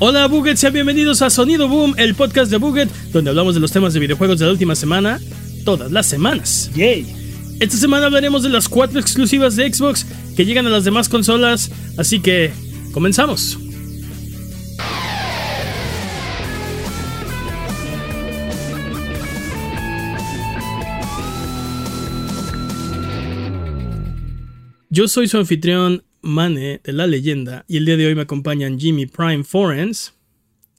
Hola Buget, sean bienvenidos a Sonido Boom, el podcast de Buget, donde hablamos de los temas de videojuegos de la última semana, todas las semanas. Yay. Esta semana hablaremos de las cuatro exclusivas de Xbox que llegan a las demás consolas, así que comenzamos. Yo soy su anfitrión Mane de la leyenda y el día de hoy me acompañan Jimmy Prime Forens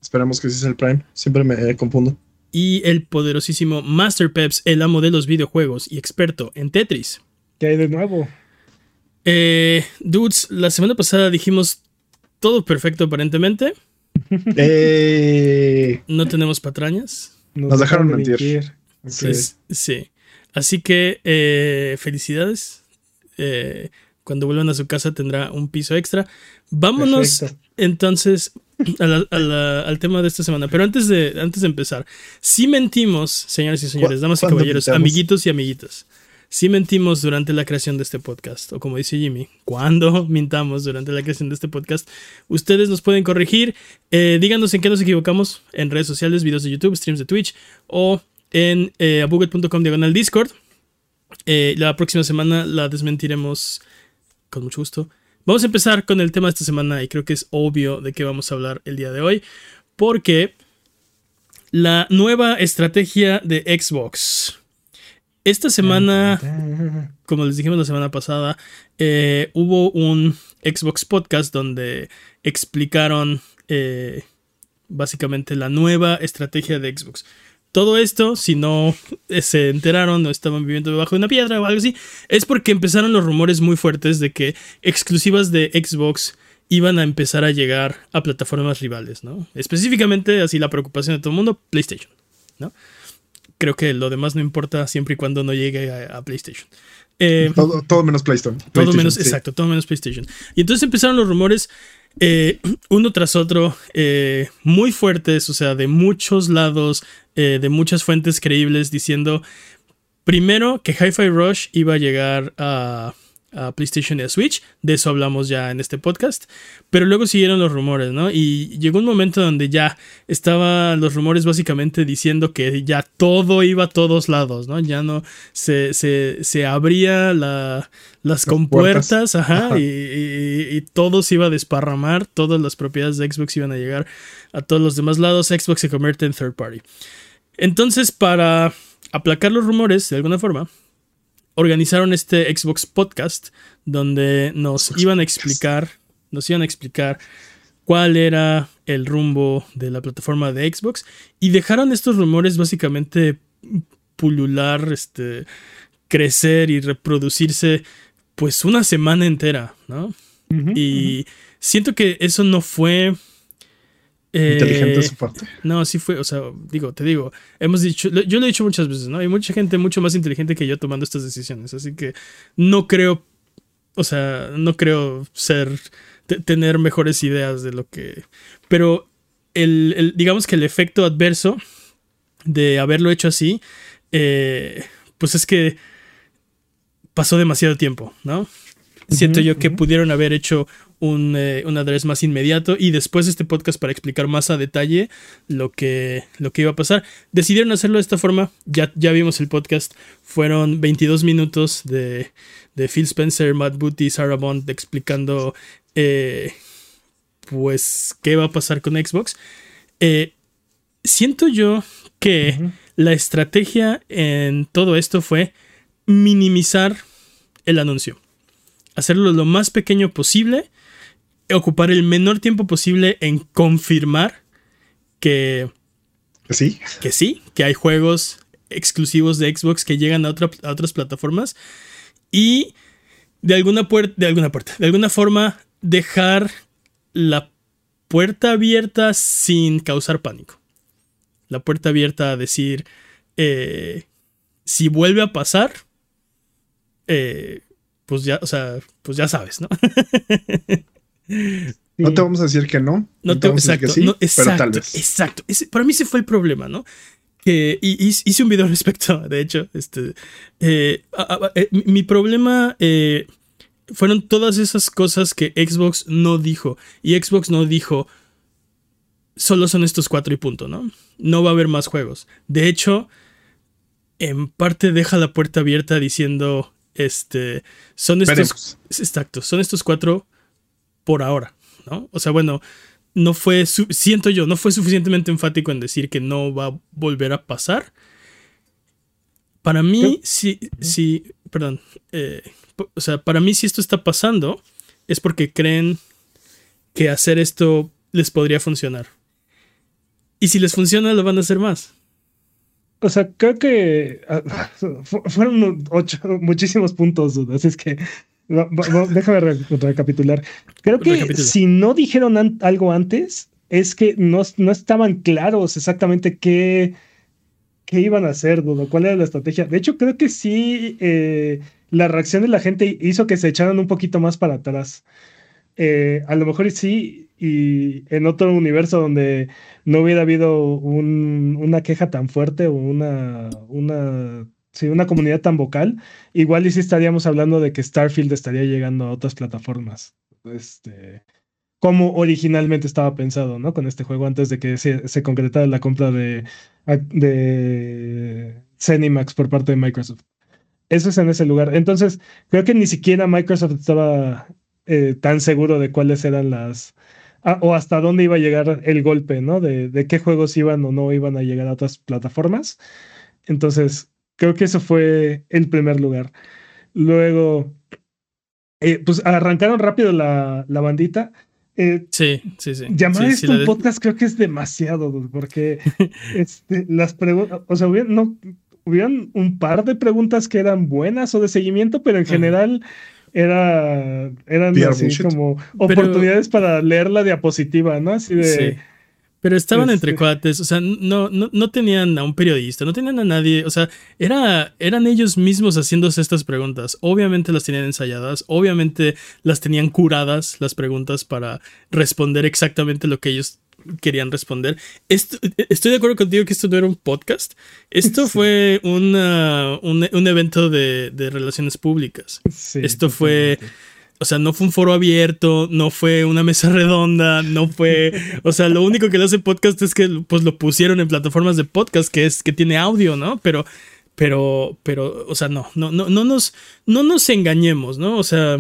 Esperamos que sí sea el Prime. Siempre me eh, confundo. y el poderosísimo Master Peps, el amo de los videojuegos y experto en Tetris. ¿Qué hay de nuevo? Eh, dudes, la semana pasada dijimos todo perfecto aparentemente. Eh, No tenemos patrañas. Nos dejaron de mentir. Pues, sí. Así que eh, felicidades. Eh, cuando vuelvan a su casa tendrá un piso extra. Vámonos Perfecto. entonces a la- a la- al tema de esta semana. Pero antes de, antes de empezar, si mentimos, señores y señores, ¿Cu- damas y caballeros, amiguitos y amiguitas. Si mentimos durante la creación de este podcast, o como dice Jimmy, cuando mintamos durante la creación de este podcast, ustedes nos pueden corregir. Eh, díganos en qué nos equivocamos en redes sociales, videos de YouTube, streams de Twitch o en eh, abuget.com diagonal Discord. Eh, la próxima semana la desmentiremos con mucho gusto. Vamos a empezar con el tema de esta semana y creo que es obvio de qué vamos a hablar el día de hoy, porque la nueva estrategia de Xbox. Esta semana, como les dijimos la semana pasada, eh, hubo un Xbox podcast donde explicaron eh, básicamente la nueva estrategia de Xbox. Todo esto, si no se enteraron o estaban viviendo debajo de una piedra o algo así, es porque empezaron los rumores muy fuertes de que exclusivas de Xbox iban a empezar a llegar a plataformas rivales, ¿no? Específicamente, así la preocupación de todo el mundo, PlayStation, ¿no? Creo que lo demás no importa siempre y cuando no llegue a, a PlayStation. Eh, todo, todo menos PlayStation. todo menos, sí. exacto, todo menos PlayStation. Y entonces empezaron los rumores eh, uno tras otro, eh, muy fuertes, o sea, de muchos lados, eh, de muchas fuentes creíbles, diciendo primero que Hi-Fi Rush iba a llegar a, a PlayStation y a Switch, de eso hablamos ya en este podcast, pero luego siguieron los rumores, ¿no? Y llegó un momento donde ya estaban los rumores básicamente diciendo que ya todo iba a todos lados, ¿no? Ya no se, se, se abría la, las compuertas, ajá, Ajá. Y, y- y todo se iba a desparramar, todas las propiedades de Xbox iban a llegar a todos los demás lados, Xbox se convierte en third party. Entonces, para aplacar los rumores, de alguna forma, organizaron este Xbox Podcast, donde nos iban a explicar, nos iban a explicar cuál era el rumbo de la plataforma de Xbox y dejaron estos rumores básicamente pulular, este, crecer y reproducirse pues una semana entera, ¿no? Y siento que eso no fue... eh, Inteligente de su parte. no, sí fue, o sea, digo, te digo, hemos dicho, yo lo he dicho muchas veces, ¿no? Hay mucha gente mucho más inteligente que yo tomando estas decisiones, así que no creo, o sea, no creo ser, te- tener mejores ideas de lo que... Pero el, el- digamos que el efecto adverso de haberlo hecho así, eh, pues es que pasó demasiado tiempo, ¿no? Siento yo que pudieron haber hecho un, eh, un address más inmediato y después este podcast para explicar más a detalle lo que, lo que iba a pasar. Decidieron hacerlo de esta forma, ya, ya vimos el podcast, fueron 22 minutos de, de Phil Spencer, Matt Booty, Sarah Bond explicando eh, pues qué va a pasar con Xbox. Eh, siento yo que la estrategia en todo esto fue minimizar el anuncio. Hacerlo lo más pequeño posible. Ocupar el menor tiempo posible en confirmar que, Sí. que sí, que hay juegos exclusivos de Xbox que llegan a, otra- a otras plataformas. Y de alguna puerta, de alguna puerta, de alguna forma dejar la puerta abierta sin causar pánico. La puerta abierta a decir, eh, si vuelve a pasar, eh, pues ya, o sea, pues ya sabes, ¿no? No te vamos a decir que no. No te te- vamos a decir que sí, no, exacto, pero tal vez. exacto. Ese- para mí ese fue el problema, ¿no? Que hice un video al respecto, de hecho. Este, eh, a- a- eh, mi- mi problema eh, fueron todas esas cosas que Xbox no dijo. Y Xbox no dijo, solo son estos cuatro y punto, ¿no? No va a haber más juegos. De hecho, en parte deja la puerta abierta diciendo, este, son estos, exacto, son estos cuatro por ahora, ¿no? O sea, bueno, no fue, siento yo, no fue suficientemente enfático en decir que no va a volver a pasar. Para mí, sí, sí, perdón, eh, o sea, para mí si esto está pasando es porque creen que hacer esto les podría funcionar. Y si les funciona, lo van a hacer más. O sea, creo que ah, fueron ocho, muchísimos puntos, así es que déjame recapitular. Creo que si no dijeron algo antes, es que no, no estaban claros exactamente qué, qué iban a hacer, cuál era la estrategia. De hecho, creo que sí, eh, la reacción de la gente hizo que se echaran un poquito más para atrás. Eh, a lo mejor sí, y en otro universo donde no hubiera habido una queja tan fuerte o una, una, una comunidad tan vocal, igual y sí estaríamos hablando de que Starfield estaría llegando a otras plataformas. Este, como originalmente estaba pensado, ¿no? Con este juego antes de que se, concretara la compra de, de Zenimax por parte de Microsoft. Eso es en ese lugar. Entonces, creo que ni siquiera Microsoft estaba eh, tan seguro de cuáles eran las, Ah, o hasta dónde iba a llegar el golpe, ¿no? De, qué juegos iban o no iban a llegar a otras plataformas. Entonces, creo que eso fue el primer lugar. Luego, eh, pues arrancaron rápido la, bandita. Eh, sí, sí, sí. Llamar esto un podcast creo que es demasiado, porque este, las preguntas, o sea, hubieran, no, hubieran un par de preguntas que eran buenas o de seguimiento, pero en general era, eran así como oportunidades para leer la diapositiva, ¿no? Así de... Pero estaban entre cuates, o sea, no, no, no, tenían a un periodista, no tenían a nadie, o sea, era, eran ellos mismos haciéndose estas preguntas. Obviamente las tenían ensayadas, obviamente las tenían curadas las preguntas para responder exactamente lo que ellos querían responder. estoy de acuerdo contigo que esto no era un podcast. Esto fue un, evento de, relaciones públicas. esto fue. O sea, no fue un foro abierto, no fue una mesa redonda, no fue. O sea, lo único que le hace podcast es que pues lo pusieron en plataformas de podcast, que es que tiene audio, ¿no? Pero. Pero. Pero. O sea, no. No, no, no nos. No nos engañemos, ¿no? O sea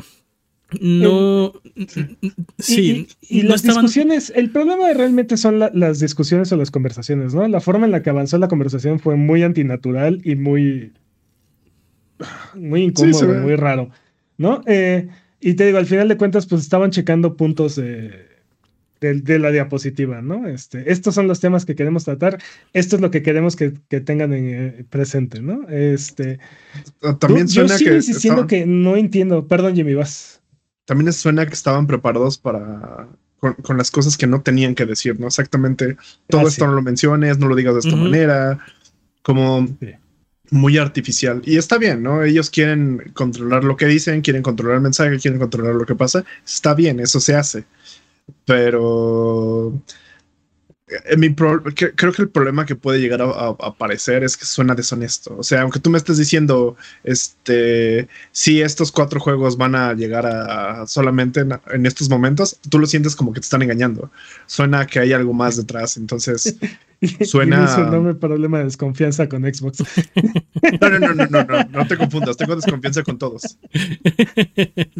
no. Sí. Y, las discusiones, el problema realmente son las discusiones o las conversaciones, ¿no? La forma en la que avanzó la conversación fue muy antinatural y muy. Muy incómodo, muy raro, ¿no? Eh, y te digo, al final de cuentas, pues estaban checando puntos de, la diapositiva, ¿no? Este, estos son los temas que queremos tratar, esto es lo que queremos que, tengan en, eh, presente, ¿no? Este. También suena yo sigo insistiendo que no entiendo. Perdón, Jimmy, vas también suena que estaban preparados para con, las cosas que no tenían que decir, ¿no? Exactamente, todo esto no lo menciones, no lo digas de esta manera, como muy artificial. Y está bien, ¿no? Ellos quieren controlar lo que dicen, quieren controlar el mensaje, quieren controlar lo que pasa. Está bien, eso se hace. Pero mi creo que el problema que puede llegar a, aparecer es que suena deshonesto. O sea, aunque tú me estés diciendo, este, si estos cuatro juegos van a llegar a solamente en, estos momentos, tú lo sientes como que te están engañando. Suena que hay algo más detrás. Entonces, suena. Es un enorme problema de desconfianza con Xbox. no, no, no, no, no, no, no te confundas. Tengo desconfianza con todos.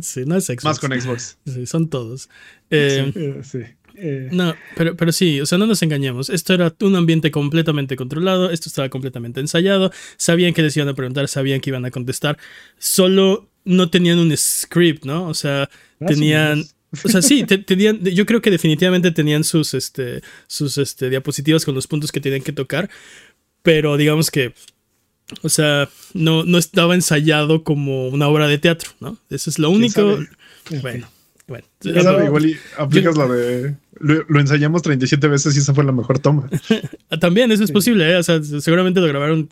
Sí, no es Xbox. Más con Xbox. Sí, son todos. Eh, sí. Eh, no, pero, pero sí, o sea, no nos engañemos. Esto era un ambiente completamente controlado, esto estaba completamente ensayado, sabían que les iban a preguntar, sabían que iban a contestar, solo no tenían un script, ¿no? O sea, tenían... O sea, sí, tenían, yo creo que definitivamente tenían sus, este, sus este, diapositivas con los puntos que tenían que tocar, pero digamos que, o sea, no, no estaba ensayado como una obra de teatro, ¿no? Eso es lo único. Bueno. Bueno, igual y aplicas la de. Lo, ensayamos 37 veces y esa fue la mejor toma. También, eso es posible, ¿eh? O sea, seguramente lo grabaron.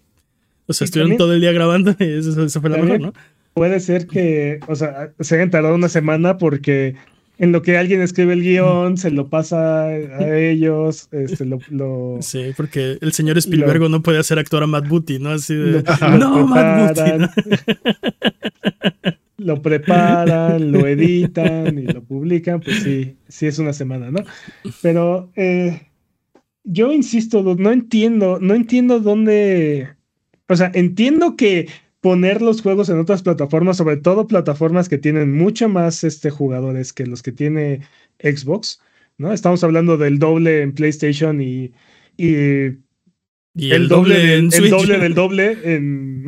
O sea, estuvieron todo el día grabando y eso, fue la mejor, ¿no? Puede ser que, o sea, se hayan tardado una semana porque en lo que alguien escribe el guion, se lo pasa a ellos, este, lo, Sí, porque el señor Spielberg no puede hacer actuar a Matt Booty, ¿no? Así de... no, Matt Booty. lo preparan, lo editan y lo publican, pues sí, sí es una semana, ¿no? Pero, eh, yo insisto, no entiendo, no entiendo dónde. O sea, entiendo que poner los juegos en otras plataformas, sobre todo plataformas que tienen mucho más este, jugadores que los que tiene Xbox, ¿no? Estamos hablando del doble en PlayStation y, y, el, doble, el doble del doble en,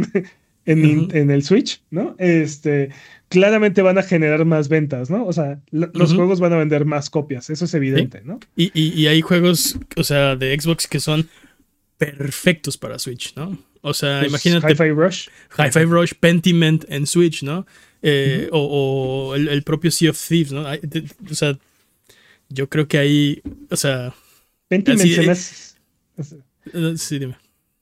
en, el Switch, ¿no? Este, claramente van a generar más ventas, ¿no? O sea, los juegos van a vender más copias, eso es evidente, ¿no? Y, y, hay juegos, o sea, de Xbox que son perfectos para Switch, ¿no? O sea, pues, imagínate. Hi-Fi Rush. Hi-Fi Rush, Pentiment en Switch, ¿no? Eh, o, el, propio Sea of Thieves, ¿no? o sea, yo creo que ahí, o sea... Pentiment se me hace... Eh, sí, dime.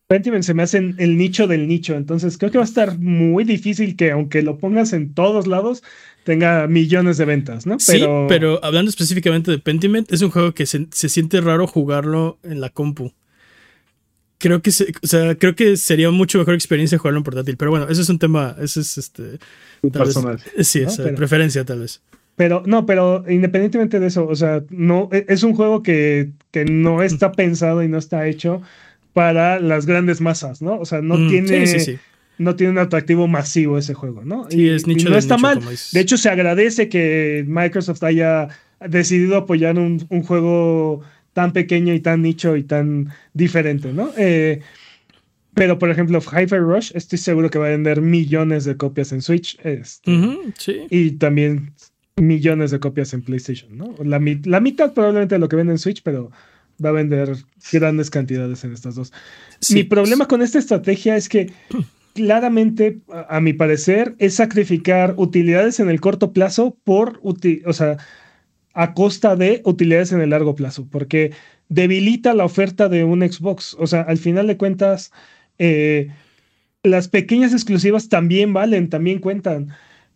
Pentiment se me hace el nicho del nicho, entonces creo que va a estar muy difícil que aunque lo pongas en todos lados, tenga millones de ventas, ¿no? Pero... Sí, pero hablando específicamente de Pentiment, es un juego que se, siente raro jugarlo en la compu. Creo que, o sea, creo que sería mucho mejor experiencia jugarlo en portátil, pero bueno, ese es un tema, ese es este... Personal. sí, es preferencia tal vez. Pero no, pero independientemente de eso, o sea, no, e, es un juego que, que no está pensado y no está hecho para las grandes masas, ¿no? O sea, no mm, tiene... No tiene un atractivo masivo ese juego, ¿no? Sí, es nicho no está mal. De hecho, se agradece que Microsoft haya decidido apoyar un, juego tan pequeño y tan nicho y tan diferente, ¿no? Eh, pero, por ejemplo, Hyper Rush, estoy seguro que va a vender millones de copias en Switch. Este, sí. Y también millones de copias en PlayStation, ¿no? La, la mitad probablemente de lo que vende en Switch, pero va a vender grandes cantidades en estas dos. Mi problema con esta estrategia es que claramente, a, mi parecer, es sacrificar utilidades en el corto plazo por, o sea, a costa de utilidades en el largo plazo, porque debilita la oferta de un Xbox. O sea, al final de cuentas, eh, las pequeñas exclusivas también valen, también cuentan.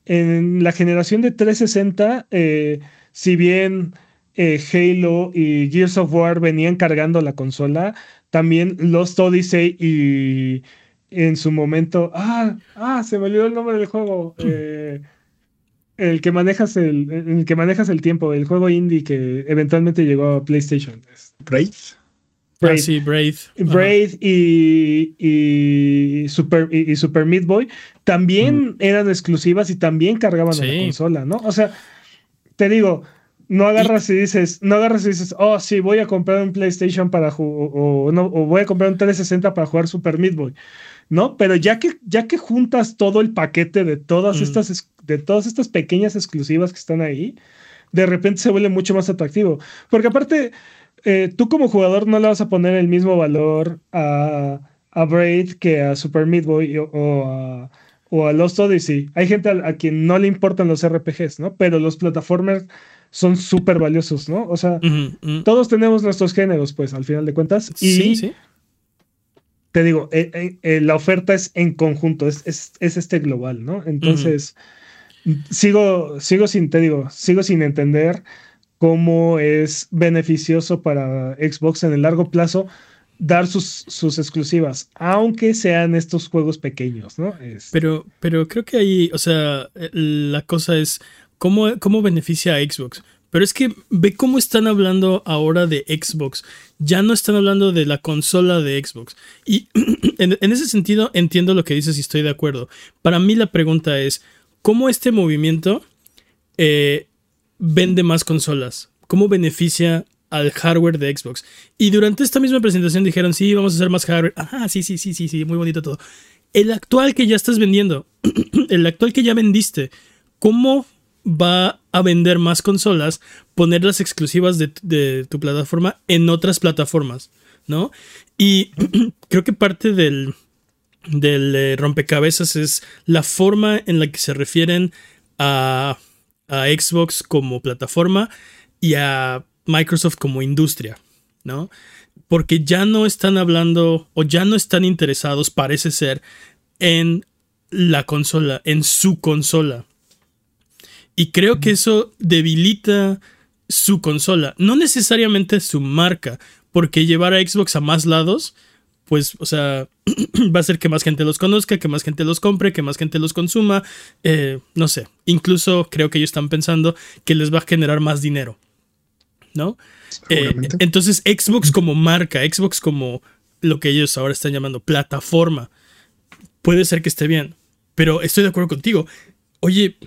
En la generación de 360, eh, si bien eh, Halo y Gears of War venían cargando la consola, también Lost Odyssey y en su momento, ah, ah, se me olvidó el nombre del juego, eh, el que manejas el, el que manejas el tiempo, el juego indie que eventualmente llegó a PlayStation. Brave. Brave. Ah, sí, Brave. Brave y, y, Super, y, Super Meat Boy también eran exclusivas y también cargaban la consola, ¿no? O sea, te digo, no agarras y, dices, no agarras y dices, oh, sí, voy a comprar un PlayStation para jugar, o, no, o voy a comprar un 360 para jugar Super Meat Boy. ¿No? Pero ya que, ya que juntas todo el paquete de todas, mm. estas, de todas estas pequeñas exclusivas que están ahí, de repente se vuelve mucho más atractivo. Porque aparte, eh, tú como jugador no le vas a poner el mismo valor a, a Braid que a Super Meat Boy o, a, o a Lost Odyssey. Hay gente a, a, quien no le importan los RPGs, ¿no? Pero los plataformers son súper valiosos, ¿no? O sea, todos tenemos nuestros géneros, pues, al final de cuentas. Y sí, sí. Te digo, eh, eh, eh, la oferta es en conjunto, es, es, este global, ¿no? Entonces, sigo, sigo sin, te digo, sigo sin entender cómo es beneficioso para Xbox en el largo plazo dar sus, sus exclusivas, aunque sean estos juegos pequeños, ¿no? Pero, pero creo que ahí, o sea, la cosa es cómo, beneficia a Xbox. Pero es que ve cómo están hablando ahora de Xbox. Ya no están hablando de la consola de Xbox. Y en, ese sentido entiendo lo que dices y estoy de acuerdo. Para mí la pregunta es, ¿cómo este movimiento eh, vende más consolas? ¿Cómo beneficia al hardware de Xbox? Y durante esta misma presentación dijeron, sí, vamos a hacer más hardware. Ajá, sí, sí, sí, sí, sí, muy bonito todo. El actual que ya estás vendiendo, el actual que ya vendiste, ¿cómo va a vender más consolas, poner las exclusivas de, tu plataforma en otras plataformas, ¿no? Y creo que parte del, eh, rompecabezas es la forma en la que se refieren a Xbox como plataforma y a Microsoft como industria, ¿no? Porque ya no están hablando o ya no están interesados, parece ser, en la consola, en su consola. Y creo que eso debilita su consola, no necesariamente su marca, porque llevar a Xbox a más lados, pues, o sea, va a hacer que más gente los conozca, que más gente los compre, que más gente los consuma, eh, no sé, incluso creo que ellos están pensando que les va a generar más dinero, ¿no? Eh, entonces Xbox como marca, Xbox como lo que ellos ahora están llamando plataforma, puede ser que esté bien, pero estoy de acuerdo contigo. Oye,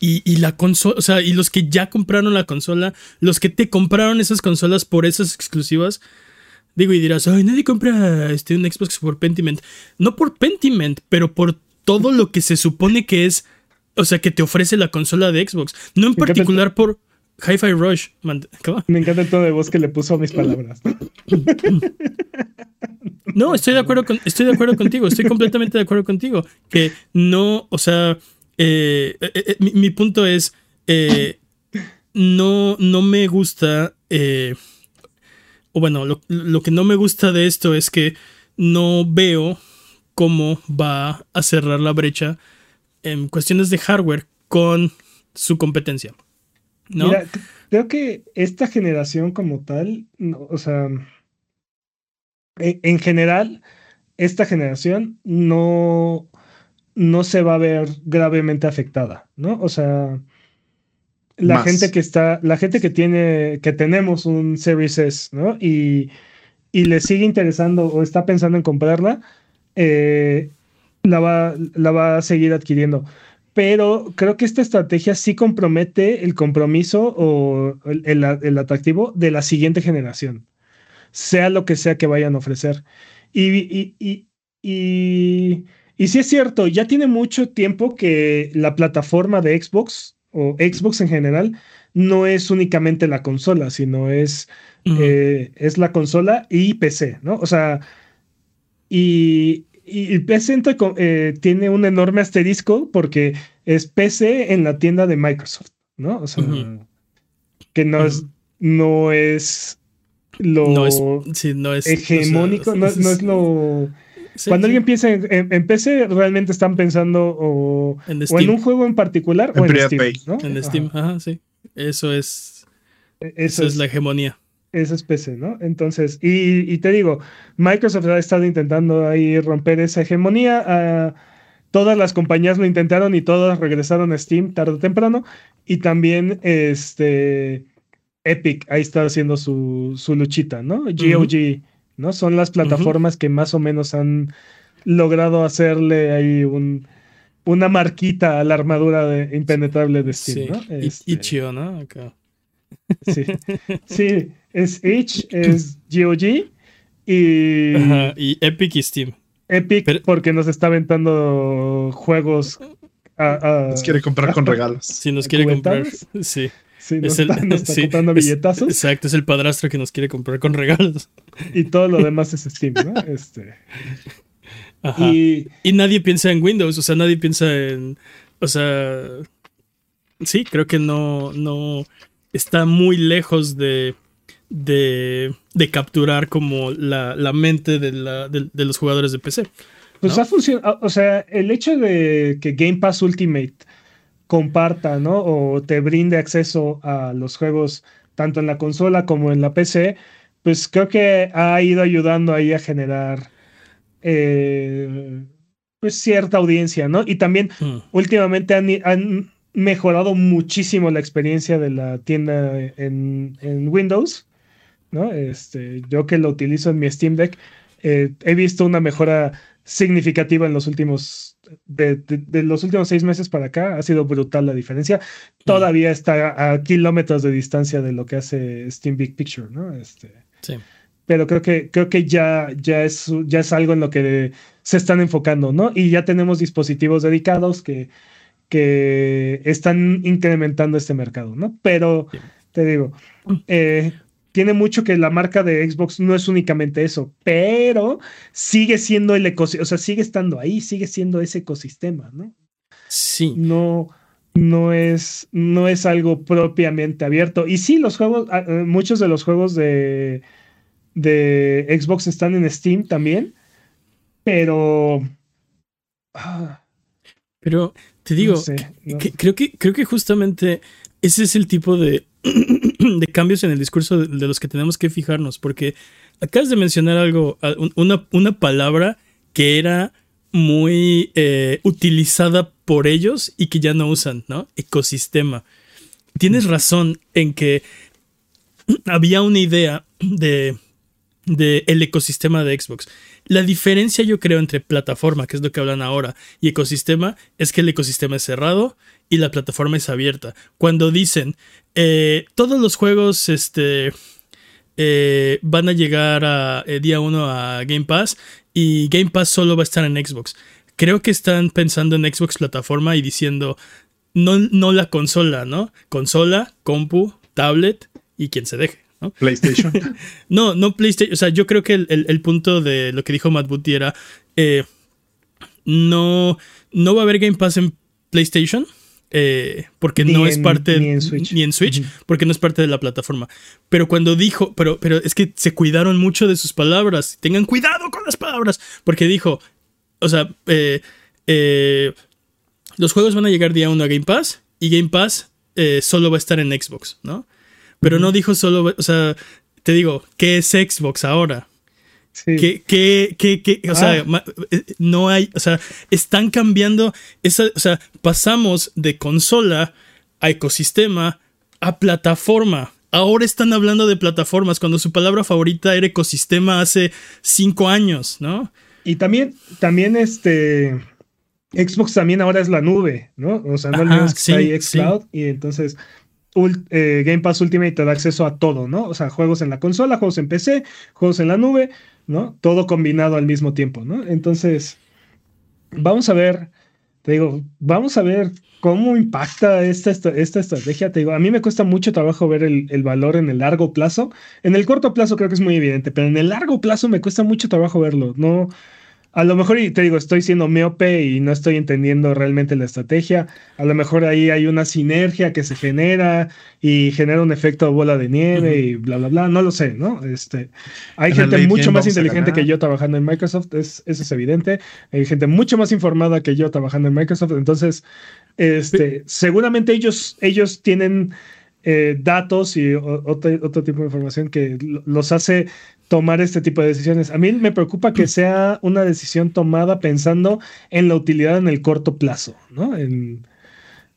y, la consola, o sea, y los que ya compraron la consola, los que te compraron esas consolas por esas exclusivas, digo, y dirás, ay, nadie compra este, un Xbox por Pentiment. No por Pentiment, pero por todo lo que se supone que es, o sea, que te ofrece la consola de Xbox. No en particular por Hi-Fi Rush. Me encanta el tono de voz que le puso a mis palabras. No, estoy de acuerdo con, estoy de acuerdo contigo, estoy completamente de acuerdo contigo. Que no, o sea, eh, eh, eh, mi, punto es, no, no me gusta, o bueno, lo, que no me gusta de esto es que no veo cómo va a cerrar la brecha en cuestiones de hardware con su competencia. creo que esta generación como tal, o sea, en general, esta generación no, no se va a ver gravemente afectada, ¿no? O sea, la gente que está, la gente que tiene, que tenemos un Series S, ¿no? Y, y le sigue interesando o está pensando en comprarla, eh, la, va, la va a seguir adquiriendo. Pero creo que esta estrategia sí compromete el compromiso o el, el atractivo de la siguiente generación sea lo que sea que vayan a ofrecer. Y, y, y, y, y sí es cierto, ya tiene mucho tiempo que la plataforma de Xbox o Xbox en general no es únicamente la consola, sino es, eh, es la consola y PC, ¿no? O sea, y, y PC eh, tiene un enorme asterisco porque es PC en la tienda de Microsoft, ¿no? O sea, que no es, no es lo hegemónico, no, es lo... Cuando alguien piensa en, PC, realmente están pensando o en, un juego en particular o en Steam. En Steam, ajá. sí. Eso es. E, eso, es, la hegemonía. Eso es PC, ¿no? Entonces, y, te digo, Microsoft ha estado intentando ahí romper esa hegemonía. todas las compañías lo intentaron y todas regresaron a Steam tarde o temprano. Y también, este Epic ahí está haciendo su, su luchita, ¿no? GOG, ¿no? Son las plataformas que más o menos han logrado hacerle ahí un, una marquita a la armadura de, impenetrable de Steam, ¿no? Este, Itch.io, ¿no? Sí. sí, es Itch, es GOG y... y Epic y Steam. Epic porque nos está aventando juegos... nos quiere comprar con regalos. Sí, nos quiere comprar. Sí. Sí, nos es está, el, comprando billetazos. exacto, es el padrastro que nos quiere comprar con regalos. Y todo lo demás es Steam, ¿no? Este. Y, nadie piensa en Windows, o sea, nadie piensa en. O sea. Sí, creo que no. no está muy lejos de. De, de capturar como la, la mente de, la, de, los jugadores de PC. Pues ha funcionado, o sea, el hecho de que Game Pass Ultimate comparta, ¿no? O te brinde acceso a los juegos tanto en la consola como en la PC, pues creo que ha ido ayudando ahí a generar eh, pues cierta audiencia, ¿no? Y también hmm. últimamente han, mejorado muchísimo la experiencia de la tienda en, Windows, ¿no? Este, yo que lo utilizo en mi Steam Deck, eh, he visto una mejora significativa en los últimos de, los últimos seis meses para acá ha sido brutal la diferencia. Todavía está a kilómetros de distancia de lo que hace Steam Big Picture, ¿no? Este, sí. Pero creo que, creo que ya, ya, es, ya es algo en lo que se están enfocando, ¿no? Y ya tenemos dispositivos dedicados que, que están incrementando este mercado, ¿no? Pero te digo, eh, tiene mucho que la marca de Xbox no es únicamente eso, pero sigue siendo el ecosistema, o sea, sigue estando ahí, sigue siendo ese ecosistema, ¿no? Sí. No, no es, no es algo propiamente abierto. Y sí, los juegos, ah, eh, muchos de los juegos de, de Xbox están en Steam también, pero... Ah, pero te digo, creo, que, creo que justamente ese es el tipo de de cambios en el discurso de, los que tenemos que fijarnos, porque acabas de mencionar algo, una, una palabra que era muy eh, utilizada por ellos y que ya no usan, ¿no? Ecosistema. Tienes razón en que había una idea de, de el ecosistema de Xbox. La diferencia yo creo entre plataforma, que es lo que hablan ahora, y ecosistema es que el ecosistema es cerrado y la plataforma es abierta. Cuando dicen eh, todos los juegos este, eh, van a llegar a eh, día 1 a Game Pass y Game Pass solo va a estar en Xbox. Creo que están pensando en Xbox plataforma y diciendo no, no la consola, ¿no? Consola, compu, tablet y quien se deje. ¿no? PlayStation. no, no PlayStation. O sea, yo creo que el, punto de lo que dijo Matt Booty era. No, no va a haber Game Pass en PlayStation. Eh, porque no es parte ni en Switch, ni en Switch porque no es parte de la plataforma. Pero cuando dijo, pero, pero es que se cuidaron mucho de sus palabras. Tengan cuidado con las palabras. Porque dijo, o sea, eh, los juegos van a llegar día uno a Game Pass y Game Pass solo va a estar en Xbox, ¿no? Pero no dijo solo, o sea, te digo, ¿qué es Xbox ahora? Sí. ¿Qué, qué, qué, o sea, ah. eh, no hay, o sea, están cambiando, esa, o sea, pasamos de consola a ecosistema a plataforma. Ahora están hablando de plataformas cuando su palabra favorita era ecosistema hace cinco años, ¿no? Y también, también este, Xbox también ahora es la nube, ¿no? O sea, no olvidemos que hay Xcloud y entonces eh, Game Pass Ultimate te da acceso a todo, ¿no? O sea, juegos en la consola, juegos en PC, juegos en la nube, ¿no? Todo combinado al mismo tiempo, ¿no? Entonces, vamos a ver, te digo, vamos a ver cómo impacta esta, esta, estrategia. Te digo, a mí me cuesta mucho trabajo ver el, el, valor en el largo plazo. En el corto plazo creo que es muy evidente, pero en el largo plazo me cuesta mucho trabajo verlo. No, a lo mejor, y te digo, estoy siendo miope y no estoy entendiendo realmente la estrategia. A lo mejor ahí hay una sinergia que se genera y genera un efecto bola de nieve y bla, bla, bla. No lo sé, ¿no? Este, hay gente mucho más inteligente que yo trabajando en Microsoft, es, eso es evidente. Hay gente mucho más informada que yo trabajando en Microsoft. Entonces, este, seguramente ellos, ellos tienen eh, datos y otro, otro, tipo de información que los hace tomar este tipo de decisiones. A mí me preocupa que sea una decisión tomada pensando en la utilidad en el corto plazo, ¿no?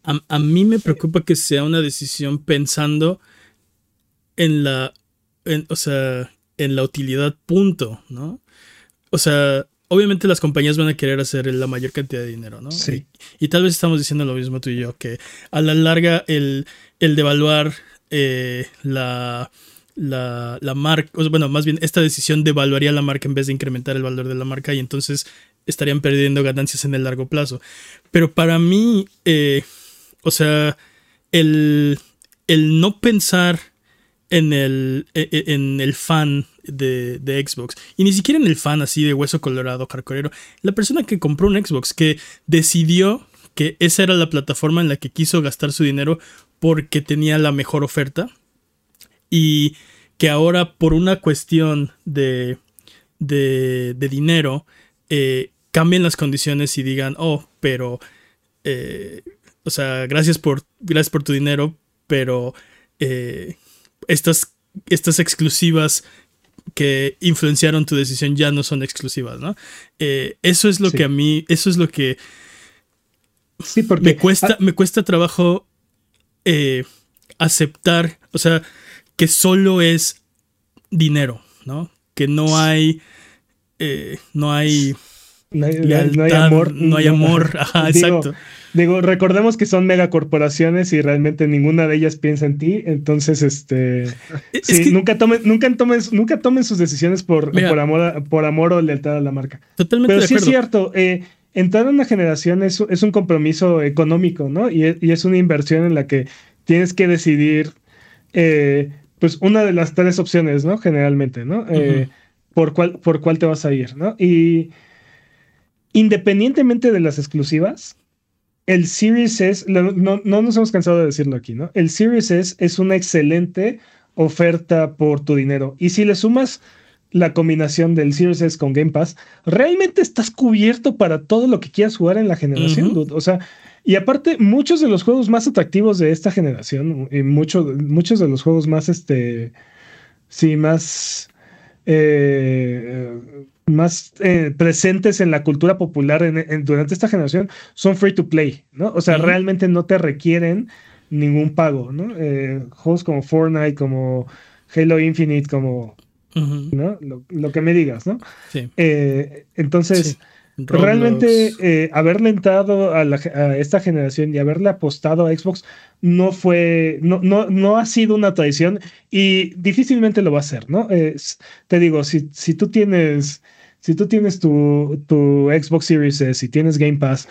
A, mí me preocupa que sea una decisión pensando en la, o sea, en la utilidad punto, ¿no? O sea, obviamente las compañías van a querer hacer la mayor cantidad de dinero, ¿no? Sí. Y, tal vez estamos diciendo lo mismo tú y yo, que a la larga el, el devaluar eh, la la, la marca, bueno, más bien esta decisión devaluaría la marca en vez de incrementar el valor de la marca y entonces estarían perdiendo ganancias en el largo plazo. Pero para mí, eh, o sea, el, el no pensar en el, e, e, en el fan de, de, Xbox. Y ni siquiera en el fan así de hueso colorado, carcorero. La persona que compró un Xbox, que decidió que esa era la plataforma en la que quiso gastar su dinero porque tenía la mejor oferta y que ahora por una cuestión de, de, dinero eh, cambien las condiciones y digan, oh, pero, eh, o sea, gracias por, gracias por tu dinero, pero eh, estas, estas exclusivas que influenciaron tu decisión ya no son exclusivas, ¿no? eso es lo que a mí, eso es lo que sí, porque me cuesta, me cuesta trabajo aceptar, o sea, que solo es dinero, ¿no? Que no hay. Eh, no hay. No hay, amor. No hay amor. Ajá, exacto. Digo, recordemos que son megacorporaciones y realmente ninguna de ellas piensa en ti. Entonces, este. sí, nunca, tomen, nunca, tomen, nunca tomen sus decisiones por, por, amor, por amor o lealtad a la marca. Totalmente. Pero sí es cierto. Eh, entrar en una generación es, es, un compromiso económico, ¿no? Y, y, es una inversión en la que tienes que decidir. Eh, pues una de las tres opciones, ¿no? Generalmente, ¿no? Eh, por, cuál, por cuál te vas a ir, ¿no? Y independientemente de las exclusivas, el Series S, no, no, nos hemos cansado de decirlo aquí, ¿no? El Series S es una excelente oferta por tu dinero. Y si le sumas la combinación del Series S con Game Pass, realmente estás cubierto para todo lo que quieras jugar en la generación, O sea, y aparte, muchos de los juegos más atractivos de esta generación, y muchos de los juegos más, este, sí, más, eh, más eh, presentes en la cultura popular durante esta generación son free to play, ¿no? O sea, realmente no te requieren ningún pago, ¿no? Eh, juegos como Fortnite, como Halo Infinite como, ¿no? Lo, que me digas, ¿no? Sí. Eh, entonces, realmente eh, haberle entrado a, esta generación y haberle apostado a Xbox no fue, no, no, no ha sido una traición y difícilmente lo va a hacer, ¿no? te digo, si, si tú tienes, si tú tienes tu, tu Xbox Series S y tienes Game Pass,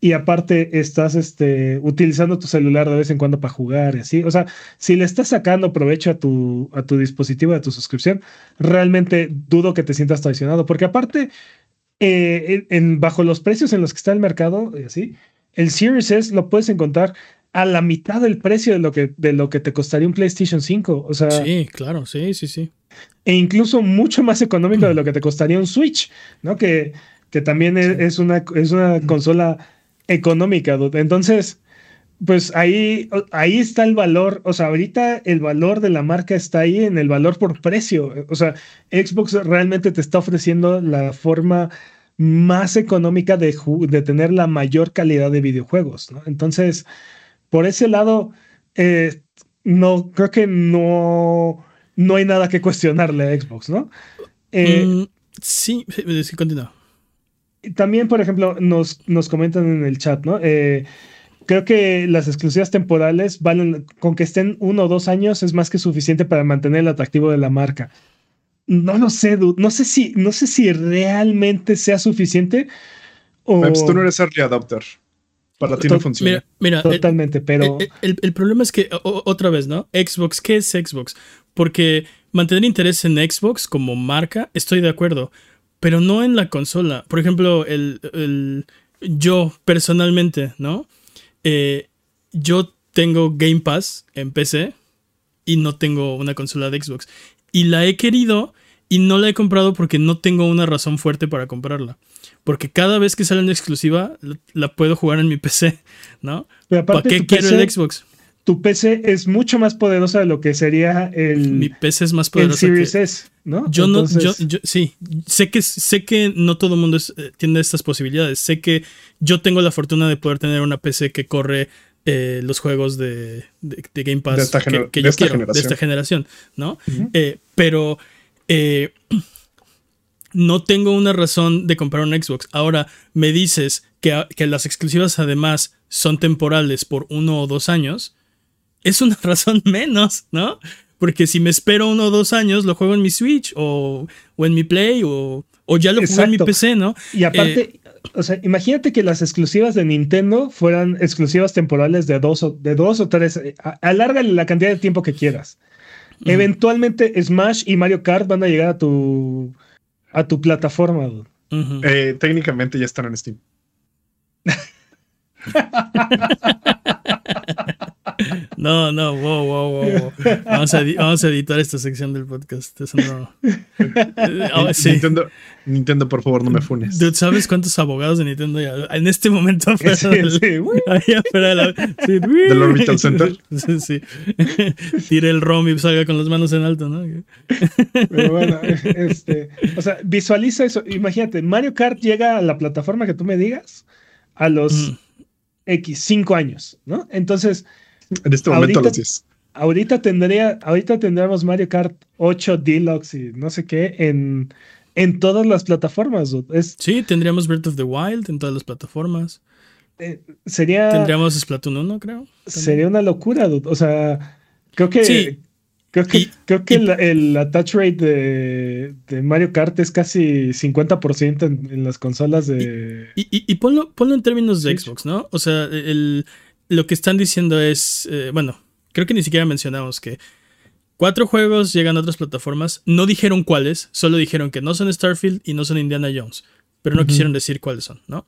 y aparte estás este, utilizando tu celular de vez en cuando para jugar y así. O sea, si le estás sacando provecho a tu, a tu dispositivo, a tu suscripción, realmente dudo que te sientas traicionado, porque aparte, eh, en, bajo los precios en los que está el mercado, así, el Series S lo puedes encontrar a la mitad del precio de lo que, de lo que te costaría un PlayStation 5. O sea, sí, claro, sí, sí, sí. E incluso mucho más económico de lo que te costaría un Switch, ¿no? Que, que también es, una, es una consola económica. Entonces, pues ahí, ahí está el valor. O sea, ahorita el valor de la marca está ahí en el valor por precio. O sea, Xbox realmente te está ofreciendo la forma más económica de, de tener la mayor calidad de videojuegos. Entonces, por ese lado, eh, no creo que no, no hay nada que cuestionarle a Xbox, ¿no? Eh, mm, sí, sí, continúa también, por ejemplo, nos, nos comentan en el chat, ¿no? Eh, creo que las exclusivas temporales valen, con que estén uno o dos años, es más que suficiente para mantener el atractivo de la marca. No lo sé, dude. No sé si, no sé si realmente sea suficiente. O... tú no eres early adopter. Para ti no funciona. Mira, totalmente, pero. El, el, problema es que, otra vez, ¿no? Xbox, ¿qué es Xbox? Porque mantener interés en Xbox como marca, estoy de acuerdo pero no en la consola. Por ejemplo, el, yo personalmente, ¿no? Eh, yo tengo Game Pass en PC y no tengo una consola de Xbox. Y la he querido y no la he comprado porque no tengo una razón fuerte para comprarla. Porque cada vez que sale una exclusiva, la puedo jugar en mi PC, ¿no? ¿Para qué quiero el Xbox? Tu PC es mucho más poderosa de lo que sería el. Mi PC es más poderoso. Series S, ¿no? Yo no, yo, sí, sé que, sé que no todo el mundo eh, tiene estas posibilidades. Sé que yo tengo la fortuna de poder tener una PC que corre eh, los juegos de, Game Pass de esta, que, yo quiero, generación. de esta generación, ¿no? Eh, pero no tengo una razón de comprar un Xbox. Ahora me dices que, que las exclusivas además son temporales por uno o dos años es una razón menos, ¿no? Porque si me espero uno o dos años, lo juego en mi Switch o, en mi Play o, ya lo juego en mi PC, ¿no? Y aparte, eh, o sea, imagínate que las exclusivas de Nintendo fueran exclusivas temporales de dos o, de dos o tres. Eh, alárgale la cantidad de tiempo que quieras. Eventualmente Smash y Mario Kart van a llegar a tu, a tu plataforma. Eh, técnicamente ya están en Steam. No, no, wow, wow, wow. Vamos a, vamos a editar esta sección del podcast. Eso no. Ah, Nintendo, Nintendo, por favor, no me funes. Dude, ¿sabes cuántos abogados de Nintendo hay en este momento sí, del, sí, ahí afuera de la, sí, del Orbital Center? Sí, sí. Tire el ROM y salga con las manos en alto, ¿no? Pero bueno, este, o sea, visualiza eso. Imagínate, Mario Kart llega a la plataforma que tú me digas a los X, 5 años, ¿no? Entonces en este momento ahorita, los 10. Ahorita tendría, ahorita tendríamos Mario Kart 8 Deluxe y no sé qué en, en todas las plataformas. sí, tendríamos Breath of the Wild en todas las plataformas. Eh, sería. Tendríamos Splatoon 1, creo. Sería una locura, O sea, creo que. Sí. Creo que, creo que el, attach rate de, Mario Kart es casi 50% en, las consolas de. Y, y, ponlo, ponlo, en términos de Xbox, ¿no? O sea, el, lo que están diciendo es, eh, bueno, creo que ni siquiera mencionamos que cuatro juegos llegan a otras plataformas, no dijeron cuáles, solo dijeron que no son Starfield y no son Indiana Jones, pero no quisieron decir cuáles son, ¿no?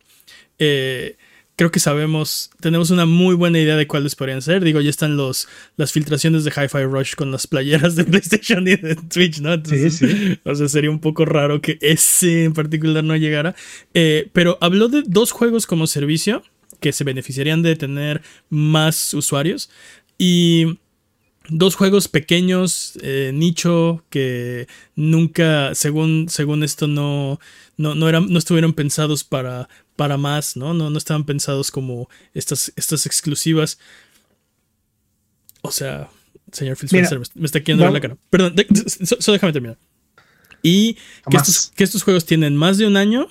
Eh, creo que sabemos, tenemos una muy buena idea de cuáles podrían ser. Digo, ya están los, las filtraciones de Hi-Fi Rush con las playeras de PlayStation y de Twitch, ¿no? sí, sí. O sea, sería un poco raro que ese en particular no llegara. Eh, pero habló de dos juegos como servicio que se beneficiarían de tener más usuarios. Y dos juegos pequeños, eh, nicho, que nunca, según, según esto, no, no, eran, no estuvieron pensados para, para más, ¿no? ¿no? No estaban pensados como estas, estas exclusivas. O sea, señor Phil Spencer me está queriendo ver la cara. Perdón, solo déjame terminar. Y que estos, que estos, juegos tienen más de un año.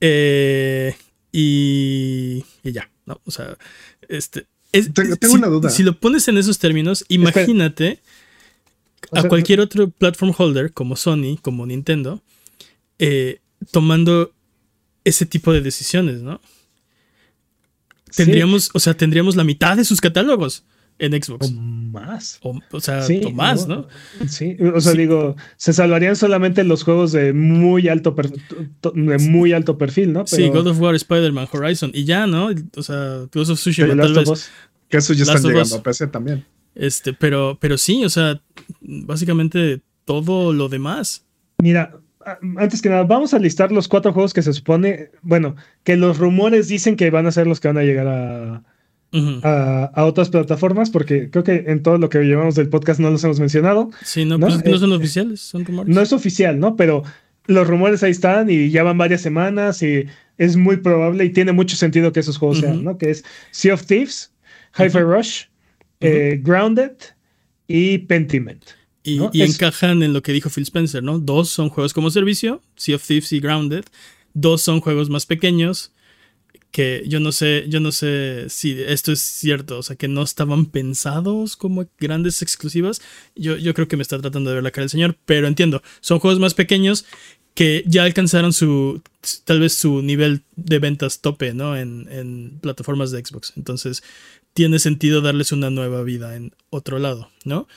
Eh, y, y, ya, ¿no? O sea, este. tengo, si, una duda. Si lo pones en esos términos, imagínate a cualquier otro platform holder como Sony, como Nintendo, eh, tomando ese tipo de decisiones, ¿no? Tendríamos, o sea, tendríamos la mitad de sus catálogos en Xbox. O más. O, sea, o más, ¿no? Sí, o sea, digo, se salvarían solamente los juegos de muy alto de muy alto perfil, ¿no? sí, God of War, Spider-Man, Horizon y ya, ¿no? O sea, Ghost of Tsushima tal vez. Que eso ya están llegando a PC también. Este, pero, pero sí, o sea, básicamente todo lo demás. Mira, antes que nada, vamos a listar los cuatro juegos que se supone, bueno, que los rumores dicen que van a ser los que van a llegar a, a, otras plataformas, porque creo que en todo lo que llevamos del podcast no los hemos mencionado. Sí, no, Pues no son eh, oficiales, son rumores. No es oficial, ¿no? Pero los rumores ahí están y ya van varias semanas y es muy probable y tiene mucho sentido que esos juegos sean, ¿no? Que es Sea of Thieves, Hi-Fi Rush, eh, Grounded y Pentiment. Y, encajan en lo que dijo Phil Spencer, ¿no? Dos son juegos como servicio, Sea of Thieves y Grounded. Dos son juegos más pequeños que yo no sé, yo no sé si esto es cierto, o sea, que no estaban pensados como grandes exclusivas. Yo, yo creo que me está tratando de ver la cara del señor, pero entiendo, son juegos más pequeños que ya alcanzaron su, tal vez su nivel de ventas tope, ¿no? En, en plataformas de Xbox. Entonces, tiene sentido darles una nueva vida en otro lado, ¿no?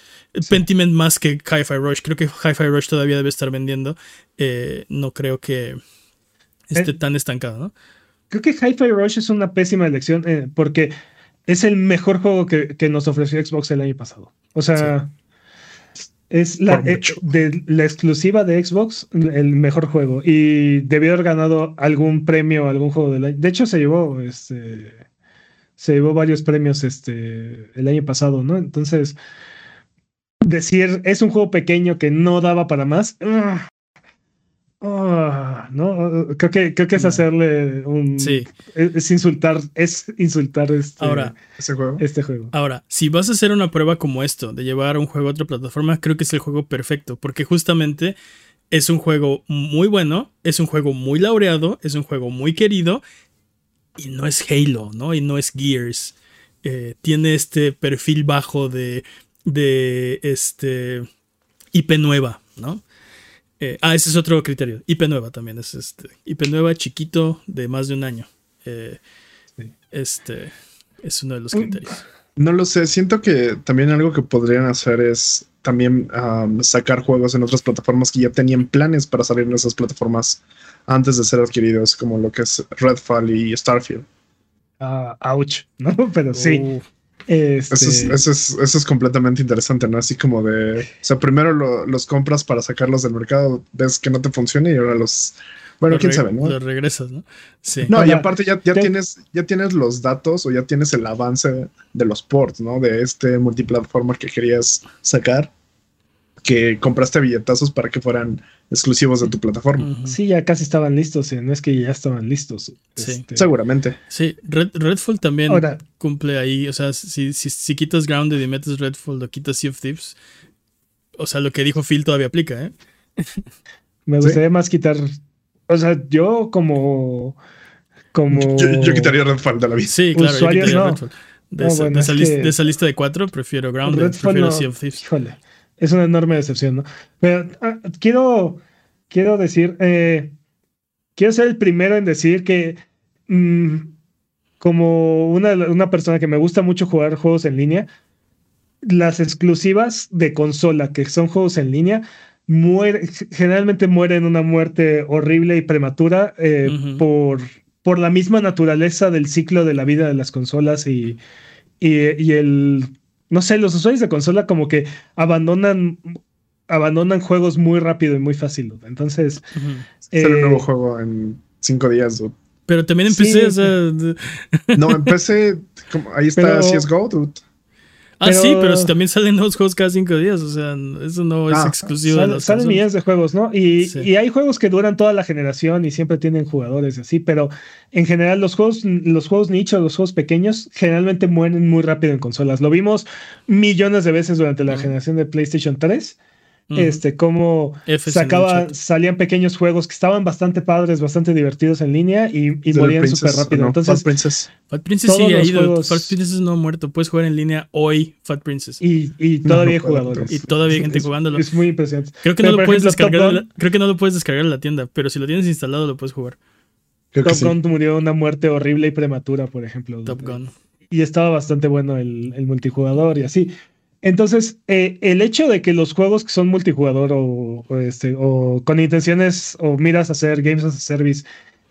Pentiment más que Hi-Fi Rush. Creo que Hi-Fi Rush todavía debe estar vendiendo. Eh, no creo que esté eh, tan estancado, ¿no? Creo que Hi-Fi Rush es una pésima elección eh, porque es el mejor juego que, nos ofreció Xbox el año pasado. O sea, es la, de, la exclusiva de Xbox el mejor juego y debió haber ganado algún premio, algún juego del año. De hecho, se llevó este se llevó varios premios este, el año pasado, ¿no? Entonces, decir es un juego pequeño que no daba para más. Ah, no, creo que, creo que es hacerle un. Sí. Es, insultar, es insultar este, ahora, juego? este juego. Ahora, si vas a hacer una prueba como esto, de llevar un juego a otra plataforma, creo que es el juego perfecto, porque justamente es un juego muy bueno, es un juego muy laureado, es un juego muy querido y no es Halo, ¿no? Y no es Gears. Eh, tiene este perfil bajo de, de este IP nueva, ¿no? Eh, ah, ese es otro criterio. IP nueva también es este. IP nueva chiquito de más de un año. Eh, este es uno de los criterios. No lo sé, siento que también algo que podrían hacer es también sacar juegos en otras plataformas que ya tenían planes para salir en esas plataformas antes de ser adquiridos, como lo que es Redfall y Starfield. Uh, ouch, ¿no? Pero sí. Este eso, es, completamente interesante, ¿no? Así como de. O sea, primero los compras para sacarlos del mercado, ves que no te funciona y ahora los. Bueno, quién sabe, ¿no? Los regresas, ¿no? Sí. No, y aparte ya, ya, tienes, ya tienes los datos o ya tienes el avance de los ports, ¿no? De este multiplataforma que querías sacar que compraste billetazos para que fueran exclusivos de tu plataforma. Sí, ya casi estaban listos, no es que ya estaban listos. Sí. Este, Seguramente. Sí, Redfall también cumple ahí, o sea, si, si, quitas Grounded y metes Redfall o quitas Sea of Thieves, o sea, lo que dijo Phil todavía aplica, ¿eh? Me gustaría más quitar, o sea, yo como... como... Yo, quitaría Redfall de la vida. Sí, claro, yo quitaría Redfall. De, esa, lista de cuatro prefiero Grounded, prefiero Sea of Thieves. Híjole es una enorme decepción, ¿no? Pero ah, quiero, quiero decir, eh, quiero ser el primero en decir que mm, como una, una, persona que me gusta mucho jugar juegos en línea, las exclusivas de consola, que son juegos en línea, muere, generalmente mueren una muerte horrible y prematura eh, por, por la misma naturaleza del ciclo de la vida de las consolas y, y el no sé, los usuarios de consola como que abandonan abandonan juegos muy rápido y muy fácil. Entonces. Uh un nuevo juego en cinco días. Pero también empecé, o sea... No, empecé. Como, ahí está CSGO, dude. Ah, sí, pero también salen nuevos juegos cada cinco días, o sea, eso no es ah, exclusivo de Salen millones de juegos, ¿no? Y, y, hay juegos que duran toda la generación y siempre tienen jugadores así, pero en general los juegos, los juegos nicho, los juegos pequeños, generalmente mueren muy rápido en consolas. Lo vimos millones de veces durante la generación de PlayStation 3 este, cómo sacaba, salían pequeños juegos que estaban bastante padres, bastante divertidos en línea y, morían súper rápido. Entonces, Fat Princess. Fat Princess sigue ha ido. Fat Princess no ha muerto. Puedes jugar en línea hoy, Fat Princess. Y, todavía hay jugadores. Y todavía hay gente jugándolo. Es muy impresionante. Creo que, no lo puedes descargar. creo que no lo puedes descargar en la tienda, pero si lo tienes instalado lo puedes jugar. Top Gun murió una muerte horrible y prematura, por ejemplo. Top Gun. Y estaba bastante bueno el, el multijugador y así. Entonces, eh, el hecho de que los juegos que son multijugador o, este, o con intenciones o miras a hacer games as a service,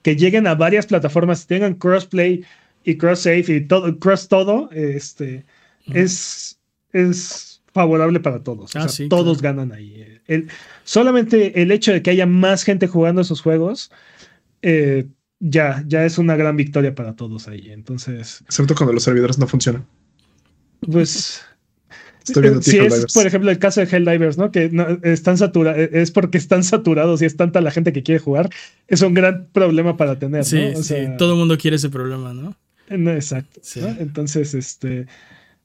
que lleguen a varias plataformas y tengan crossplay y cross save y todo, cross todo, este, es, es favorable para todos. Ah, todos ganan ahí. El, solamente el hecho de que haya más gente jugando esos juegos, eh, ya, ya es una gran victoria para todos ahí. Entonces. Excepto cuando los servidores no funcionan. Pues si es, por ejemplo, el caso de Helldivers, ¿no? Que están saturados, e, es porque están saturados y es tanta la gente que quiere jugar, es un gran problema para tener, sí, sí, todo el mundo quiere ese problema, ¿no? no exacto. Entonces, este,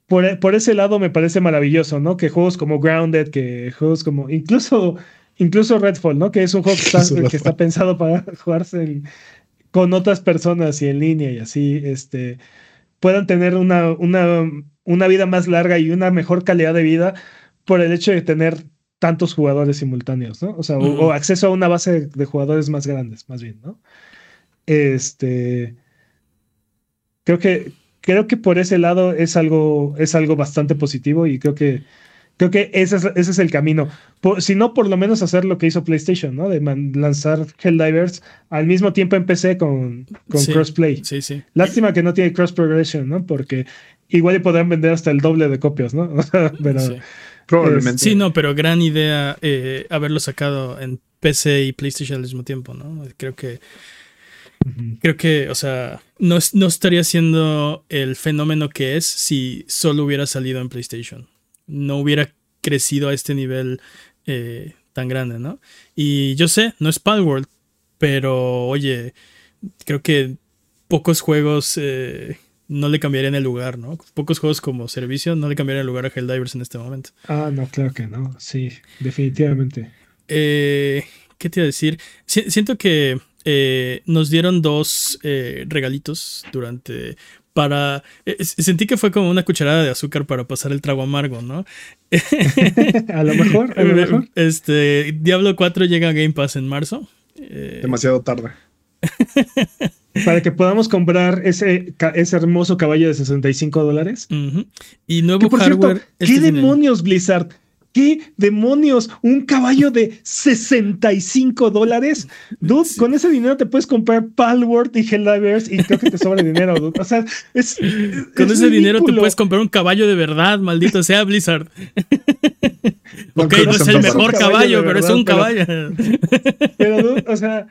por, ese lado me parece maravilloso, ¿no? Que juegos como Grounded, que juegos como, incluso, incluso Redfall, ¿no? Que es un juego que está, que está pensado para jugarse con otras personas y en línea y así, este, puedan tener una, una una vida más larga y una mejor calidad de vida por el hecho de tener tantos jugadores simultáneos, ¿no? O sea, o, acceso a una base de jugadores más grandes, más bien, ¿no? Este. Creo que. Creo que por ese lado es algo, es algo bastante positivo y creo que creo que ese es, ese es el camino. si no, por lo menos hacer lo que hizo PlayStation, ¿no? De lanzar Helldivers al mismo tiempo en PC con, con crossplay. Sí, sí. Lástima que no tiene cross progression, ¿no? Porque igual podrían vender hasta el doble de copias, ¿no? pero, sí. Probablemente. Sí, no, pero gran idea eh, haberlo sacado en PC y PlayStation al mismo tiempo, ¿no? Creo que. Creo que, o sea, no, no estaría siendo el fenómeno que es si solo hubiera salido en PlayStation. No hubiera crecido a este nivel eh, tan grande, ¿no? Y yo sé, no es Palworld, pero oye, creo que pocos juegos eh, no le cambiarían el lugar, ¿no? Pocos juegos como servicio no le cambiarían el lugar a Helldivers en este momento. Ah, no, claro que no. Sí, definitivamente. Eh, ¿Qué te iba a decir? siento que eh, nos dieron dos eh, regalitos durante. Para. sentí que fue como una cucharada de azúcar para pasar el trago amargo, ¿no? a lo mejor, a lo mejor. Este. Diablo 4 llega a Game Pass en marzo. Demasiado tarde. para que podamos comprar ese, ese hermoso caballo de 65 dólares. Y nuevo hardware. ¿Qué este demonios, Blizzard? ¿Qué demonios? ¿Un caballo de 65 dólares? Dude, con ese dinero te puedes comprar Palworld y Helldivers y creo que te sobra dinero, dude. O sea, es. Con ese dinero te puedes comprar un caballo de verdad, maldito sea Blizzard. ok, no es el mejor caballo, pero es un caballo. Pero, dude, o sea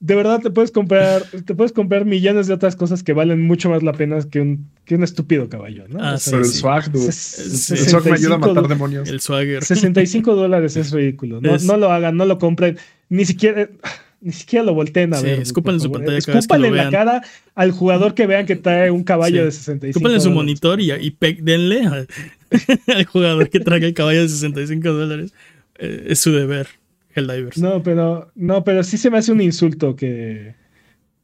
de verdad te puedes comprar, te puedes comprar millones de otras cosas que valen mucho más la pena que un, que un estúpido caballo, ¿no? Ah, Pero el swag, dude. el swag me ayuda a matar demonios. El swagger. 65 dólares es ridículo. No, no lo hagan, no lo compren. Ni siquiera ni siquiera lo volteen a sí, ver. Escúpanle en su pantalla. Escúpanle en la cara al jugador que vean que trae un caballo de 65 Escúpanle en su monitor y, y denle al, al, jugador que traiga el caballo de 65 dólares. Eh, es su deber. Helldivers. No, pero, no, pero sí se me hace un insulto que.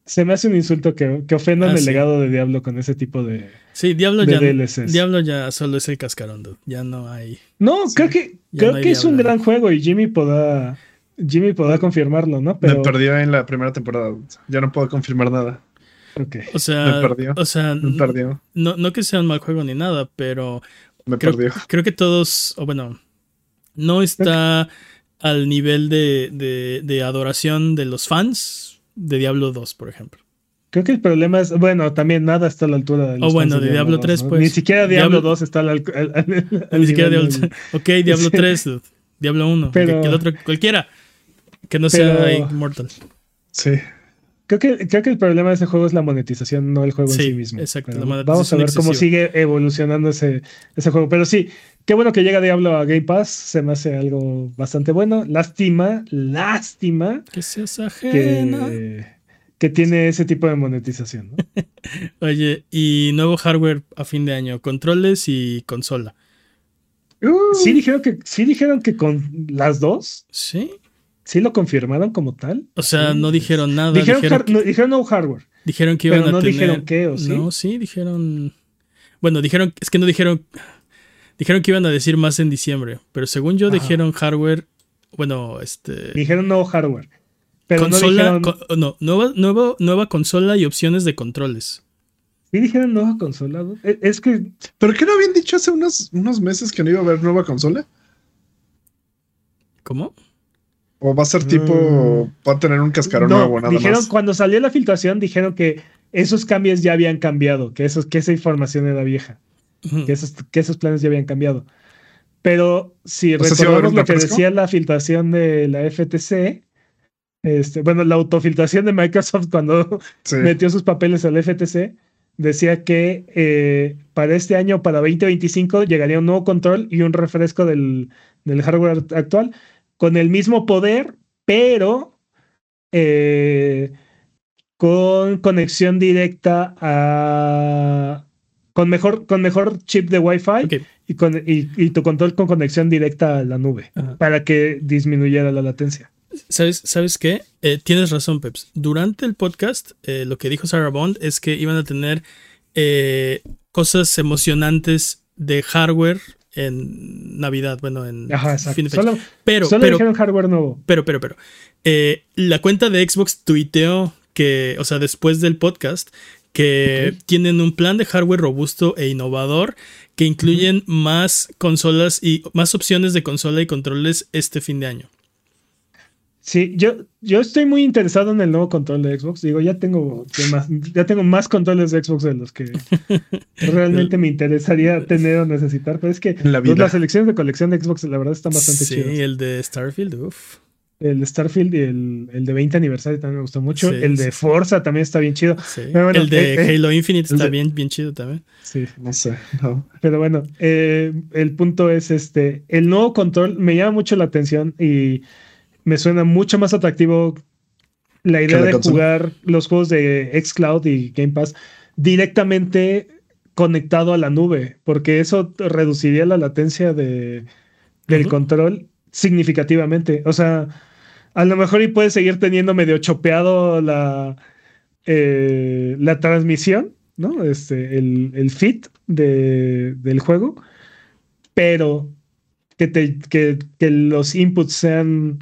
Se me hace un insulto que, que ofendan ah, el legado de Diablo con ese tipo de. Sí, Diablo ya. Diablo ya solo es el cascarón, Ya no hay. No, creo que, creo que es un gran juego y Jimmy podrá. Jimmy podrá confirmarlo, ¿no? Pero... Me perdió en la primera temporada. Ya no puedo confirmar nada. Okay. O sea, me perdió. O sea, me perdió. No, no que sea un mal juego ni nada, pero. Me creo, perdió. Creo que todos. O bueno. No está al nivel de, de, adoración de los fans de Diablo 2, por ejemplo. Creo que el problema es, bueno, también nada está a la altura de los O bueno, de Diablo, 3, pues. Ni siquiera Diablo, 2 está al, Ni siquiera Diablo Ok, Diablo 3, Diablo 1. Pero, que, el otro, cualquiera. Que no sea Immortal. Sí. Creo que, creo que el problema de ese juego es la monetización, no el juego en sí mismo. Exacto. Vamos a ver cómo sigue evolucionando ese, ese juego. Pero sí, qué bueno que llega Diablo a Game Pass. Se me hace algo bastante bueno. Lástima, lástima. Que seas ajena. Que, tiene ese tipo de monetización. Oye, y nuevo hardware a fin de año, controles y consola. sí dijeron que sí dijeron que con las dos. Sí. ¿Sí lo confirmaron como tal? O sea, no dijeron nada. Dijeron, dijeron, no, hardware. Dijeron que iban pero no dijeron qué, ¿o sí? No, sí, dijeron... Bueno, dijeron... Es que no dijeron... Dijeron que iban a decir más en diciembre. Pero según yo dijeron hardware... Bueno, este... Dijeron no hardware. Pero consola, no, no nueva, nueva, nueva consola y opciones de controles. Sí dijeron nueva consola. E, es que... ¿Pero qué no habían dicho hace unos, unos meses que no iba a haber nueva consola? ¿Cómo? ¿O va a ser tipo, mm. va a tener un cascarón nuevo nada dijeron, Cuando salió la filtración dijeron que esos cambios ya habían cambiado, que, esos, que esa información era vieja, que, esos, que esos planes ya habían cambiado. Pero si recordamos lo que decía la filtración de la FTC, este, bueno, la autofiltración de Microsoft cuando metió sus papeles al FTC, decía que eh, para este año, para 2025, llegaría un nuevo control y un refresco del, del hardware actual con el mismo poder, pero eh, con conexión directa a. Con mejor, con mejor chip de Wi-Fi y, con, y, tu control con conexión directa a la nube para que disminuyera la latencia. ¿Sabes, ¿sabes qué? Eh, tienes razón, Peps. Durante el podcast, eh, lo que dijo Sarah Bond es que iban a tener cosas emocionantes de hardware en Navidad, bueno, en fin de Solo, pero, solo dijeron hardware nuevo. Pero, pero, pero. Eh, la cuenta de Xbox tuiteó que, o sea, después del podcast, que tienen un plan de hardware robusto e innovador que incluyen más consolas y más opciones de consola y controles este fin de año. Sí, yo, yo estoy muy interesado en el nuevo control de Xbox. Digo, ya tengo, más, ya tengo más controles de Xbox de los que realmente me interesaría tener o necesitar. Pero es que la pues, las selecciones de colección de Xbox, la verdad, están bastante chidas. Sí, el de Starfield, uff. El de Starfield y el, el, de 20 aniversario también me gustó mucho. el de Forza también está bien chido. el de eh, eh, Halo Infinite está bien, bien chido también. Sí, no sé. Pero bueno, eh, el punto es este: el nuevo control me llama mucho la atención y me suena mucho más atractivo la idea de jugar los juegos de xCloud y Game Pass directamente conectado a la nube, porque eso reduciría la latencia de, del control significativamente. O sea, a lo mejor y puedes seguir teniendo medio chopeado la, eh, la transmisión, ¿no? Este, el, el fit de, del juego, pero que, te, que, que los inputs sean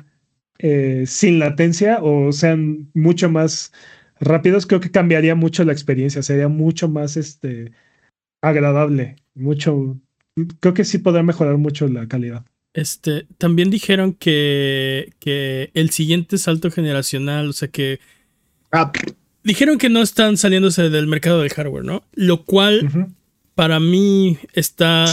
eh, sin latencia o sean mucho más rápidos, creo que cambiaría mucho la experiencia, sería mucho más este, agradable, mucho, creo que sí podría mejorar mucho la calidad. Este, también dijeron que, que el siguiente salto generacional, o sea que... Ah. Dijeron que no están saliéndose del mercado del hardware, ¿no? Lo cual para mí está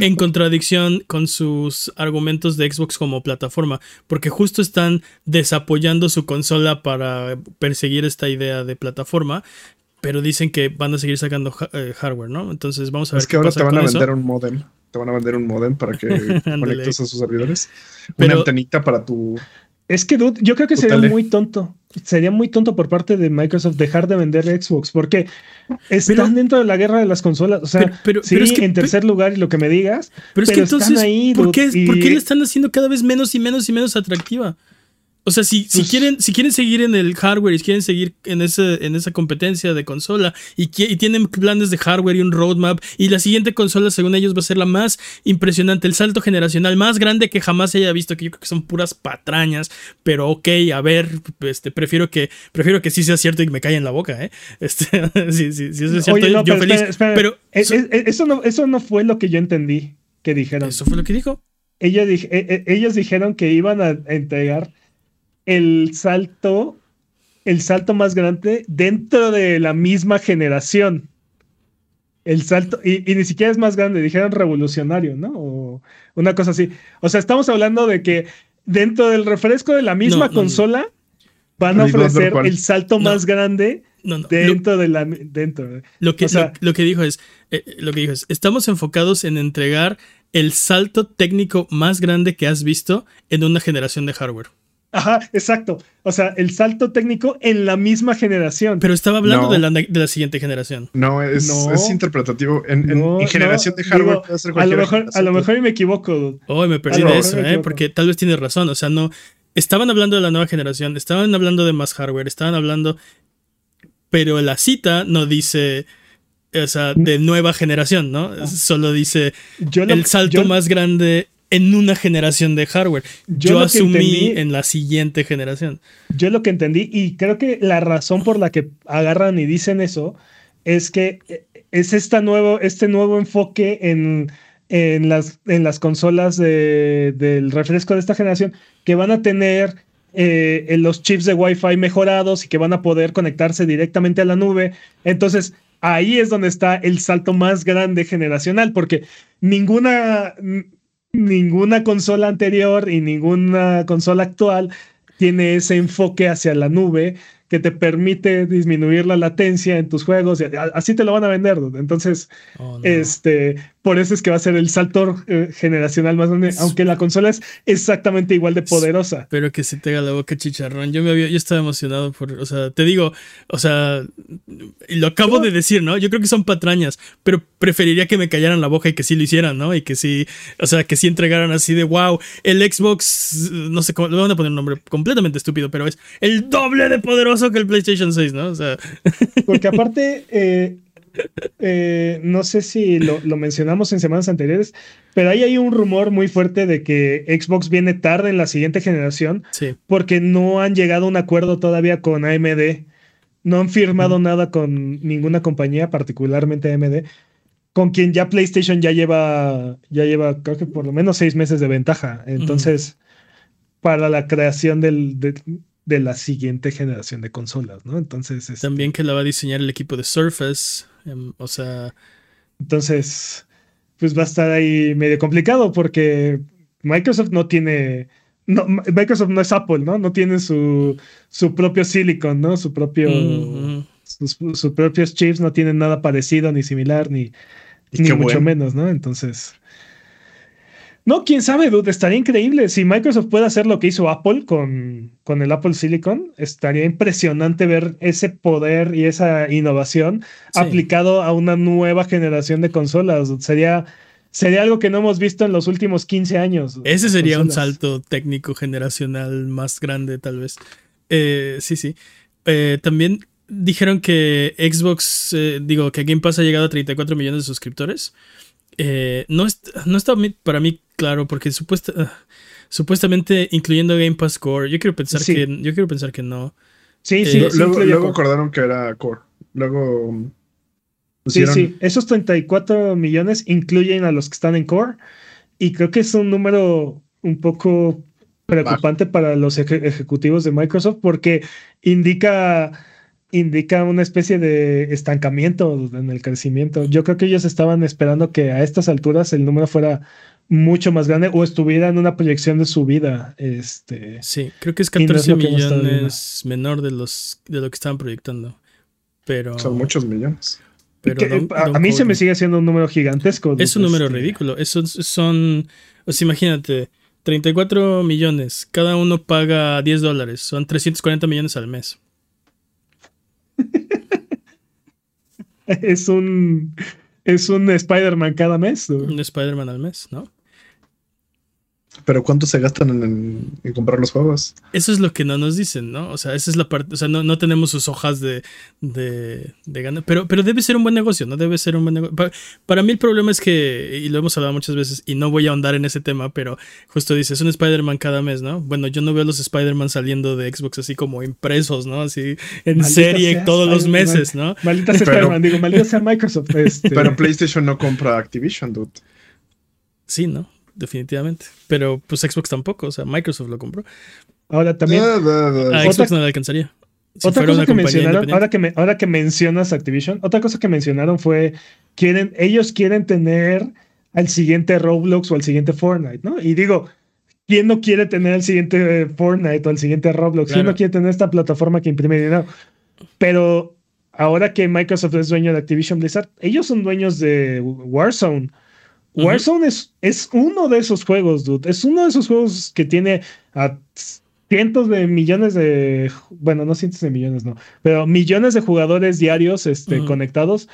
en contradicción con sus argumentos de Xbox como plataforma, porque justo están desapoyando su consola para perseguir esta idea de plataforma, pero dicen que van a seguir sacando eh, hardware, ¿no? Entonces vamos a ver. Es que ahora te van a vender un modem. Te van a vender un modem para que conectes a sus servidores. Una antenita para tu es que, dude, yo creo que sería muy tonto. Sería muy tonto por parte de Microsoft dejar de vender Xbox, porque están dentro de la guerra de las consolas. O sea, pero, sí, es que, en tercer lugar y lo que me digas. Pero, es que entonces, ahí, ¿por, qué, ¿por qué le están haciendo cada vez menos y menos y menos atractiva? O sea, si, si, pues quieren, si quieren seguir en el hardware y quieren seguir en, ese, en esa competencia de consola y, y, tienen planes de hardware y un roadmap y la siguiente consola según ellos va a ser la más impresionante, el salto generacional más grande que jamás se haya visto, que yo creo que son puras patrañas, pero ok, a ver, este, prefiero que, prefiero que sí sea cierto y me caiga en la boca, ¿eh? Este, si, si, eso es cierto, yo feliz. pero eh, eh, eso, no, eso no fue lo que yo entendí que dijeron. Eso fue lo que dijo. Ella, eh, ellos dijeron que iban a entregar el salto, el salto más grande dentro de la misma generación. El salto, y, ni siquiera es más grande, dijeron revolucionario, ¿no? O una cosa así. O sea, estamos hablando de que dentro del refresco de la misma consola van a ofrecer el salto más grande dentro de la dentro. Lo que, lo, que dijo es eh, lo que dijo es estamos enfocados en entregar el salto técnico más grande que has visto en una generación de hardware. Ajá, exacto. O sea, el salto técnico en la misma generación. Pero estaba hablando de, la, siguiente generación. No, es, interpretativo. En, generación de hardware puede ser a lo mejor, A lo mejor me equivoco. Oh, me perdí de eso, ¿eh? Porque tal vez tienes razón. O sea, no. Estaban hablando de la nueva generación, estaban hablando de más hardware, estaban hablando. Pero la cita no dice. O sea, de nueva generación, ¿no? Ah. Solo dice el salto más grande en una generación de hardware. Yo, asumí en la siguiente generación. Yo lo que entendí, y creo que la razón por la que agarran y dicen eso, es que eh, es esta nuevo, este nuevo enfoque en, en, las, en las consolas del refresco de esta generación, que van a tener eh, los chips de Wi-Fi mejorados y que van a poder conectarse directamente a la nube. Entonces, ahí es donde está el salto más grande generacional, porque ninguna, ninguna consola anterior y ninguna consola actual tiene ese enfoque hacia la nube que te permite disminuir la latencia en tus juegos. Así te lo van a vender. Entonces, oh, este, por eso es que va a ser el salto eh, generacional más grande, aunque la consola es exactamente igual de poderosa. Espero que se te haga la boca chicharrón. Yo me había, yo estaba emocionado por, o sea, te digo, o sea, lo acabo de decir, ¿no? Yo creo que son patrañas, pero preferiría que me callaran la boca y que sí lo hicieran, ¿no? Y que sí, o sea, que sí entregaran así de wow, el Xbox, no sé cómo, le van a poner un nombre completamente estúpido, pero es el doble de poderoso que el PlayStation 6, ¿no? O sea. Porque aparte, eh, eh, no sé si lo, mencionamos en semanas anteriores, pero ahí hay un rumor muy fuerte de que Xbox viene tarde en la siguiente generación porque no han llegado a un acuerdo todavía con AMD. No han firmado nada con ninguna compañía, particularmente AMD, con quien ya PlayStation ya lleva, ya lleva, creo que por lo menos seis meses de ventaja. Entonces, para la creación del, de, la siguiente generación de consolas, ¿no? Entonces. Este También que la va a diseñar el equipo de Surface. Em, o sea. Entonces, pues va a estar ahí medio complicado porque Microsoft no tiene. No, Microsoft no es Apple, ¿no? No tiene su, su propio silicon, ¿no? Su propio. sus, propios chips no tienen nada parecido, ni similar, ni, ni mucho menos, ¿no? Entonces. No, quién sabe, dude. Estaría increíble. Si Microsoft puede hacer lo que hizo Apple con, con el Apple Silicon, estaría impresionante ver ese poder y esa innovación aplicado a una nueva generación de consolas. Sería, sería algo que no hemos visto en los últimos 15 años. Ese sería un salto técnico generacional más grande, tal vez. Eh, sí, sí. Eh, también dijeron que Xbox, eh, digo, que Game Pass ha llegado a 34 millones de suscriptores. Eh, no, no está para mí claro porque supuesta, supuestamente incluyendo Game Pass Core, yo quiero pensar que yo quiero pensar que no. Sí, sí, eh, luego, acordaron que era Core. Luego Sí, sí, esos 34 millones incluyen a los que están en Core y creo que es un número un poco preocupante para los ejecutivos de Microsoft porque indica indica una especie de estancamiento en el crecimiento. Yo creo que ellos estaban esperando que a estas alturas el número fuera mucho más grande o estuviera en una proyección de subida. Este, sí, creo que es 14 millones menor de, los, de lo que estaban proyectando. Pero, Son muchos millones. Pero a, mí se me sigue siendo un número gigantesco. Es un número este, ridículo. Eso son, o sea, imagínate, 34 millones. Cada uno paga 10 dólares. Son 340 millones al mes. es un es un Spider-Man cada mes. Un Spider-Man al mes, ¿no? Pero ¿cuánto se gastan en, comprar los juegos? Eso es lo que no nos dicen, ¿no? O sea, esa es la parte, o sea, no, tenemos sus hojas de, de, de pero, pero debe ser un buen negocio, ¿no? Debe ser un buen negocio. Para, mí el problema es que, y lo hemos hablado muchas veces, y no voy a ahondar en ese tema, pero justo dice, es un Spider-Man cada mes, ¿no? Bueno, yo no veo los Spider-Man saliendo de Xbox así como impresos, ¿no? Así en serie todos los meses, ¿no? Maldita sea Spider-Man, digo, maldita sea Microsoft. Este. Pero PlayStation no compra Activision, dude. Sí, ¿no? Definitivamente. Pero pues Xbox tampoco, o sea, Microsoft lo compró. Ahora también. A Xbox no le alcanzaría. otra cosa que mencionaron, ahora que, ahora que mencionas Activision, otra cosa que mencionaron fue, quieren, ellos quieren tener al siguiente Roblox o al siguiente Fortnite, ¿no? Y digo, ¿quién no quiere tener el siguiente Fortnite o el siguiente Roblox? ¿Quién no quiere tener esta plataforma que imprime dinero? Pero ahora que Microsoft es dueño de Activision Blizzard, ellos son dueños de Warzone. Warzone es, es uno de esos juegos, dude. Es uno de esos juegos que tiene a cientos de millones de, bueno, no cientos de millones, no, pero millones de jugadores diarios este, conectados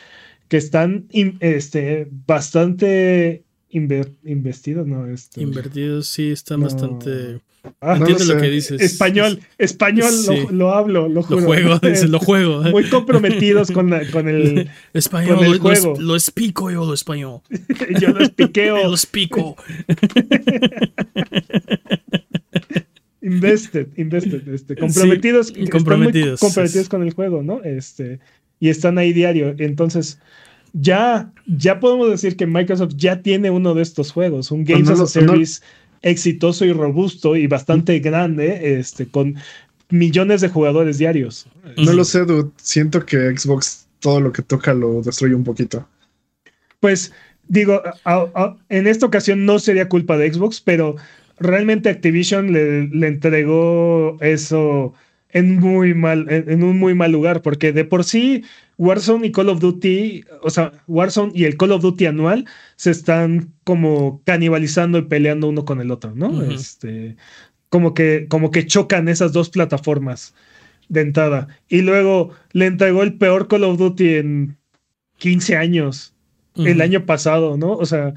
que están este, bastante investidos, ¿no? Este, Invertidos, sí, están bastante... Ah, Entiendo lo, que dices. Español, español lo, hablo, lo, juego. Lo juego, lo juego. Muy comprometidos con, con el, español. Con el juego. Lo, explico yo lo español. yo lo expliqueo. lo explico. invested, invested, este, comprometidos, comprometidos, comprometidos con el juego, ¿no? Este, y están ahí diario. Entonces, ya, ya podemos decir que Microsoft ya tiene uno de estos juegos, un Games as a Service exitoso y robusto y bastante grande, este, con millones de jugadores diarios. No lo sé, dude. Siento que Xbox todo lo que toca lo destruye un poquito. Pues digo, en esta ocasión no sería culpa de Xbox, pero realmente Activision le, entregó eso en muy mal, en, un muy mal lugar, porque de por sí Warzone y Call of Duty, o sea, Warzone y el Call of Duty anual se están como canibalizando y peleando uno con el otro, ¿no? Este, como que, como que chocan esas dos plataformas de entrada. Y luego le entregó el peor Call of Duty en 15 años, el año pasado, ¿no? O sea,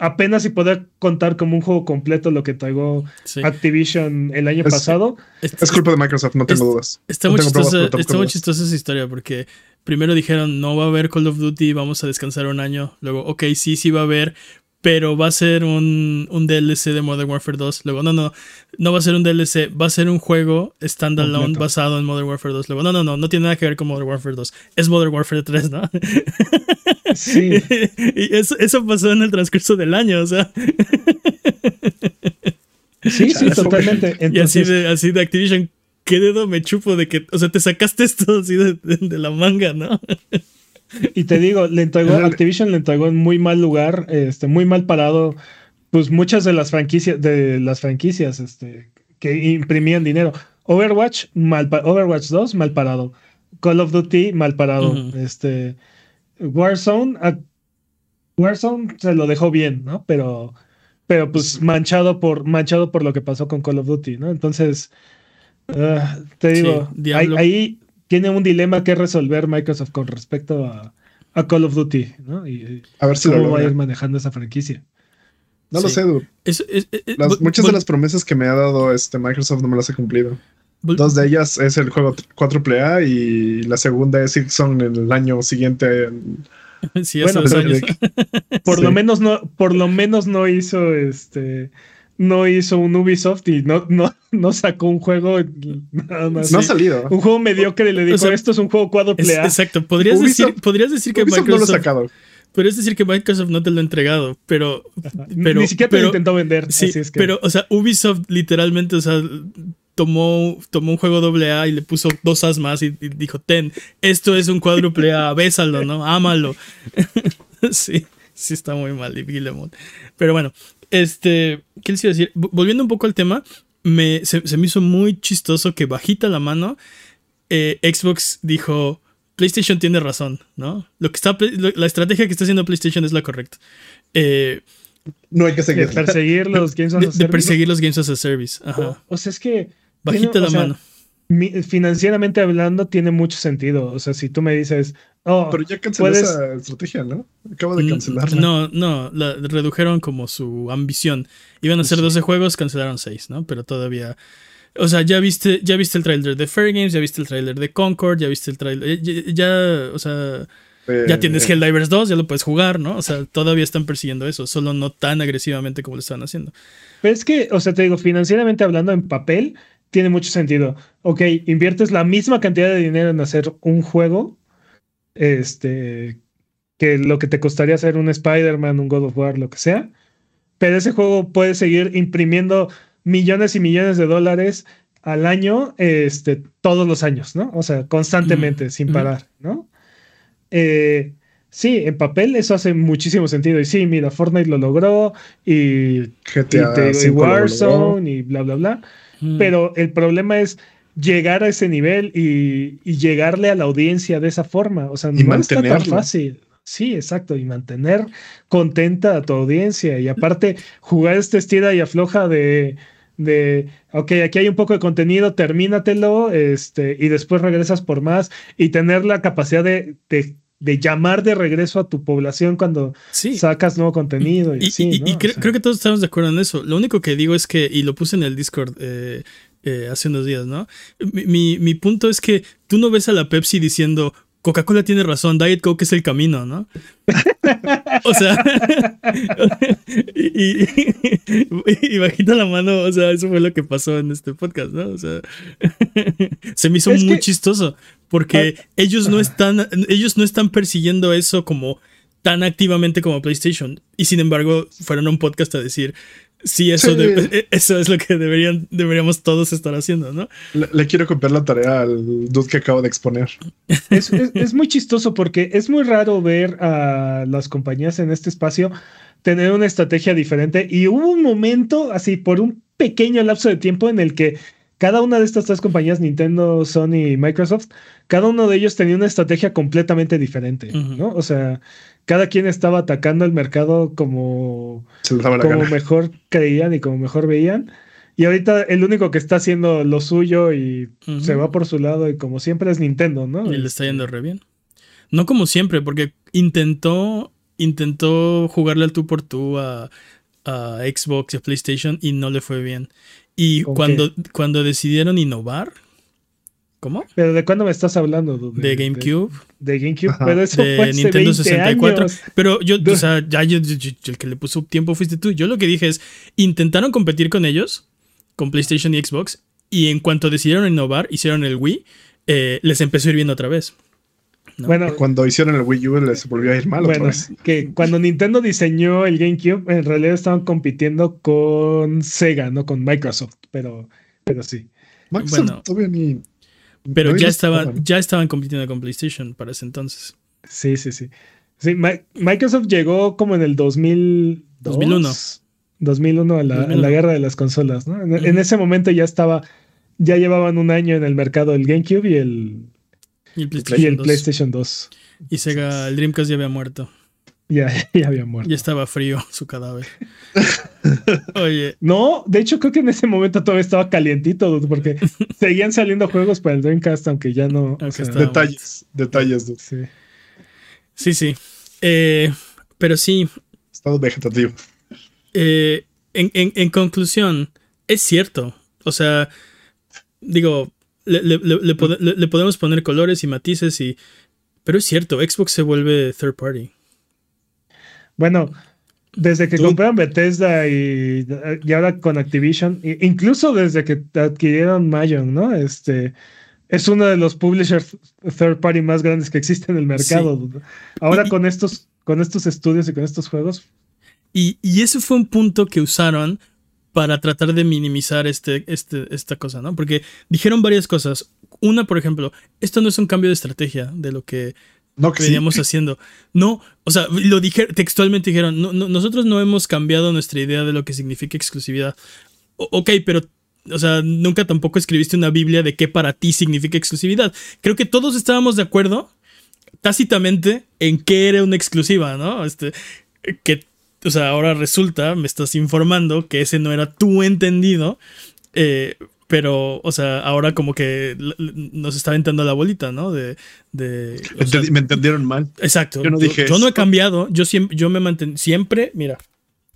apenas si poder contar como un juego completo lo que traigo Activision el año pasado. Es, culpa de Microsoft, no tengo dudas. Está, muy, chistosa, esa historia porque primero dijeron no va a haber Call of Duty, vamos a descansar un año. Luego, ok, sí, sí va a haber, pero va a ser un, un, DLC de Modern Warfare 2. Luego, no, no, no va a ser un DLC, va a ser un juego standalone basado en Modern Warfare 2. Luego, no, no, no, no tiene nada que ver con Modern Warfare 2. Es Modern Warfare 3, ¿no? Sí. y eso, eso pasó en el transcurso del año, o sea. Sí, sí, totalmente. y así de, así de Activision, ¿qué dedo me chupo de que, o sea, te sacaste esto así de, de la manga, ¿no? Y te digo, le entregó, Activision le entregó en muy mal lugar, este, muy mal parado, pues muchas de las franquicias, de las franquicias, este, que imprimían dinero. Overwatch, mal Overwatch 2, mal parado. Call of Duty, mal parado. Este, Warzone, Warzone se lo dejó bien, ¿no? Pero, pero pues manchado por, manchado por lo que pasó con Call of Duty, ¿no? Entonces, ah, te digo, ahí, tiene un dilema que resolver Microsoft con respecto a, Call of Duty, ¿no? Y, a ver si cómo va a ir manejando esa franquicia. No lo sé, Edu. muchas de las promesas que me ha dado este Microsoft no me las ha cumplido. Dos de ellas es el juego 4A y la segunda es Silksong en el año siguiente. Sí, bueno, por lo menos no, por lo menos no hizo este no hizo un Ubisoft y no, no, no sacó un juego nada más. No ha salido. Un juego mediocre y le dijo, esto es un juego cuádruple A. exacto, podrías decir, podrías decir que Microsoft... no lo ha sacado. Podrías decir que Microsoft no te lo ha entregado, pero... pero Ni siquiera te lo intentó vender. Sí, es que... pero, o sea, Ubisoft literalmente, o sea, tomó, tomó un juego doble A y le puso dos As más y, dijo, ten, esto es un cuádruple A, bésalo, ¿no? Ámalo. sí, sí está muy mal, y Pero bueno, este, ¿qué les iba a decir? Volviendo un poco al tema, me, se, me hizo muy chistoso que bajita la mano, eh, Xbox dijo, PlayStation tiene razón, ¿no? Lo que está, la estrategia que está haciendo PlayStation es la correcta. Eh, no hay que seguir. De perseguir los Games as a Service. De perseguir los Games as a Service. Ajá. O, sea, es que. Bajita la mano. financieramente hablando, tiene mucho sentido. O sea, si tú me dices, Oh, pero ya canceló esa estrategia, ¿no? Acabo de mm, cancelarla. No, no, la redujeron como su ambición. Iban a hacer 12 juegos, cancelaron 6, ¿no? Pero todavía. O sea, ya viste, ya viste el trailer de Fair Games, ya viste el trailer de Concord, ya viste el trailer. Ya, o sea. ya eh, tienes eh. Helldivers 2, ya lo puedes jugar, ¿no? O sea, todavía están persiguiendo eso, solo no tan agresivamente como lo están haciendo. Pero es que, o sea, te digo, financieramente hablando en papel, tiene mucho sentido. Ok, inviertes la misma cantidad de dinero en hacer un juego este, que lo que te costaría hacer un Spider-Man, un God of War, lo que sea. Pero ese juego puede seguir imprimiendo millones y millones de dólares al año, este, todos los años, ¿no? O sea, constantemente, sin parar, ¿no? Eh, Sí, en papel eso hace muchísimo sentido. Y sí, mira, Fortnite lo logró y, GTA y, Warzone y bla, bla, bla. Mm. Pero el problema es llegar a ese nivel y, llegarle a la audiencia de esa forma. O sea, no está tan fácil. Sí, exacto, y mantener contenta a tu audiencia. Y aparte, jugar este estira y afloja de, de, ok, aquí hay un poco de contenido, termínatelo, este, y después regresas por más, y tener la capacidad de, de, llamar de regreso a tu población cuando sacas nuevo contenido. Y, y, creo, que todos estamos de acuerdo en eso. Lo único que digo es que, y lo puse en el Discord, eh, eh, hace unos días, ¿no? Mi, mi, punto es que tú no ves a la Pepsi diciendo, Coca-Cola tiene razón, Diet Coke es el camino, ¿no? o sea, y, y, bajita la mano, o sea, eso fue lo que pasó en este podcast, ¿no? O sea, se me hizo muy chistoso porque ah, ellos no están, ellos no están persiguiendo eso como tan activamente como PlayStation y sin embargo fueron a un podcast a decir, Sí, eso, e, eso es lo que deberían, deberíamos todos estar haciendo, ¿no? Le, quiero copiar la tarea al dude que acabo de exponer. Es, muy chistoso porque es muy raro ver a las compañías en este espacio tener una estrategia diferente y hubo un momento, así por un pequeño lapso de tiempo en el que cada una de estas tres compañías, Nintendo, Sony y Microsoft, cada uno de ellos tenía una estrategia completamente diferente, ¿no? O sea, cada quien estaba atacando el mercado como, como mejor creían y como mejor veían. Y ahorita el único que está haciendo lo suyo y se va por su lado y como siempre es Nintendo, ¿no? Y le está yendo re bien. No como siempre, porque intentó, intentó jugarle al tú por tú a, Xbox y a PlayStation y no le fue bien. Y cuando, cuando decidieron innovar, ¿Cómo? ¿Pero de cuándo me estás hablando? De, GameCube. De, GameCube, pero eso de fue Nintendo 64. Pero yo, o sea, ya yo, el que le puso tiempo fuiste tú. Yo lo que dije es, intentaron competir con ellos, con PlayStation y Xbox, y en cuanto decidieron innovar, hicieron el Wii, eh, les empezó a ir bien otra vez. Bueno, cuando hicieron el Wii U les volvió a ir mal. Bueno, que cuando Nintendo diseñó el GameCube, en realidad estaban compitiendo con Sega, no con Microsoft, pero, pero sí. Microsoft bueno, todavía ni pero ya, estaban, ya estaban compitiendo con PlayStation para ese entonces. Sí, sí, sí. sí Microsoft llegó como en el 2000, 2001. 2001 a la, guerra de las consolas, ¿no? En, ese momento ya estaba, ya llevaban un año en el mercado el GameCube y el, y el PlayStation, 2. Y Sega, el Dreamcast ya había muerto. Ya, ya había muerto. Ya estaba frío su cadáver. Oye. No, de hecho creo que en ese momento todavía estaba calientito, porque seguían saliendo juegos para el Dreamcast, aunque ya no. detalles, detalles. Sí, sí. sí. Eh, pero sí. Estado vegetativo. Eh, en, conclusión, es cierto. O sea, digo, le, le, podemos poner colores y matices y... Pero es cierto, Xbox se vuelve third party. Bueno, desde que compraron Bethesda y, y, ahora con Activision, incluso desde que adquirieron Mayon, ¿no? Este es uno de los publishers third party más grandes que existen en el mercado. Ahora con estos, con estos estudios y con estos juegos. Y, y, ese fue un punto que usaron para tratar de minimizar este, este, esta cosa, ¿no? Porque dijeron varias cosas. Una, por ejemplo, esto no es un cambio de estrategia de lo que no, que veníamos haciendo. No, o sea, lo dije textualmente dijeron, no, nosotros no hemos cambiado nuestra idea de lo que significa exclusividad. ok, pero, o sea, nunca tampoco escribiste una Biblia de qué para ti significa exclusividad. Creo que todos estábamos de acuerdo tácitamente en qué era una exclusiva, ¿no? Este, que, o sea, ahora resulta, me estás informando que ese no era tu entendido. Eh, pero, o sea, ahora como que nos está aventando la bolita, ¿no? De. de me entendieron mal. Exacto. Yo no dije. Yo, no he cambiado. Yo siempre, yo me mantengo. Siempre, mira.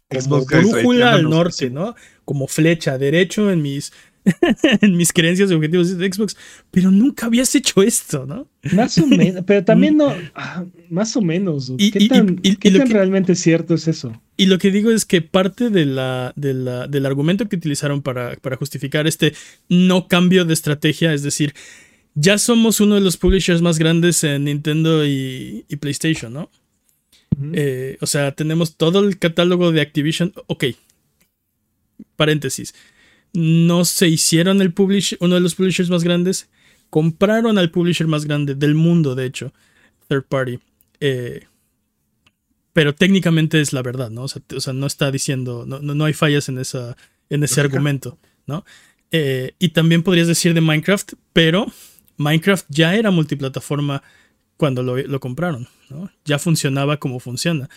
Como brújula al norte, ¿no? Como flecha derecho en mis en mis creencias y objetivos de Xbox, pero nunca habías hecho esto, ¿no? Más o menos, pero también no, ah, más o menos. ¿Qué tan, realmente cierto es eso? Y lo que digo es que parte de la, del argumento que utilizaron para, para justificar este no cambio de estrategia, es decir, ya somos uno de los publishers más grandes en Nintendo y, PlayStation, ¿no? Eh, o sea, tenemos todo el catálogo de Activision. Ok. Paréntesis no se hicieron el publisher, uno de los publishers más grandes, compraron al publisher más grande del mundo, de hecho, third party. Eh, pero técnicamente es la verdad, ¿no? O sea, no está diciendo, no, no, hay fallas en, esa, en ese argumento, ¿no? Eh, y también podrías decir de Minecraft, pero Minecraft ya era multiplataforma cuando lo, compraron, ¿no? Ya funcionaba como funciona.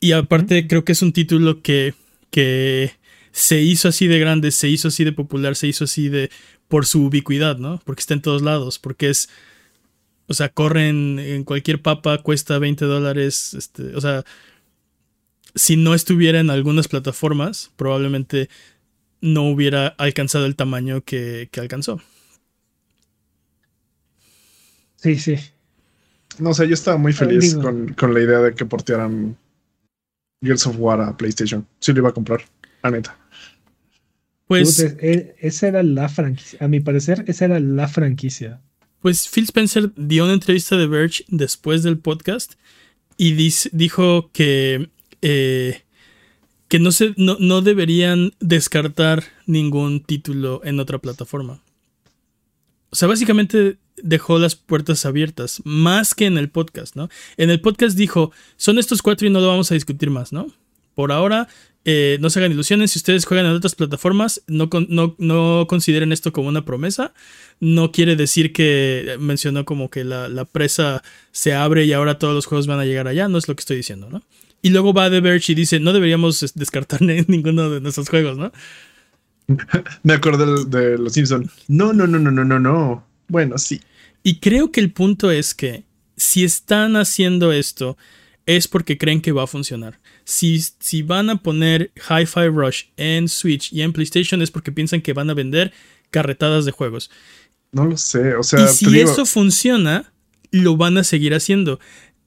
Y aparte creo que es un título que, que se hizo así de grande, se hizo así de popular, se hizo así de por su ubicuidad, ¿no? Porque está en todos lados, porque es, o sea, corren en cualquier papa, cuesta 20 dólares, este, o sea, si no estuviera en algunas plataformas, probablemente no hubiera alcanzado el tamaño que, alcanzó. Sí, sí. No sé, yo estaba muy feliz con, la idea de que portearan Gears of War a PlayStation. Sí lo iba a comprar, la neta. Pues. E, esa era la franquicia. A mi parecer, esa era la franquicia. Pues Phil Spencer dio una entrevista de Verge después del podcast y dijo que eh, que no, se, no, no deberían descartar ningún título en otra plataforma. O sea, básicamente dejó las puertas abiertas, más que en el podcast, ¿no? En el podcast dijo, son estos cuatro y no lo vamos a discutir más, ¿no? Por ahora, eh, no se hagan ilusiones, si ustedes juegan en otras plataformas, no, no, no, consideren esto como una promesa. No quiere decir que mencionó como que la, la presa se abre y ahora todos los juegos van a llegar allá, no es lo que estoy diciendo, ¿no? Y luego va The Verge y dice, no deberíamos descartar ninguno de nuestros juegos, ¿no? Me acordé de, Los Simpsons. No, no, no, no, no, no, no. Bueno, sí. Y creo que el punto es que si están haciendo esto es porque creen que va a funcionar. Si, si van a poner Hi-Fi Rush en Switch y en PlayStation es porque piensan que van a vender carretadas de juegos. No lo sé, o sea... Y si eso funciona, lo van a seguir haciendo.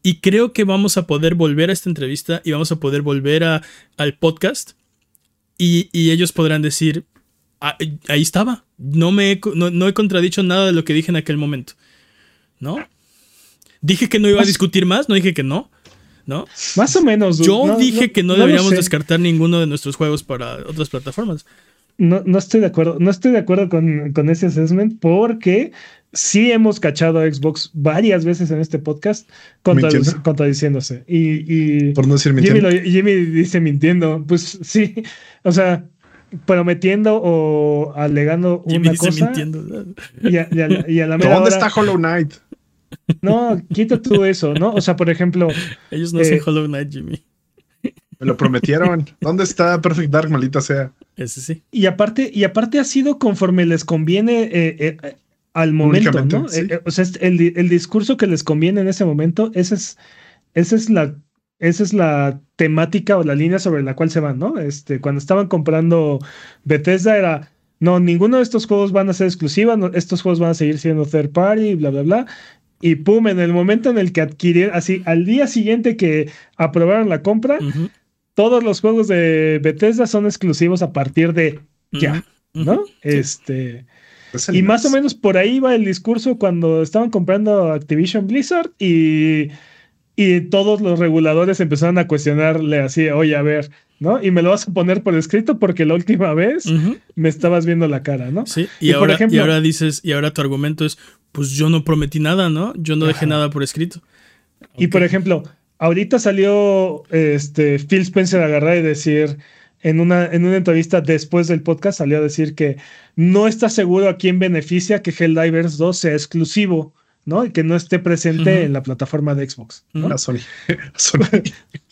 Y creo que vamos a poder volver a esta entrevista y vamos a poder volver a, al podcast y, ellos podrán decir, ahí estaba, no, me he, no, he contradicho nada de lo que dije en aquel momento, ¿no? Dije que no iba a discutir más, no dije que no, ¿no? Más o menos. Yo dije que no, deberíamos descartar ninguno de nuestros juegos para otras plataformas. No, no estoy de acuerdo, no estoy de acuerdo con, con ese assessment porque sí hemos cachado a Xbox varias veces en este podcast contradiciéndose. Y, Por no decir mintiendo. Jimmy, dice mintiendo. Pues sí, o sea, prometiendo o alegando Jimmy una dice cosa. Mintiendo. Y a, la, ¿Dónde está Hollow Knight? No, quita tú eso, ¿no? O sea, por ejemplo. Ellos no hacen eh, Hollow Knight, Jimmy. Me lo prometieron. ¿Dónde está Perfect Dark, maldita sea? Ese sí. Y aparte, y aparte ha sido conforme les conviene eh, eh, al momento, ¿no? Eh, eh, o sea, el, discurso que les conviene en ese momento, esa es, esa es la, esa es la temática o la línea sobre la cual se van, ¿no? Este, cuando estaban comprando Bethesda era, no, ninguno de estos juegos van a ser exclusivos, estos juegos van a seguir siendo third party, bla, bla, bla. Y pum, en el momento en el que adquirieron, así, al día siguiente que aprobaron la compra, todos los juegos de Bethesda son exclusivos a partir de ya, ¿no? Este y más o menos por ahí va el discurso cuando estaban comprando Activision Blizzard y, y todos los reguladores empezaron a cuestionarle así, oye, a ver, ¿no? Y me lo vas a poner por escrito porque la última vez me estabas viendo la cara, ¿no? Sí, y, ahora, y ahora dices, y ahora tu argumento es, pues yo no prometí nada, ¿no? Yo no dejé nada por escrito. Y por ejemplo, ahorita salió este Phil Spencer a agarrar y decir en una, en una entrevista después del podcast salió a decir que no está seguro a quién beneficia que Helldivers 2 sea exclusivo, ¿no? Y que no esté presente en la plataforma de Xbox. ¿no? Sony.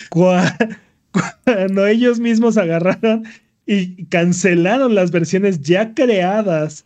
Cuando ellos mismos agarraron y cancelaron las versiones ya creadas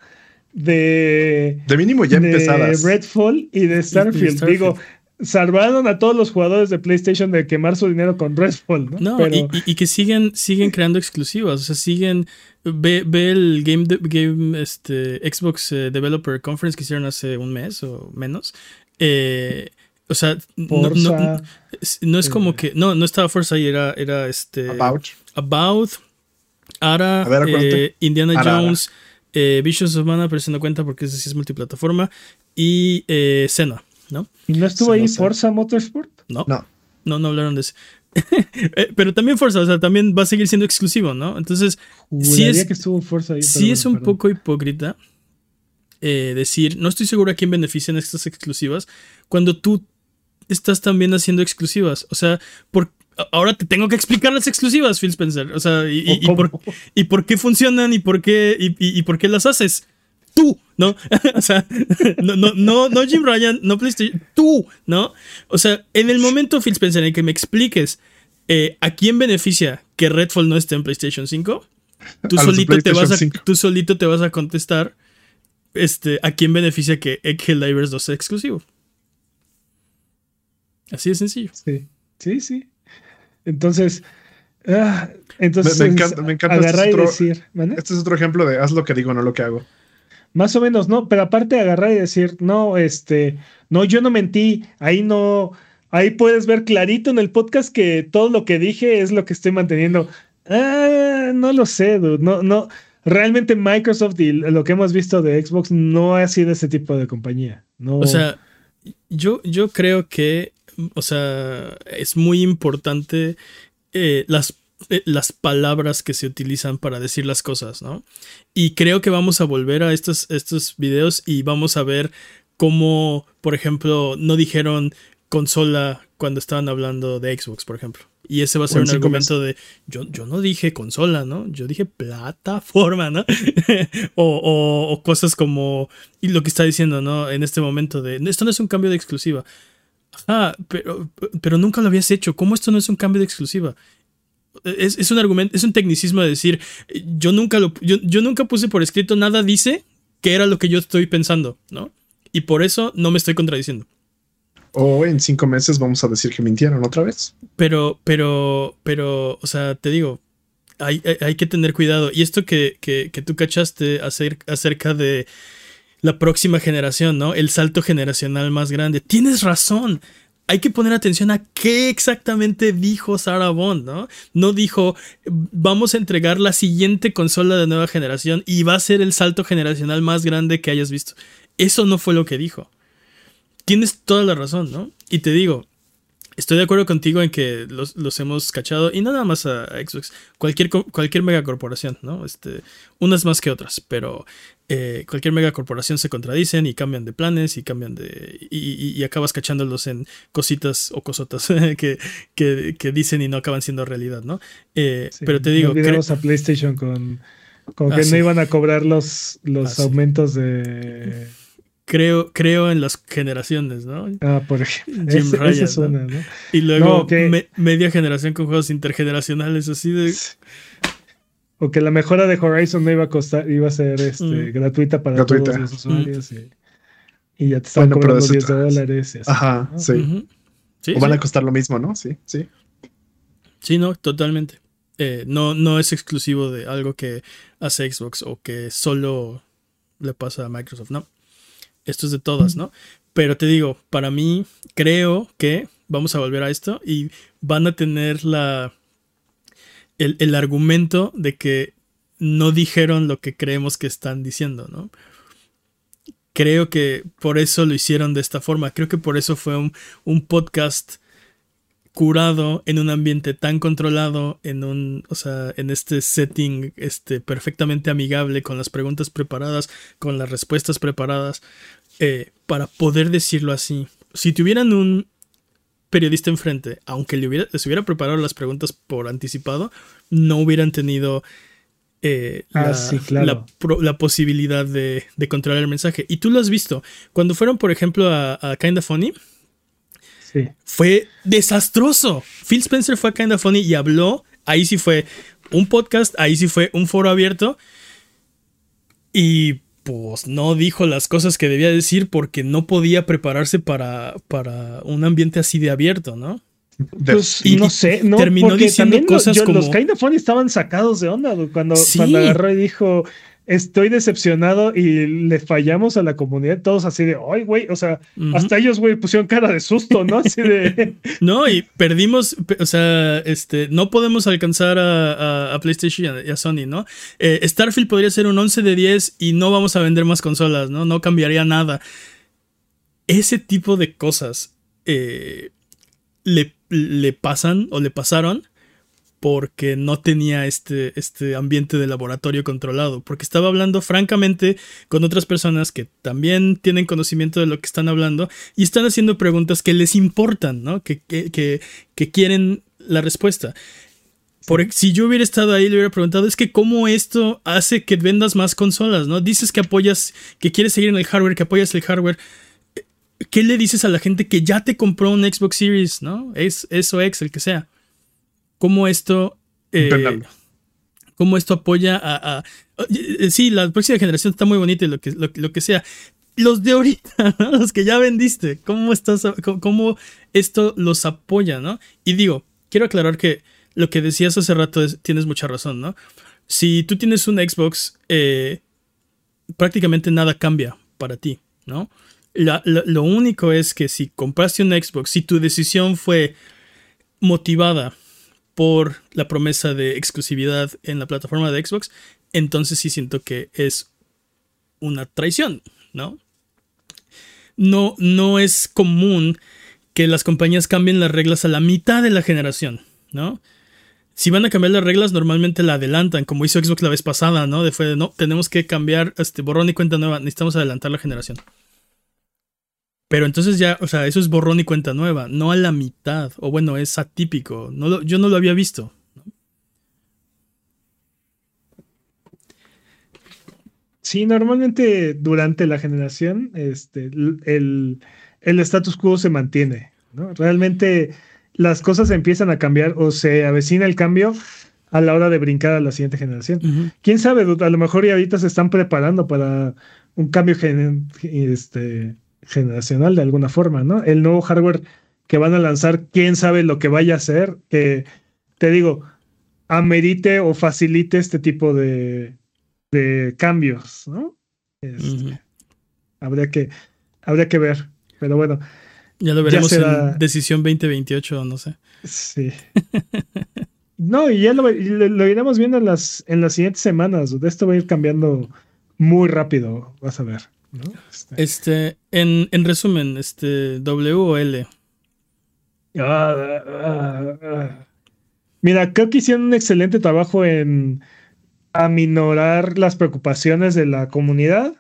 de. De mínimo ya de Redfall y de Starfield. Digo, salvaron a todos los jugadores de PlayStation de quemar su dinero con Redfall, ¿no? No, y, que siguen, siguen creando exclusivas, o sea, siguen... Ve, el Game, Game este, Xbox eh, Developer Conference que hicieron hace un mes o menos. Eh, o sea, no, es como eh. que... No, no estaba Forza ahí, era, era este... About. About. Ara, Indiana Jones, Visions of Mana, pero se no cuenta porque ese sí es multiplataforma. Y eh, Senna. ¿No? ¿Y no estuvo ahí Forza Motorsport? No. No. No, no hablaron de eso. Eh, pero también Forza, o sea, también va a seguir siendo exclusivo, ¿no? Entonces, sí es, que estuvo Forza ahí, sí es un poco hipócrita eh, decir, no estoy seguro a quién benefician estas exclusivas, cuando tú estás también haciendo exclusivas. O sea, por, ahora te tengo que explicar las exclusivas, Phil Spencer. O sea, y, por, qué funcionan y por qué, y, por qué las haces. Tú, ¿no? o sea, no, no, no, no Jim Ryan, no PlayStation, tú, ¿no? O sea, en el momento, Phil Spencer, en que me expliques eh, a quién beneficia que Redfall no esté en PlayStation 5, tú, solito te, vas a, tú solito te vas a contestar este, a quién beneficia que Divers 2 sea exclusivo. Así de sencillo. Sí, sí, sí. Entonces, ah, entonces me, encanta, me encanta este, es otro, decir, este es otro ejemplo de haz lo que digo, no lo que hago. Más o menos, ¿no? Pero aparte de agarrar y decir, no, este, no, yo no mentí, ahí no, ahí puedes ver clarito en el podcast que todo lo que dije es lo que estoy manteniendo. Ah, no lo sé, dude, no, no, realmente Microsoft y lo que hemos visto de Xbox no ha sido ese tipo de compañía. No. O sea, yo, yo creo que o sea, es muy importante eh, las, las palabras que se utilizan para decir las cosas, ¿no? Y creo que vamos a volver a estos, estos videos y vamos a ver cómo, por ejemplo, no dijeron consola cuando estaban hablando de Xbox, por ejemplo. Y ese va a ser un argumento de, yo, yo no dije consola, ¿no? Yo dije plataforma, ¿no? o, o, cosas como, y lo que está diciendo, ¿no? En este momento de, esto no es un cambio de exclusiva. Ah, pero, pero nunca lo habías hecho. ¿Cómo esto no es un cambio de exclusiva? Es, un argumento, es un tecnicismo de decir, yo nunca lo, yo, nunca puse por escrito nada dice que era lo que yo estoy pensando, ¿no? Y por eso no me estoy contradiciendo. O en cinco meses vamos a decir que mintieron otra vez. Pero, pero, pero, o sea, te digo, hay, hay, que tener cuidado. Y esto que, que, que tú cachaste acerca de la próxima generación, ¿no? El salto generacional más grande. Tienes razón. Hay que poner atención a qué exactamente dijo Sarah Bond, ¿no? No dijo, vamos a entregar la siguiente consola de nueva generación y va a ser el salto generacional más grande que hayas visto. Eso no fue lo que dijo. Tienes toda la razón, ¿no? Y te digo, Estoy de acuerdo contigo en que los, hemos cachado, y nada más a, Xbox, cualquier, cualquier megacorporación, ¿no? Este, unas más que otras, pero eh, cualquier megacorporación se contradicen y cambian de planes y cambian de. y, acabas cachándolos en cositas o cosotas que, que, dicen y no acaban siendo realidad, ¿no? Eh, pero te digo. Olvidamos a PlayStation con, con que ah, no iban a cobrar los, los ah, aumentos de creo, creo en las generaciones, ¿no? Ah, por ejemplo. Jim Ryan, ¿no? Y luego media generación con juegos intergeneracionales así de. O que la mejora de Horizon no iba a costar, iba a ser este, mm. gratuita para todos los usuarios. Y, ya te están cobrando 10 dólares. Ajá, sí. o van a costar lo mismo, ¿no? Sí, sí. Sí, no, totalmente. Eh, no, no es exclusivo de algo que hace Xbox o que solo le pasa a Microsoft, no esto es de todas, ¿no? Pero te digo, para mí creo que vamos a volver a esto y van a tener la el, argumento de que no dijeron lo que creemos que están diciendo, ¿no? Creo que por eso lo hicieron de esta forma. Creo que por eso fue un, un podcast curado en un ambiente tan controlado, en un, o sea, en este setting este, perfectamente amigable, con las preguntas preparadas, con las respuestas preparadas, eh, para poder decirlo así. Si tuvieran un periodista enfrente, aunque le hubiera, les hubiera preparado las preguntas por anticipado, no hubieran tenido eh, ah, la, posibilidad de, de, controlar el mensaje. Y tú lo has visto. Cuando fueron, por ejemplo, a, a Kinda Funny, fue desastroso. Phil Spencer fue a Kinda Funny y habló. Ahí sí fue un podcast, ahí sí fue un foro abierto. Y pues no dijo las cosas que debía decir porque no podía prepararse para, para un ambiente así de abierto, ¿no? Pues y, no sé, no, terminó diciendo cosas como... Los Kinda Funny estaban sacados de onda cuando, cuando agarró y dijo estoy decepcionado y le fallamos a la comunidad, todos así de, ay, güey, o sea, hasta ellos, güey, pusieron cara de susto, ¿no? Así de... no, y perdimos, o sea, este, no podemos alcanzar a, PlayStation y a Sony, ¿no? Eh, Starfield podría ser un 11 de 10 y no vamos a vender más consolas, ¿no? No cambiaría nada. Ese tipo de cosas eh, le, le pasan o le pasaron porque no tenía este, este ambiente de laboratorio controlado, porque estaba hablando francamente con otras personas que también tienen conocimiento de lo que están hablando y están haciendo preguntas que les importan, ¿no? Que, que, que, quieren la respuesta. Por, si yo hubiera estado ahí, le hubiera preguntado, es que cómo esto hace que vendas más consolas, ¿no? Dices que apoyas, que quieres seguir en el hardware, que apoyas el hardware. ¿Qué le dices a la gente que ya te compró un Xbox Series, ¿no? Es eso X, el que sea. ¿Cómo esto... Eh, cómo esto apoya a, eh, Sí, la próxima generación está muy bonita y lo que, lo, que sea. Los de ahorita, los que ya vendiste, ¿cómo, estás, cómo esto los apoya, ¿no? Y digo, quiero aclarar que lo que decías hace rato tienes mucha razón, ¿no? Si tú tienes un Xbox, eh, prácticamente nada cambia para ti, ¿no? lo único es que si compraste un Xbox, si tu decisión fue motivada por la promesa de exclusividad en la plataforma de Xbox, entonces sí siento que es una traición, ¿no? No, no es común que las compañías cambien las reglas a la mitad de la generación, ¿no? si van a cambiar las reglas, normalmente la adelantan, como hizo Xbox la vez pasada, ¿no? De fue no, tenemos que cambiar este borrón y cuenta nueva, necesitamos adelantar la generación. Pero entonces ya, o sea, eso es borrón y cuenta nueva, no a la mitad, o bueno, es atípico, no yo no lo había visto. Sí, normalmente durante la generación, este, el, el status quo se mantiene, ¿no? Realmente las cosas empiezan a cambiar o se avecina el cambio a la hora de brincar a la siguiente generación. ¿Quién sabe? A lo mejor ya ahorita se están preparando para un cambio este, generacional de alguna forma, ¿no? El nuevo hardware que van a lanzar, quién sabe lo que vaya a hacer, que te digo, amerite o facilite este tipo de, de cambios, ¿no? Este, habría, que, habría que ver, pero bueno. Ya lo veremos en Decisión 2028, no sé. Sí. no, y ya lo, iremos viendo en las, en las siguientes semanas. De esto va a ir cambiando muy rápido, vas a ver. Este, este en, resumen, este, W o L. Ah, ah, ah. Mira, creo que hicieron un excelente trabajo en aminorar las preocupaciones de la comunidad.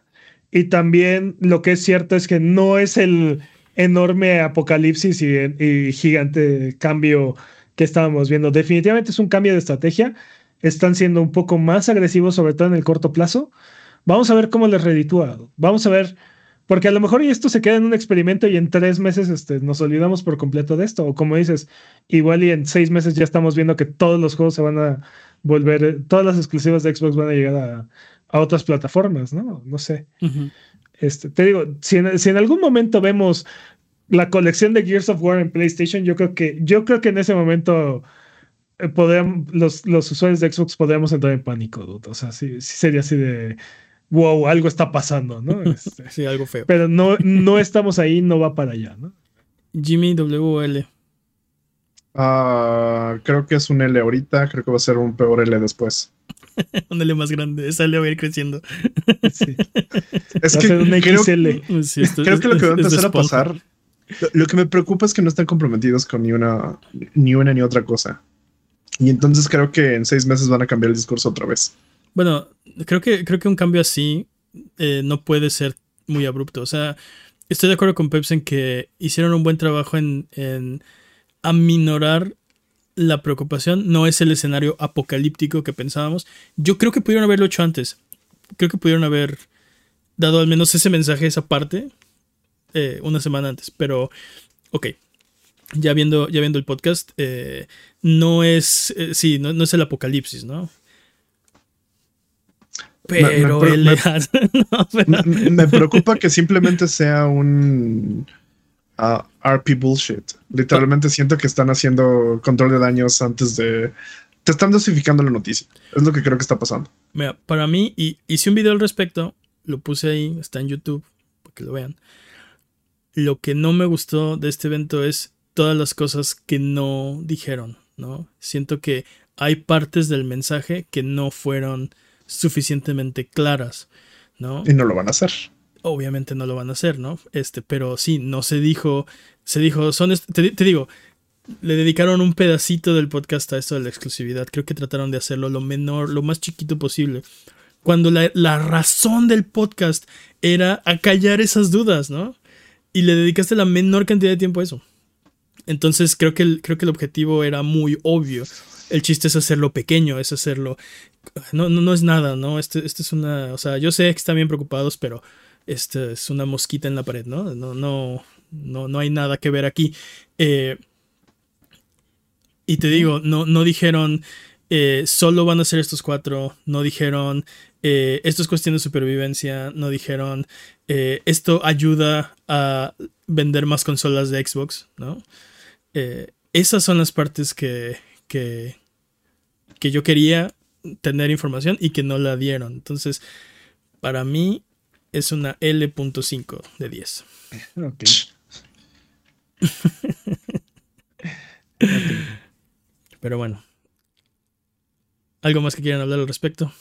Y también lo que es cierto es que no es el enorme apocalipsis y, gigante cambio que estábamos viendo. Definitivamente es un cambio de estrategia. Están siendo un poco más agresivos, sobre todo en el corto plazo. Vamos a ver cómo les reditúa. Vamos a ver, porque a lo mejor esto se queda en un experimento y en tres meses este, nos olvidamos por completo de esto. O como dices, igual y en seis meses ya estamos viendo que todos los juegos se van a volver, todas las exclusivas de Xbox van a llegar a, otras plataformas, ¿no? No sé. Este, te digo, si en, algún momento vemos la colección de Gears of War en PlayStation, yo creo que, yo creo que en ese momento eh, los, los, usuarios de Xbox podríamos entrar en pánico, O sea, sí, sería así de wow, algo está pasando, ¿no? Este, sí, algo feo. Pero no, no estamos ahí, no va para allá, ¿no? Jimmy WL. Ah, creo que es un L ahorita, creo que va a ser un peor L después. un L más grande, esa L va a ir creciendo. Es que creo, creo que lo que va a empezar a pasar, lo que me preocupa es que no están comprometidos con ni una, ni una ni otra cosa. Y entonces creo que en seis meses van a cambiar el discurso otra vez. Bueno, creo que, creo que un cambio así eh, no puede ser muy abrupto. O sea, estoy de acuerdo con Peps en que hicieron un buen trabajo en, en aminorar la preocupación no es el escenario apocalíptico que pensábamos. Yo creo que pudieron haberlo hecho antes. Creo que pudieron haber dado al menos ese mensaje, esa parte, eh, una semana antes. Pero, ok. Ya viendo, ya viendo el podcast, eh, no es. Eh, sí, no, es el apocalipsis, ¿no? Pero me preocupa que simplemente sea un a RP bullshit. Literalmente siento que están haciendo control de daños antes de. Te están dosificando la noticia. Es lo que creo que está pasando. Mira, para mí, y hice un video al respecto, lo puse ahí, está en YouTube, para que lo vean. Lo que no me gustó de este evento es todas las cosas que no dijeron, ¿no? Siento que hay partes del mensaje que no fueron suficientemente claras, ¿no? Y no lo van a hacer obviamente no lo van a hacer, ¿no? Este, pero sí, no se dijo, se dijo, son, te, digo, le dedicaron un pedacito del podcast a esto de la exclusividad. Creo que trataron de hacerlo lo menor, lo más chiquito posible. Cuando la, la razón del podcast era acallar esas dudas, ¿no? Y le dedicaste la menor cantidad de tiempo a eso. Entonces creo que, el, creo que el objetivo era muy obvio. El chiste es hacerlo pequeño, es hacerlo... No, no, es nada, ¿no? Este, este es una... O sea, yo sé que están bien preocupados, pero este es una mosquita en la pared, ¿no? No, no, no, no hay nada que ver aquí. Eh, y te digo, no, no dijeron... Eh, solo van a ser estos cuatro. No dijeron, eh, esto es cuestión de supervivencia. No dijeron, esto ayuda a vender más consolas de Xbox, ¿no? esas son las partes que, que, que yo quería tener información y que no la dieron. Entonces, para mí es una L.5 de 10. Ok. Pero bueno, ¿Algo más que quieran hablar al respecto?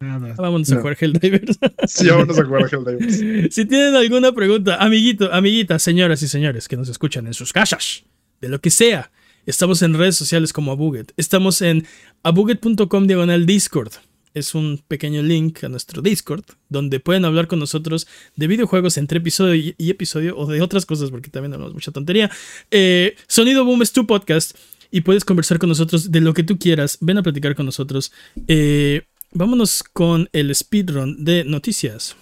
Nada. Ah, vámonos a jugar Helldivers. sí, vámonos a jugar Helldivers. si tienen alguna pregunta, amiguito, amiguitas, señoras y señores que nos escuchan en sus casas, de lo que sea, estamos en redes sociales como Abuget. Estamos en abuget.com diagonal Discord. Es un pequeño link a nuestro Discord donde pueden hablar con nosotros de videojuegos entre episodio y episodio o de otras cosas porque también hablamos mucha tontería. Eh, Sonido Boom es tu podcast y puedes conversar con nosotros de lo que tú quieras. Ven a platicar con nosotros. Eh, vámonos con el speedrun de noticias.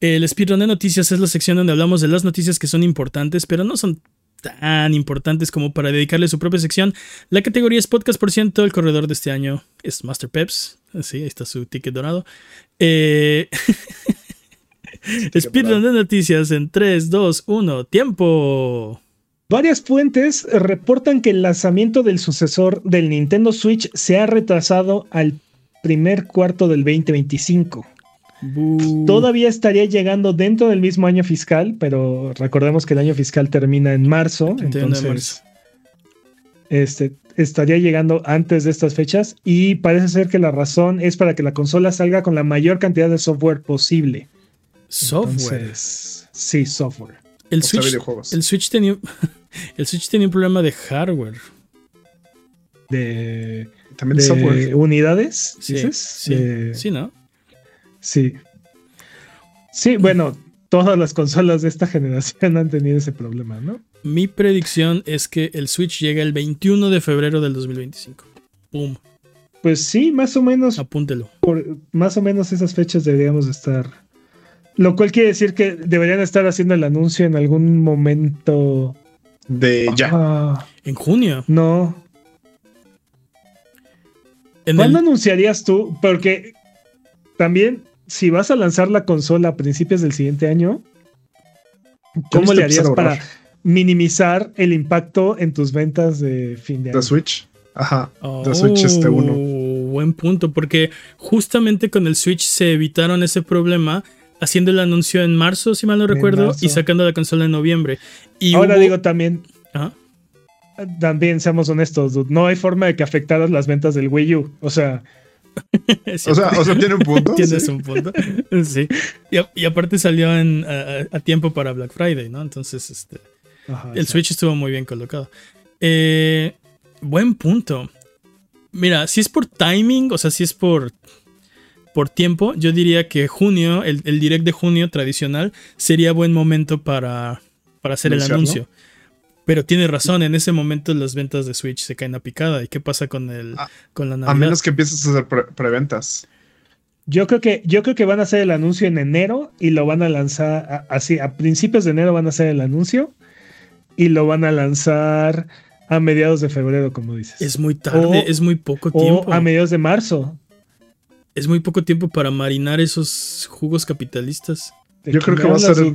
El speedrun de noticias es la sección donde hablamos de las noticias que son importantes, pero no son tan importantes como para dedicarle su propia sección. La categoría es podcast por ciento. El corredor de este año es Master Peps. Sí, ahí está su ticket dorado. Eh... Speedrun de noticias en 3, 2, 1. ¡Tiempo! Varias fuentes reportan que el lanzamiento del sucesor del Nintendo Switch se ha retrasado al primer cuarto del 2025. Todavía estaría llegando dentro del mismo año fiscal, pero recordemos que el año fiscal termina en marzo, entonces Este, estaría llegando antes de estas fechas y parece ser que la razón es para que la consola salga con la mayor cantidad de software posible. Software. sí, software. El Switch, el Switch tenía el Switch tenía un problema de hardware. De también de, software. unidades, sí, Sí, sí, ¿no? Sí. Sí, bueno, todas las consolas de esta generación han tenido ese problema, ¿no? Mi predicción es que el Switch llega el 21 de febrero del 2025. ¡Pum! Pues sí, más o menos. Apúntelo. Por, más o menos esas fechas deberíamos estar lo cual quiere decir que deberían estar haciendo el anuncio en algún momento. De ya. en junio. No. ¿Cuándo anunciarías tú? Porque también, si vas a lanzar la consola a principios del siguiente año, ¿cómo le harías para minimizar el impacto en tus ventas de fin de año? De Switch. Ajá. De Switch este uno. Oh, buen punto, porque justamente con el Switch se evitaron ese problema haciendo el anuncio en marzo, si mal no recuerdo, y sacando la consola en noviembre. Y Ahora digo también. También seamos honestos, no hay forma de que afectaras las ventas del Wii U. O sea. o, sea tiene un punto. Tienes un punto. sí. Y, aparte salió a, tiempo para Black Friday, ¿no? Entonces, este. el Switch estuvo muy bien colocado. Eh, buen punto. Mira, si es por timing, o sea, si es por por tiempo, yo diría que junio, el, direct de junio tradicional, sería buen momento para, para hacer el anuncio. Pero tiene razón, en ese momento las ventas de Switch se caen a picada. ¿Y qué pasa con, el, a, con la Navidad? A menos que empieces a hacer preventas. yo creo, que, yo creo que van a hacer el anuncio en enero y lo van a lanzar así. A principios de enero van a hacer el anuncio y lo van a lanzar a mediados de febrero, como dices. Es muy tarde, es muy poco tiempo. a mediados de marzo es muy poco tiempo para marinar esos jugos capitalistas. Yo creo que va a ser el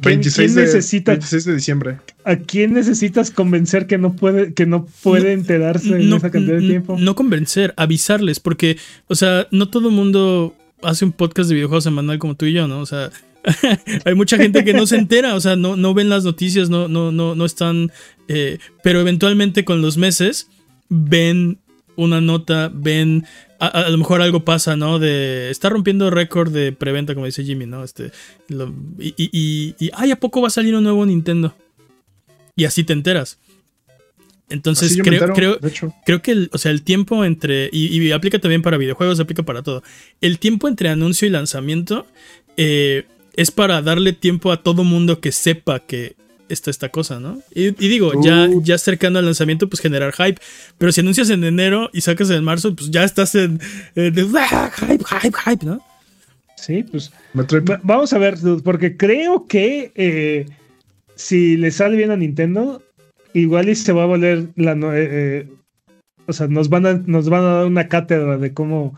26, de, diciembre. ¿A quién necesitas convencer que no puede, que no puede enterarse en esa cantidad de tiempo? No convencer, avisarles, porque, o sea, no todo el mundo hace un podcast de videojuegos semanal como tú y yo, ¿no? O sea, hay mucha gente que no se entera, o sea, no, no ven las noticias, no, no, no, no están. Eh, pero eventualmente con los meses ven una nota, ven a, lo mejor algo pasa, ¿no? De está rompiendo récord de preventa, como dice Jimmy, ¿no? Este, y, y, y, ay, ¿a poco va a salir un nuevo Nintendo? Y así te enteras. Entonces creo, creo, creo que el, o sea, el tiempo entre, y, aplica también para videojuegos, aplica para todo. El tiempo entre anuncio y lanzamiento, eh, es para darle tiempo a todo mundo que sepa que está esta cosa, ¿no? Y, digo, ya, uh. ya cercano al lanzamiento, pues generar hype. Pero si anuncias en enero y sacas en marzo, pues ya estás en. Ah, hype, hype, hype, ¿no? Sí, pues. Vamos a ver, porque creo que eh, si le sale bien a Nintendo, igual y se va a volver la. Eh, eh, o sea, nos van, a, nos van a dar una cátedra de cómo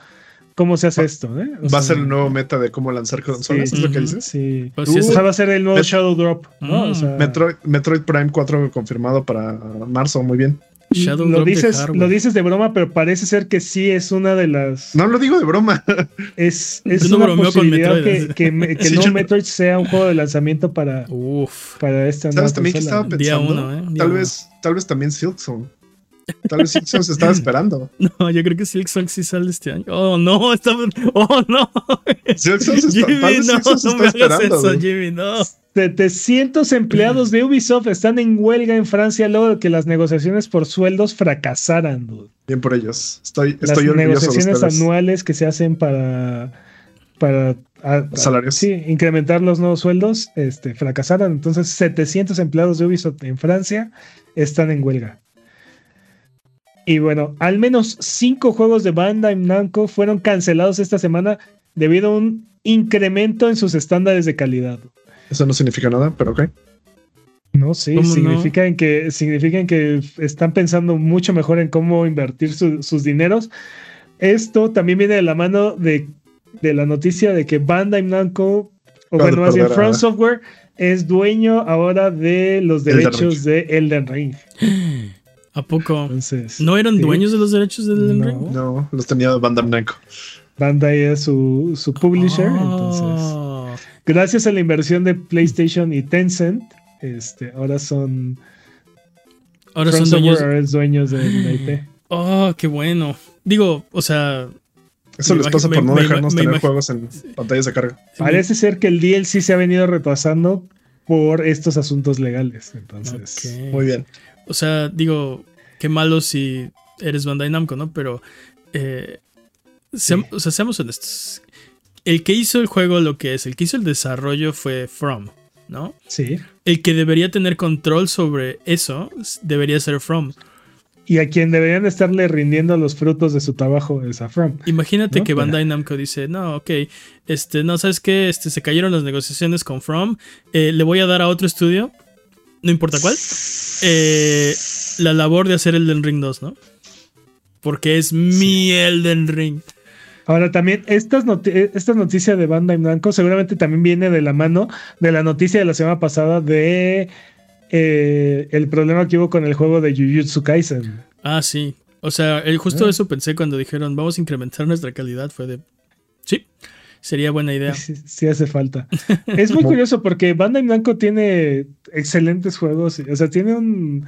cómo se hace esto. ¿eh? va a ser el nuevo meta de cómo lanzar consolas, ¿es lo que dices? Sí. Pues o sea, va a ser el nuevo Shadow Drop. ¿no? Mm. Metroid, Prime 4 confirmado para marzo, muy bien. Shadow lo, dices, lo dices de broma, pero parece ser que sí es una de las. No lo digo de broma. Es, es una posibilidad que, que, que no Metroid sea un juego de lanzamiento para, Uf. para esta ¿Sabes también que estaba pensando? Uno, ¿eh? tal, vez, tal vez también Silksong. Tal vez Silksong se estaba esperando. No, yo creo que Silksong sí sale este año. Oh, no, estamos. Oh, no. Silksong se está, no, se no está esperando. Eso, Jimmy, no. 700 empleados de Ubisoft están en huelga en Francia luego de que las negociaciones por sueldos fracasaran. Dude. Bien por ellos. Estoy, las negociaciones anuales que se hacen para para salarios. Sí, incrementar los nuevos sueldos, este, fracasaron. Entonces, 700 empleados de Ubisoft en Francia están en huelga. Y bueno, al menos cinco juegos de Bandai Namco fueron cancelados esta semana debido a un incremento en sus estándares de calidad. Eso no significa nada, pero ok. No, sí, significa, que, significa que están pensando mucho mejor en cómo invertir sus dineros. Esto también viene de la mano de, la noticia de que Bandai Namco, o bueno, más bien Front Software, es dueño ahora de los derechos de Elden Ring. ¿A poco? ¿No eran dueños de los derechos del Elden Ring? No, los tenía Bandai Namco. Bandai es su, su publisher, ah. entonces. Gracias a la inversión de PlayStation y Tencent, este, ahora son. Ahora son dueños. dueños de la IP. Oh, qué bueno. Digo, o sea. Eso les pasa por no dejarnos tener juegos en pantallas de carga. Parece ser que el DLC se ha venido retrasando por estos asuntos legales. Entonces, muy bien. O sea, digo, qué malo si eres Bandai Namco, ¿no? Pero, eh, o sea, seamos honestos. El que hizo el juego lo que es, el que hizo el desarrollo fue From, ¿no? Sí. El que debería tener control sobre eso debería ser From. Y a quien deberían estarle rindiendo los frutos de su trabajo es a From. Imagínate que Bandai Namco dice, no, ok, este, no, ¿sabes qué? Este, se cayeron las negociaciones con From, eh, le voy a dar a otro estudio no importa cuál, eh, la labor de hacer Elden Ring 2, ¿no? Porque es mi Elden Ring. Ahora también, estas, noticias de Bandai Namco seguramente también viene de la mano de la noticia de la semana pasada de eh, el problema que hubo con el juego de Jujutsu Kaisen. Ah, sí. O sea, justo ah. eso pensé cuando dijeron vamos a incrementar nuestra calidad. Fue de. Sí. Sería buena idea. Sí, hace falta. es muy curioso porque Bandai Namco tiene excelentes juegos. O sea, tiene un.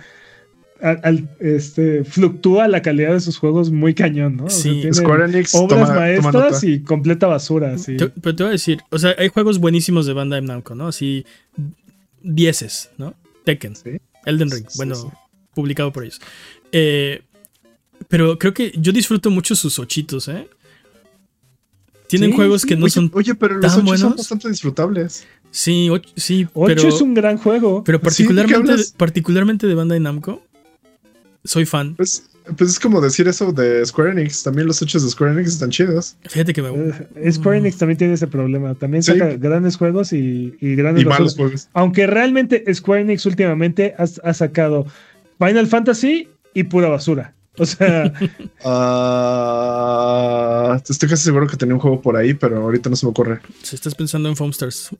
este, fluctúa la calidad de sus juegos muy cañón, ¿no? sí, Square Enix obras maestras y completa basura. Sí. pero te voy a decir, o sea, hay juegos buenísimos de Bandai Namco, ¿no? Así, dieces, ¿no? Tekken, Elden Ring, bueno, publicado por ellos. Eh, pero creo que yo disfruto mucho sus ochitos, ¿eh? Tienen juegos que no son. Oye, pero los 8 son bastante disfrutables. Sí, sí. 8 es un gran juego. Pero particularmente, particularmente de Bandai Namco, soy fan. Pues, pues, es como decir eso de Square Enix. También los 8 de Square Enix están chidos. Fíjate que me. Uh, Square Enix también tiene ese problema. También saca grandes juegos y, grandes. Y malos juegos. Aunque realmente Square Enix últimamente ha, ha sacado Final Fantasy y pura basura. O sea. Uh, estoy casi seguro que tenía un juego por ahí, pero ahorita no se me ocurre. Si estás pensando en Foamstars.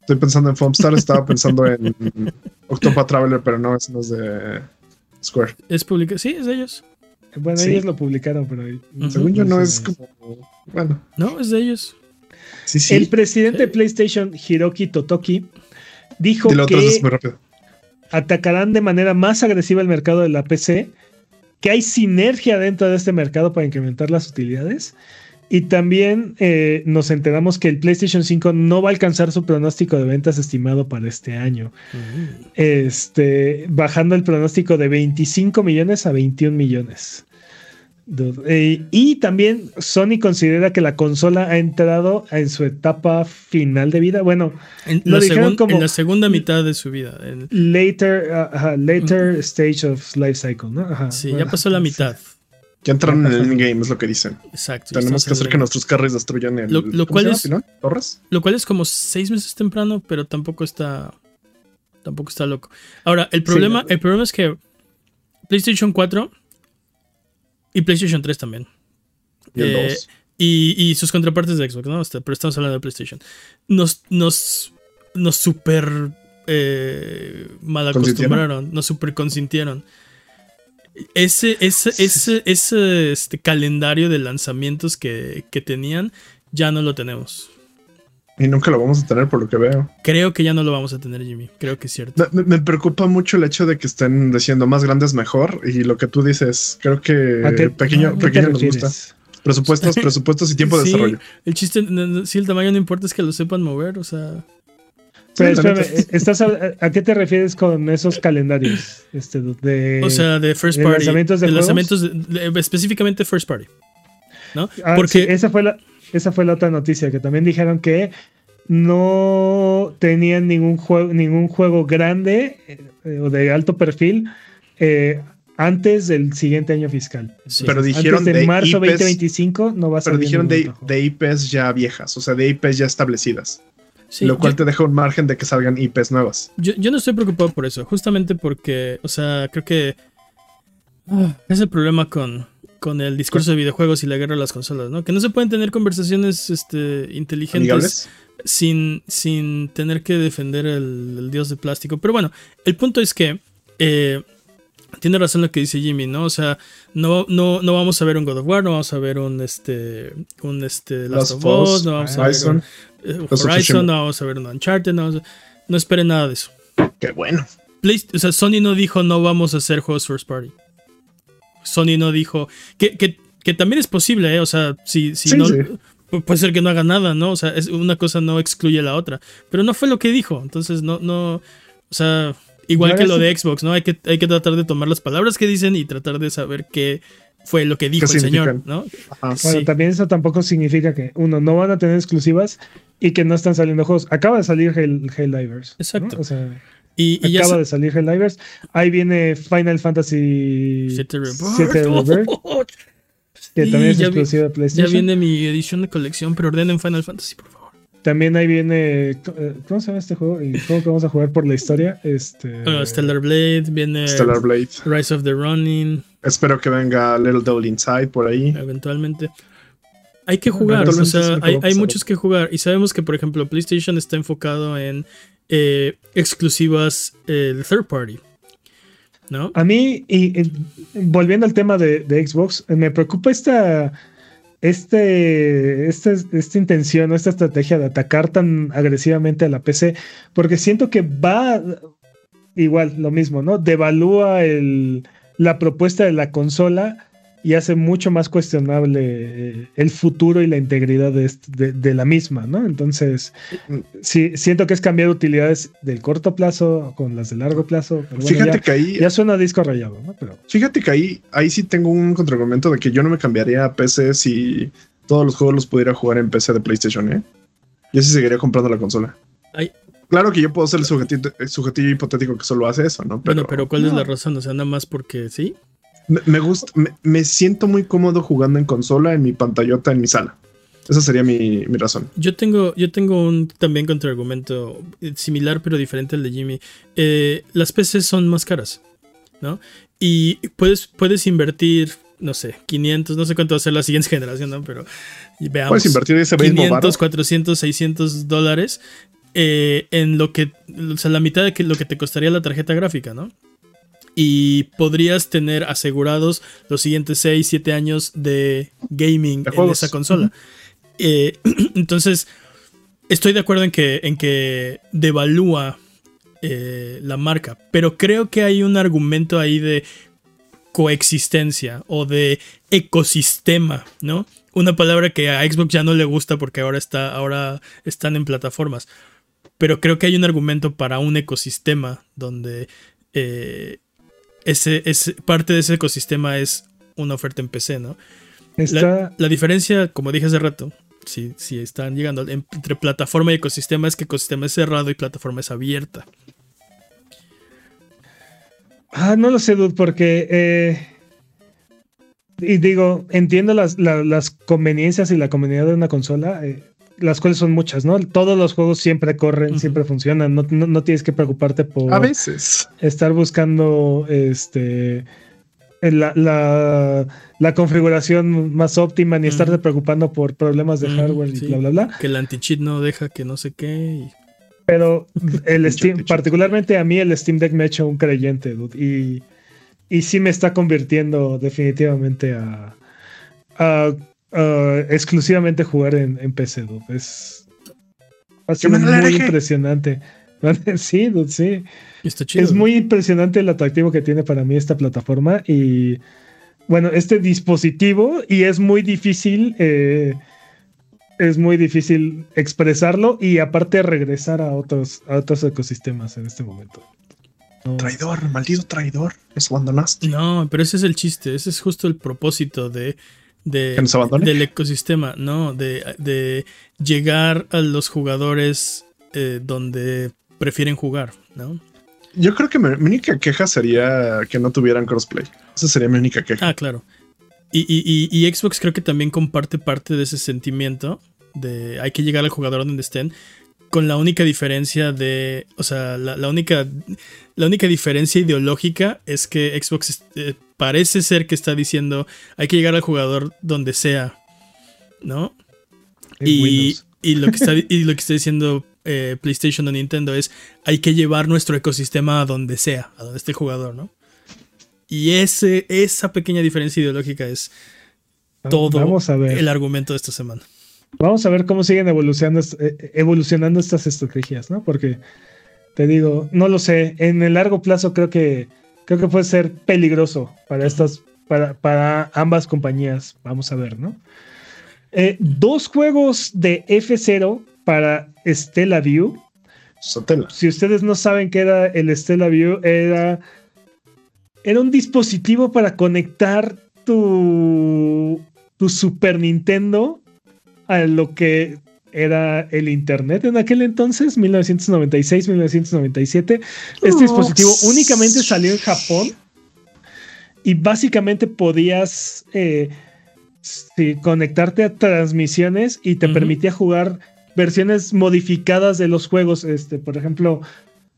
Estoy pensando en Foamstars, estaba pensando en Octopath Traveler, pero no, es no es de Square. ¿Es publicado? Sí, es de ellos. Bueno, ellos lo publicaron, pero. Según yo, no es como. Bueno. No, es de ellos. Sí, sí. El presidente de PlayStation, Hiroki Totoki, dijo que atacarán de manera más agresiva el mercado de la PC que hay sinergia dentro de este mercado para incrementar las utilidades. Y también eh, nos enteramos que el PlayStation 5 no va a alcanzar su pronóstico de ventas estimado para este año. Mm. Este, bajando el pronóstico de 25 millones a 21 millones. Y también Sony considera que la consola ha entrado en su etapa final de vida. Bueno, en, lo la, como en la segunda mitad de su vida. later, later stage of life cycle, ¿no? sí, ya pasó la mitad. Ya entraron en el endgame, es lo que dicen. Exacto. Tenemos que hacer que nuestros carros destruyan el. Lo, cual es. ¿Torres? Lo cual es como seis meses temprano, pero tampoco está. Tampoco está loco. Ahora, el problema, el problema es que PlayStation 4 y PlayStation 3 también. Eh, y, sus contrapartes de Xbox, ¿no? Este, pero estamos hablando de PlayStation. Nos, nos, nos super eh, mal acostumbraron, nos super consintieron. Ese, ese, ese, ese este, calendario de lanzamientos que, que tenían, ya no lo tenemos. Y nunca lo vamos a tener por lo que veo. Creo que ya no lo vamos a tener, Jimmy. Creo que es cierto. Me, preocupa mucho el hecho de que estén diciendo más grandes mejor. Y lo que tú dices, creo que pequeño, pequeño nos gusta. Presupuestos, presupuestos y tiempo de desarrollo. El chiste, si el tamaño no importa, es que lo sepan mover, o sea. Pero ¿estás a, qué te refieres con esos calendarios? Este, de, o sea, de first party. lanzamientos de, lanzamientos específicamente first party. ¿No? Ah, Porque esa fue la esa fue la otra noticia, que también dijeron que no tenían ningún juego, ningún juego grande eh, o de alto perfil eh, antes del siguiente año fiscal. pero dijeron de, marzo 2025 no va a ser. Pero dijeron de, IPs ya viejas, o sea, de IPs ya establecidas. lo cual te deja un margen de que salgan IPs nuevas. Yo, no estoy preocupado por eso, justamente porque, o sea, creo que ah, es el problema con, con el discurso de videojuegos y la guerra de las consolas, ¿no? Que no se pueden tener conversaciones este, inteligentes sin, sin tener que defender el, dios de plástico. Pero bueno, el punto es que eh, tiene razón lo que dice Jimmy, ¿no? O sea, no, no, no vamos a ver un God of War, no vamos a ver un este un este Last, of Us, no vamos a ver un, eh, Horizon, no vamos a ver un Uncharted, no, no esperen nada de eso. Qué bueno. o sea, Sony no dijo no vamos a hacer juegos first party. Sony no dijo. Que, que, también es posible, ¿eh? O sea, si, si no. Puede ser que no haga nada, ¿no? O sea, es, una cosa no excluye la otra. Pero no fue lo que dijo. Entonces, no, no. O sea, igual que lo de Xbox, ¿no? Hay que, hay que tratar de tomar las palabras que dicen y tratar de saber qué fue lo que dijo el señor, ¿no? Bueno, también eso tampoco significa que, uno, no van a tener exclusivas y que no están saliendo juegos. Acaba de salir Helldivers. Exacto. O sea, y, acaba de salir Helldivers. Ahí viene Final Fantasy 7 Rebirth. que también es exclusivo de PlayStation. Ya viene mi edición de colección, pero ordenen Final Fantasy, por favor. También ahí viene. Eh, ¿Cómo se llama este juego? ¿Y cómo que vamos a jugar por la historia? Este. Stellar Blade, viene. Stellar Blade. Rise of the Running. Espero que venga Little Devil Inside por ahí. Eventualmente. Hay que jugar, o sea, hay, hay muchos que jugar. Y sabemos que, por ejemplo, PlayStation está enfocado en eh, exclusivas eh, de third party. ¿No? A mí, y, volviendo al tema de, Xbox, me preocupa esta, este, esta, esta intención, esta estrategia de atacar tan agresivamente a la PC, porque siento que va igual, lo mismo, ¿no? Devalúa el, la propuesta de la consola y hace mucho más cuestionable el futuro y la integridad de, la misma, ¿no? Entonces, sí, siento que es cambiar utilidades del corto plazo con las de largo plazo. fíjate que ahí. Ya suena disco rayado, ¿no? Pero, fíjate que ahí, ahí sí tengo un contraargumento de que yo no me cambiaría a PC si todos los juegos los pudiera jugar en PC de PlayStation, ¿eh? Yo sí seguiría comprando la consola. Claro que yo puedo ser el sujetillo, hipotético que solo hace eso, ¿no? Pero, bueno, pero ¿cuál es la razón? O sea, nada más porque sí. Me, gusta, me, siento muy cómodo jugando en consola, en mi pantallota, en mi sala. Esa sería mi, razón. Yo tengo, yo tengo un también contraargumento similar pero diferente al de Jimmy. Eh, las PCs son más caras, ¿no? Y puedes, puedes invertir, no sé, 500, no sé cuánto va a ser la siguiente generación, ¿no? Pero veamos. Puedes invertir ese 500, 400, 600 dólares eh, en lo que, o sea, la mitad de lo que te costaría la tarjeta gráfica, ¿no? Y podrías tener asegurados los siguientes 6, 7 años de gaming en esa consola. Eh, entonces, estoy de acuerdo en que, en que devalúa eh, la marca, pero creo que hay un argumento ahí de coexistencia o de ecosistema, ¿no? Una palabra que a Xbox ya no le gusta porque ahora, está, ahora están en plataformas. Pero creo que hay un argumento para un ecosistema donde eh, ese, parte de ese ecosistema es una oferta en PC, ¿no? La, diferencia, como dije hace rato, si, si están llegando entre plataforma y ecosistema, es que ecosistema es cerrado y plataforma es abierta. Ah, no lo sé, dude, porque. Eh, y digo, entiendo las, conveniencias y la comunidad de una consola, eh, las cuales son muchas, ¿no? Todos los juegos siempre corren, siempre funcionan, no, no, tienes que preocuparte por. A veces. Estar buscando este. La, la, configuración más óptima, ni estarte preocupando por problemas de hardware y bla, bla, bla. Que el anti-cheat no deja que no sé qué. Pero el Steam, particularmente a mí, el Steam Deck me ha hecho un creyente, dude. Y, y sí me está convirtiendo definitivamente a, exclusivamente jugar en, PC, dude. Es, muy impresionante. sí, dude, sí. es muy impresionante el atractivo que tiene para mí esta plataforma y, bueno, este dispositivo y es muy difícil. Eh, es muy difícil expresarlo y aparte regresar a otros, a otros ecosistemas en este momento. Traidor, maldito traidor, es abandonaste. No, pero ese es el chiste, ese es justo el propósito de, de del ecosistema, no, de, llegar a los jugadores eh, donde prefieren jugar, ¿no? Yo creo que mi, única queja sería que no tuvieran crossplay. Esa sería mi única queja. Ah, claro. Y, Xbox creo que también comparte parte de ese sentimiento de hay que llegar al jugador donde estén, con la única diferencia de, o sea, la, única, la única diferencia ideológica es que Xbox eh, parece ser que está diciendo hay que llegar al jugador donde sea, ¿no? Y, lo que está, y lo que está diciendo eh, PlayStation o Nintendo es hay que llevar nuestro ecosistema a donde sea, a donde esté el jugador, ¿no? Y ese, esa pequeña diferencia ideológica es todo el argumento de esta semana. Vamos a ver cómo siguen evolucionando, eh, evolucionando estas estrategias, ¿no? Porque te digo, no lo sé. En el largo plazo creo que creo que puede ser peligroso para estas, para, para ambas compañías. Vamos a ver, ¿no? Eh, dos juegos de F0 para Stella View. Si ustedes no saben qué era el Stella View, era era un dispositivo para conectar tu, tu Super Nintendo a lo que era el Internet en aquel entonces, 1996-1997. Este dispositivo únicamente salió en Japón y básicamente podías eh, conectarte a transmisiones y te permitía jugar versiones modificadas de los juegos. Este, por ejemplo,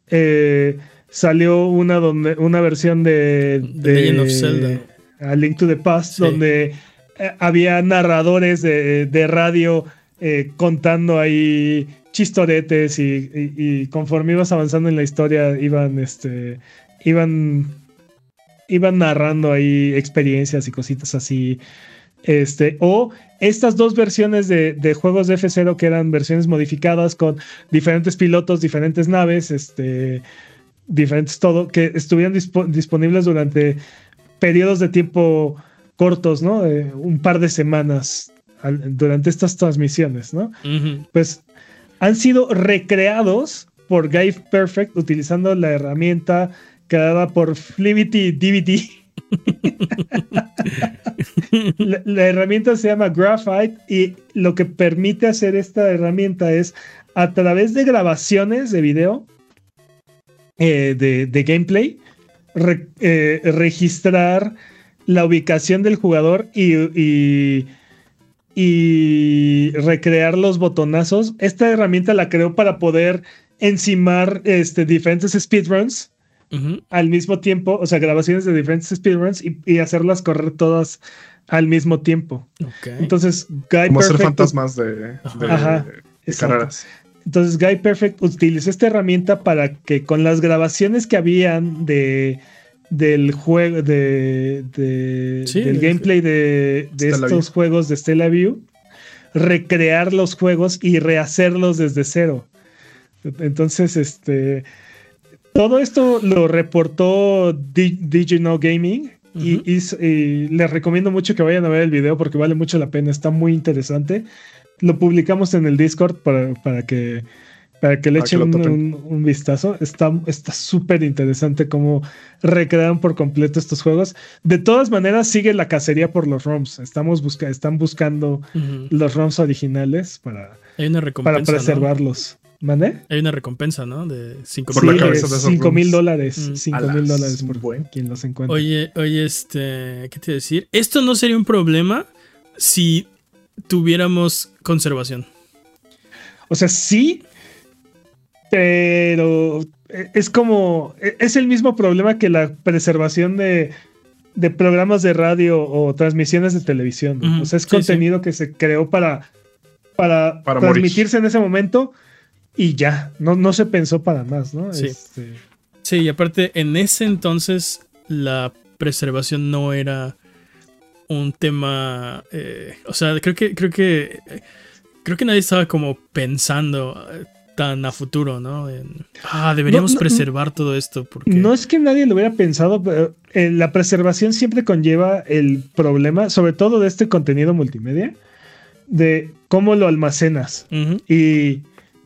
eh, salió una donde una versión de, de A Link to the Past donde eh, había narradores de, radio eh, contando ahí chistoretes y, conforme ibas avanzando en la historia iban este iban iban narrando ahí experiencias y cositas así este, o estas dos versiones de, juegos de F0 que eran versiones modificadas con diferentes pilotos, diferentes naves, este, diferentes todo, que estuvieran disponibles durante periodos de tiempo cortos, ¿no? un par de semanas durante estas transmisiones, ¿no? Pues han sido recreados por Guy Perfect utilizando la herramienta creada por Flimity DVD. la, herramienta se llama Graphite y lo que permite hacer esta herramienta es a través de grabaciones de video eh, de, gameplay, eh, registrar la ubicación del jugador y, y, recrear los botonazos. Esta herramienta la creó para poder encimar este, diferentes speedruns al mismo tiempo, o sea, grabaciones de diferentes speedruns y, hacerlas correr todas al mismo tiempo. Entonces, Guy Como hacer fantasmas de, carreras. Entonces Guy Perfect utilizó esta herramienta para que con las grabaciones que habían de del juego de, del gameplay de, estos juegos de Stella View recrear los juegos y rehacerlos desde cero. Entonces, este todo esto lo reportó Digino Gaming y, y, les recomiendo mucho que vayan a ver el video porque vale mucho la pena, está muy interesante. Lo publicamos en el Discord para, para que para que le echen un, vistazo. Está súper interesante cómo recrean por completo estos juegos. De todas maneras, sigue la cacería por los ROMs. Estamos busca están buscando los ROMs originales para, para preservarlos. ¿Mande? Hay una recompensa, ¿no? De 5 mil dólares. 5 mil dólares por quien los encuentre. Oye, oye, este, ¿qué te iba a decir? Esto no sería un problema si tuviéramos conservación. O sea, sí, pero es como, es el mismo problema que la preservación de, programas de radio o transmisiones de televisión. O sea, es contenido que se creó para, para, transmitirse en ese momento y ya, no, no se pensó para más, ¿no? Sí. Este, sí, y aparte, en ese entonces la preservación no era un tema. Eh, o sea, creo que. Creo que. Creo que nadie estaba como pensando eh, tan a futuro, ¿no? ah, deberíamos preservar todo esto. Porque... No es que nadie lo hubiera pensado, pero eh, la preservación siempre conlleva el problema, sobre todo de este contenido multimedia, de cómo lo almacenas. Y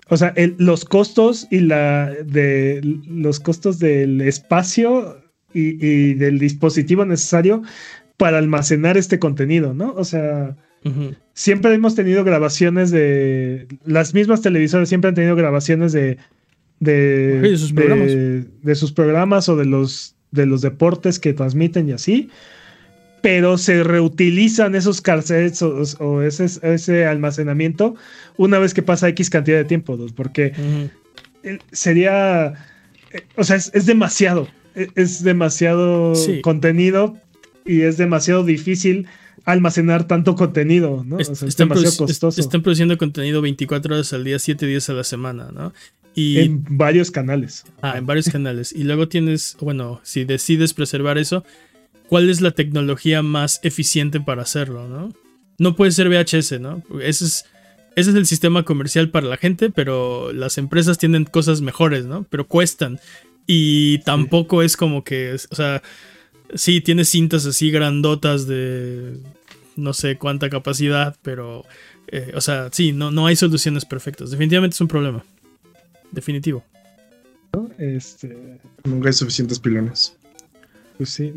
o sea, los costos y la de los costos del espacio y, del dispositivo necesario para almacenar este contenido, ¿no? O sea, siempre hemos tenido grabaciones de las mismas televisoras siempre han tenido grabaciones de de, sus de, sus programas o de los de los deportes que transmiten y así pero se reutilizan esos cassettes o, ese, almacenamiento una vez que pasa X cantidad de tiempo, porque sería, o sea, es, demasiado, e, es, demasiado contenido y es demasiado difícil almacenar tanto contenido, ¿no? es demasiado costoso. Están produciendo contenido 24 horas al día, 7 días a la semana, ¿no? Y, en varios canales. Ah, en varios canales. Y luego tienes, bueno, si decides preservar eso, cuál es la tecnología más eficiente para hacerlo, ¿no? No puede ser VHS, ¿no? Ese es, ese es el sistema comercial para la gente, pero las empresas tienen cosas mejores, ¿no? Pero cuestan. Y tampoco es como que, o sea, sí, tiene cintas así grandotas de no sé cuánta capacidad, pero, eh, o sea, sí, no, no hay soluciones perfectas. Definitivamente es un problema. Definitivo. Este... Nunca hay suficientes pilones. Pues sí,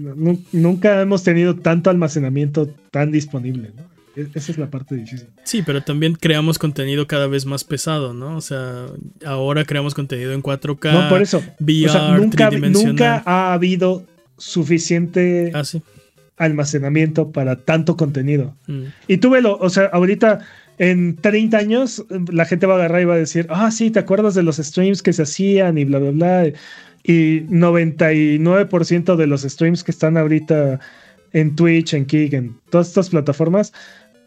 nunca hemos tenido tanto almacenamiento tan disponible, ¿no? E, esa es la parte difícil. Sí, pero también creamos contenido cada vez más pesado, ¿no? O sea, ahora creamos contenido en 4K. No, por eso. VR, nunca, nunca ha habido suficiente ah, almacenamiento para tanto contenido. Mm. Y tú velo, o sea, ahorita en 30 años la gente va a agarrar y va a decir, ah, sí, ¿te acuerdas de los streams que se hacían y bla, bla, bla? Y 99% de los streams que están ahorita en Twitch, en Kick, en todas estas plataformas,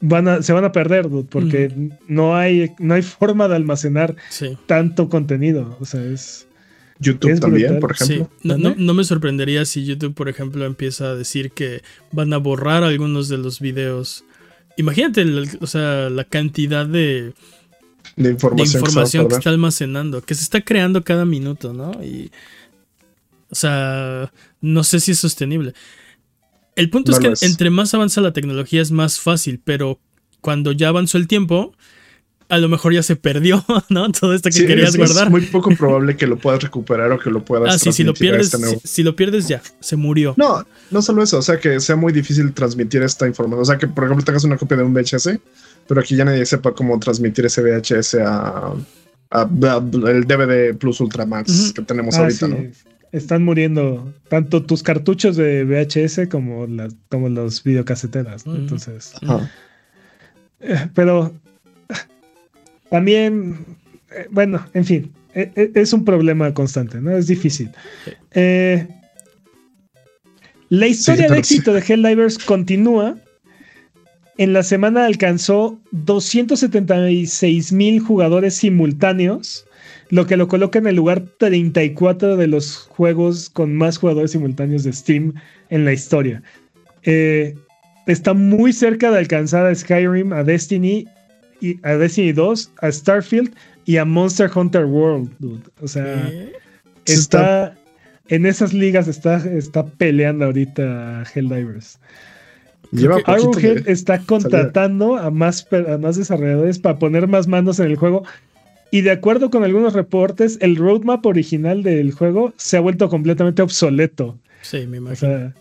van a, se van a perder, porque no, hay, no hay forma de almacenar tanto contenido. O sea, es. YouTube también, por ejemplo. No, me sorprendería si YouTube, por ejemplo, empieza a decir que van a borrar algunos de los videos. Imagínate, o sea, la cantidad de, de información, que, que, está almacenando, que se está creando cada minuto, ¿no? Y o sea, no sé si es sostenible. El punto es que entre más avanza la tecnología es más fácil, pero cuando ya avanzó el tiempo, a lo mejor ya se perdió, ¿no? Todo esto que querías guardar. Es muy poco probable que lo puedas recuperar o que lo puedas. Ah, sí, si lo pierdes, este si, lo pierdes ya, se murió. No, no solo eso, o sea que sea muy difícil transmitir esta información. O sea que, por ejemplo, tengas una copia de un VHS, pero aquí ya nadie sepa cómo transmitir ese VHS a, el DVD Plus Ultramax que tenemos ah, ahorita, ¿no? están muriendo tanto tus cartuchos de VHS como, las, como los videocaseteras, ¿no? Entonces. Eh, pero también, eh, bueno, en fin, e, e, es un problema constante, ¿no? Es difícil. Eh, la historia de éxito de Helldivers continúa. En la semana alcanzó 276 mil jugadores simultáneos lo que lo coloca en el lugar 34 de los juegos con más jugadores simultáneos de Steam en la historia. Eh, está muy cerca de alcanzar a Skyrim, a Destiny, y a Destiny 2, a Starfield y a Monster Hunter World, O sea, está, en esas ligas está, está peleando ahorita Helldivers. Arrowhead está contratando a más, a más desarrolladores para poner más manos en el juego Y de acuerdo con algunos reportes, el roadmap original del juego se ha vuelto completamente obsoleto. Sí, me imagino.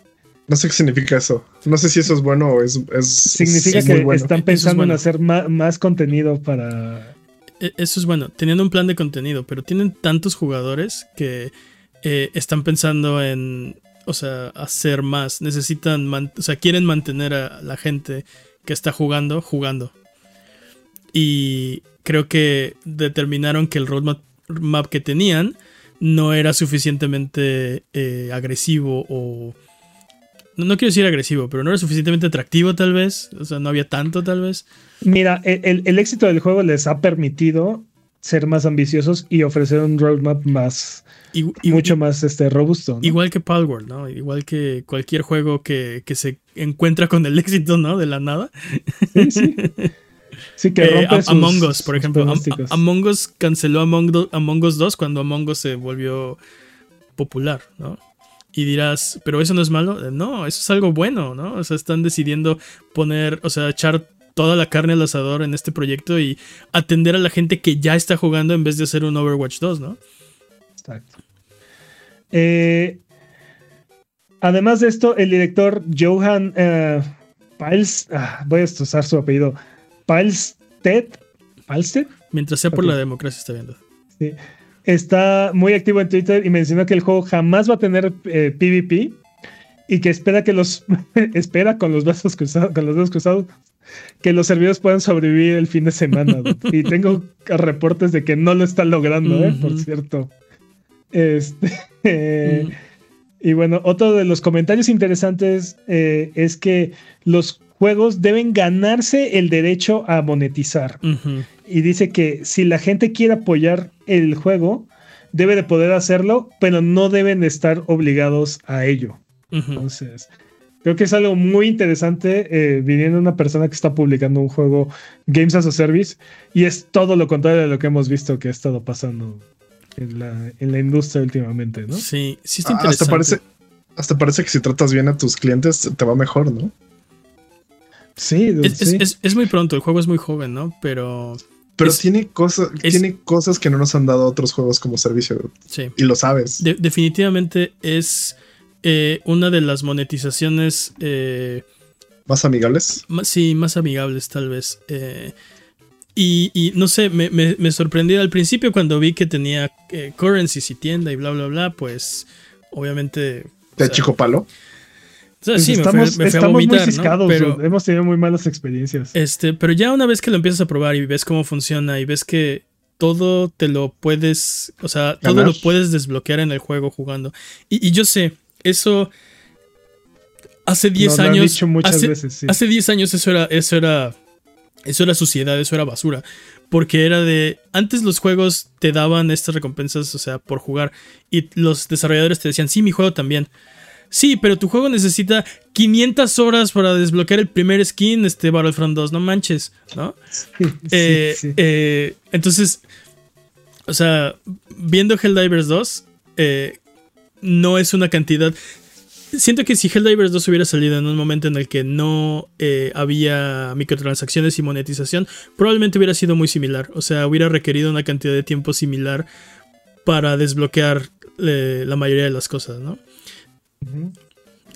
No sé qué significa eso. No sé si eso es bueno o es. significa que están pensando en hacer más, contenido para. E, eso es bueno, teniendo un plan de contenido, pero tienen tantos jugadores que eh, están pensando en, o sea, hacer más. Necesitan, o sea, quieren mantener a la gente que está jugando, jugando. Y creo que determinaron que el roadmap que tenían no era suficientemente eh, agresivo o... No, quiero decir agresivo, pero no era suficientemente atractivo tal vez. O sea, no había tanto tal vez. Mira, el, éxito del juego les ha permitido ser más ambiciosos y ofrecer un roadmap más... Y, mucho más este, robusto. Igual que Palworld, ¿no? Igual que cualquier juego que, que se encuentra con el éxito, ¿no? De la nada. Sí, sí. Sí, que eh, Among Us, por ejemplo. Among Us canceló Among, Among Us 2 cuando Among Us se volvió popular, ¿no? Y dirás, pero eso no es malo. No, eso es algo bueno, ¿no? O sea, están decidiendo poner, o sea, echar toda la carne al asador en este proyecto y atender a la gente que ya está jugando en vez de hacer un Overwatch 2, ¿no? Exacto. Eh, además de esto, el director Johan uh, Piles, ah, voy a usar su apellido, Palsted. ¿Palsted? Mientras sea por la democracia, está viendo. Sí. Está muy activo en Twitter y mencionó que el juego jamás va a tener PvP eh, y que espera que los espera con los brazos cruzados, con los dedos cruzados que los servidores puedan sobrevivir el fin de semana. y tengo reportes de que no lo están logrando, ¿eh? por cierto. Este, Y bueno, otro de los comentarios interesantes eh, es que los juegos deben ganarse el derecho a monetizar. Y dice que si la gente quiere apoyar el juego, debe de poder hacerlo, pero no deben estar obligados a ello. Entonces, creo que es algo muy interesante eh, viniendo una persona que está publicando un juego Games as a Service y es todo lo contrario de lo que hemos visto que ha estado pasando en la, en la industria últimamente, ¿no? Sí, sí está interesante. Hasta parece, hasta parece que si tratas bien a tus clientes te va mejor, ¿no? Sí, es, muy pronto, el juego es muy joven, ¿no? Pero. Pero tiene, cosas, tiene cosas que no nos han dado otros juegos como servicio. Sí. Y lo sabes. definitivamente es eh, una de las monetizaciones. Eh, ¿Más amigables? sí, más amigables, tal vez. Eh, y, no sé, me, me, sorprendió al principio cuando vi que tenía currencies y tienda y bla, bla, bla. Pues, obviamente. ¿De chico palo? Sí, estamos, me muy ciscados, pero, hemos tenido muy malas experiencias. Este, pero ya una vez que lo empiezas a probar y ves cómo funciona y ves que todo te lo puedes, o sea, todo lo puedes desbloquear en el juego jugando. Y, yo sé, eso hace 10 años. hace, veces, hace 10 años eso era, eso era. Eso era suciedad, eso era basura. Porque era de. Antes los juegos te daban estas recompensas, o sea, por jugar. Y los desarrolladores te decían, sí, mi juego también. Sí, pero tu juego necesita 500 horas para desbloquear el primer skin, este Battlefront 2, no manches, ¿no? Eh, eh, entonces, o sea, viendo Helldivers 2, eh, no es una cantidad... Siento que si Helldivers 2 hubiera salido en un momento en el que no había microtransacciones y monetización, probablemente hubiera sido muy similar. O sea, hubiera requerido una cantidad de tiempo similar para desbloquear la mayoría de las cosas, ¿no?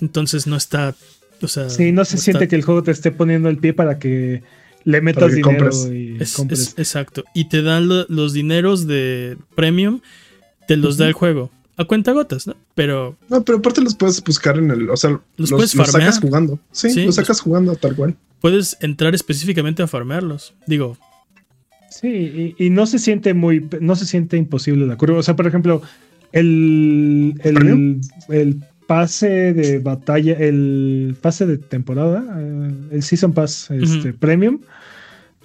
Entonces no está. O sea, sí, no se siente que el juego te esté poniendo el pie para que le metas dinero y compres. exacto. Y te dan los dineros de premium, te los da el juego. A cuenta gotas, ¿no? Pero. No, pero aparte los puedes buscar en el. O sea, los, puedes los sacas jugando. Sí, los sacas jugando tal cual. Puedes entrar específicamente a farmearlos. Digo. Sí, y, no se siente muy. No se siente imposible la curva. O sea, por ejemplo, el. El, el, pase de batalla, el pase de temporada, eh, el Season Pass este, Premium,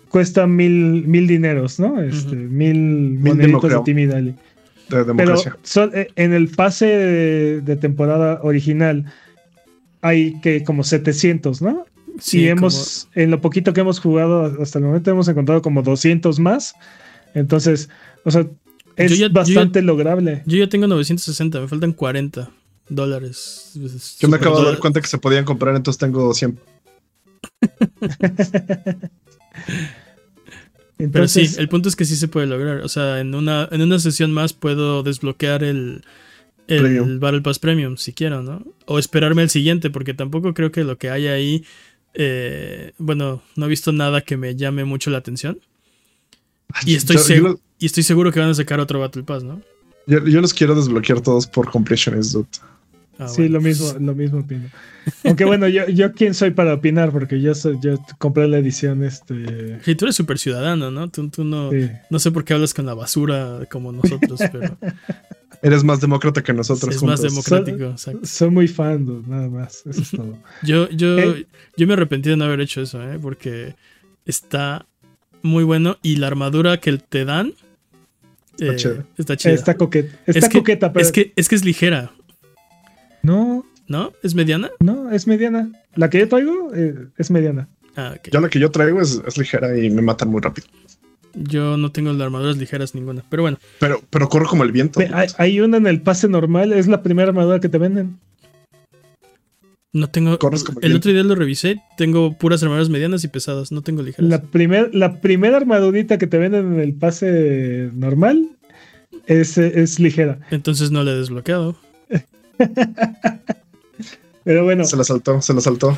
cuesta mil, mil dineros, ¿no? Este, Mil moneditos de Timidali. Pero eh, en el pase de, temporada original hay que como 700, ¿no? Sí, hemos, en lo poquito que hemos jugado hasta el momento hemos encontrado como 200 más. Entonces, o sea, es bastante lograble. Yo ya tengo 960, me faltan 40 dólares. Yo me acabo de dar cuenta que se podían comprar, entonces tengo 100. Pero sí, el punto es que sí se puede lograr. O sea, en una, en una sesión más puedo desbloquear el, el Battle Pass Premium si quiero, ¿no? O esperarme al siguiente, porque tampoco creo que lo que hay ahí. Eh, bueno, no he visto nada que me llame mucho la atención. Y estoy, seguro, y estoy seguro que van a sacar otro Battle Pass, ¿no? Yo, los quiero desbloquear todos por completionist, dude. Ah, sí, lo mismo, lo mismo opino. Aunque bueno, yo, yo quién soy para opinar, porque yo soy, yo compré la edición, este. Sí, tú eres súper ciudadano, ¿no? Tú, no, no sé por qué hablas con la basura como nosotros, pero. Eres más demócrata que nosotros. Es más democrático, soy, muy fan, nada más. Eso es todo. yo, yo, eh. yo me arrepentí de no haber hecho eso, ¿eh? Porque está muy bueno y la armadura que te dan. Está, eh, está chida. Está, coqueta, está coqueta, pero. Es que, es que es ligera. No. ¿No? ¿Es mediana? No, es mediana. La que yo traigo eh, es mediana. Ah, Yo la que yo traigo es, ligera y me matan muy rápido. Yo no tengo las armaduras ligeras ninguna, pero bueno. Pero, pero corro como el viento. Hay, una en el pase normal, es la primera armadura que te venden. No tengo. el, otro día lo revisé. Tengo puras armaduras medianas y pesadas. No tengo ligeras. La, primer, la primera armadurita que te venden en el pase normal es, es ligera. Entonces no la he desbloqueado. Pero bueno. Se la saltó, se la saltó.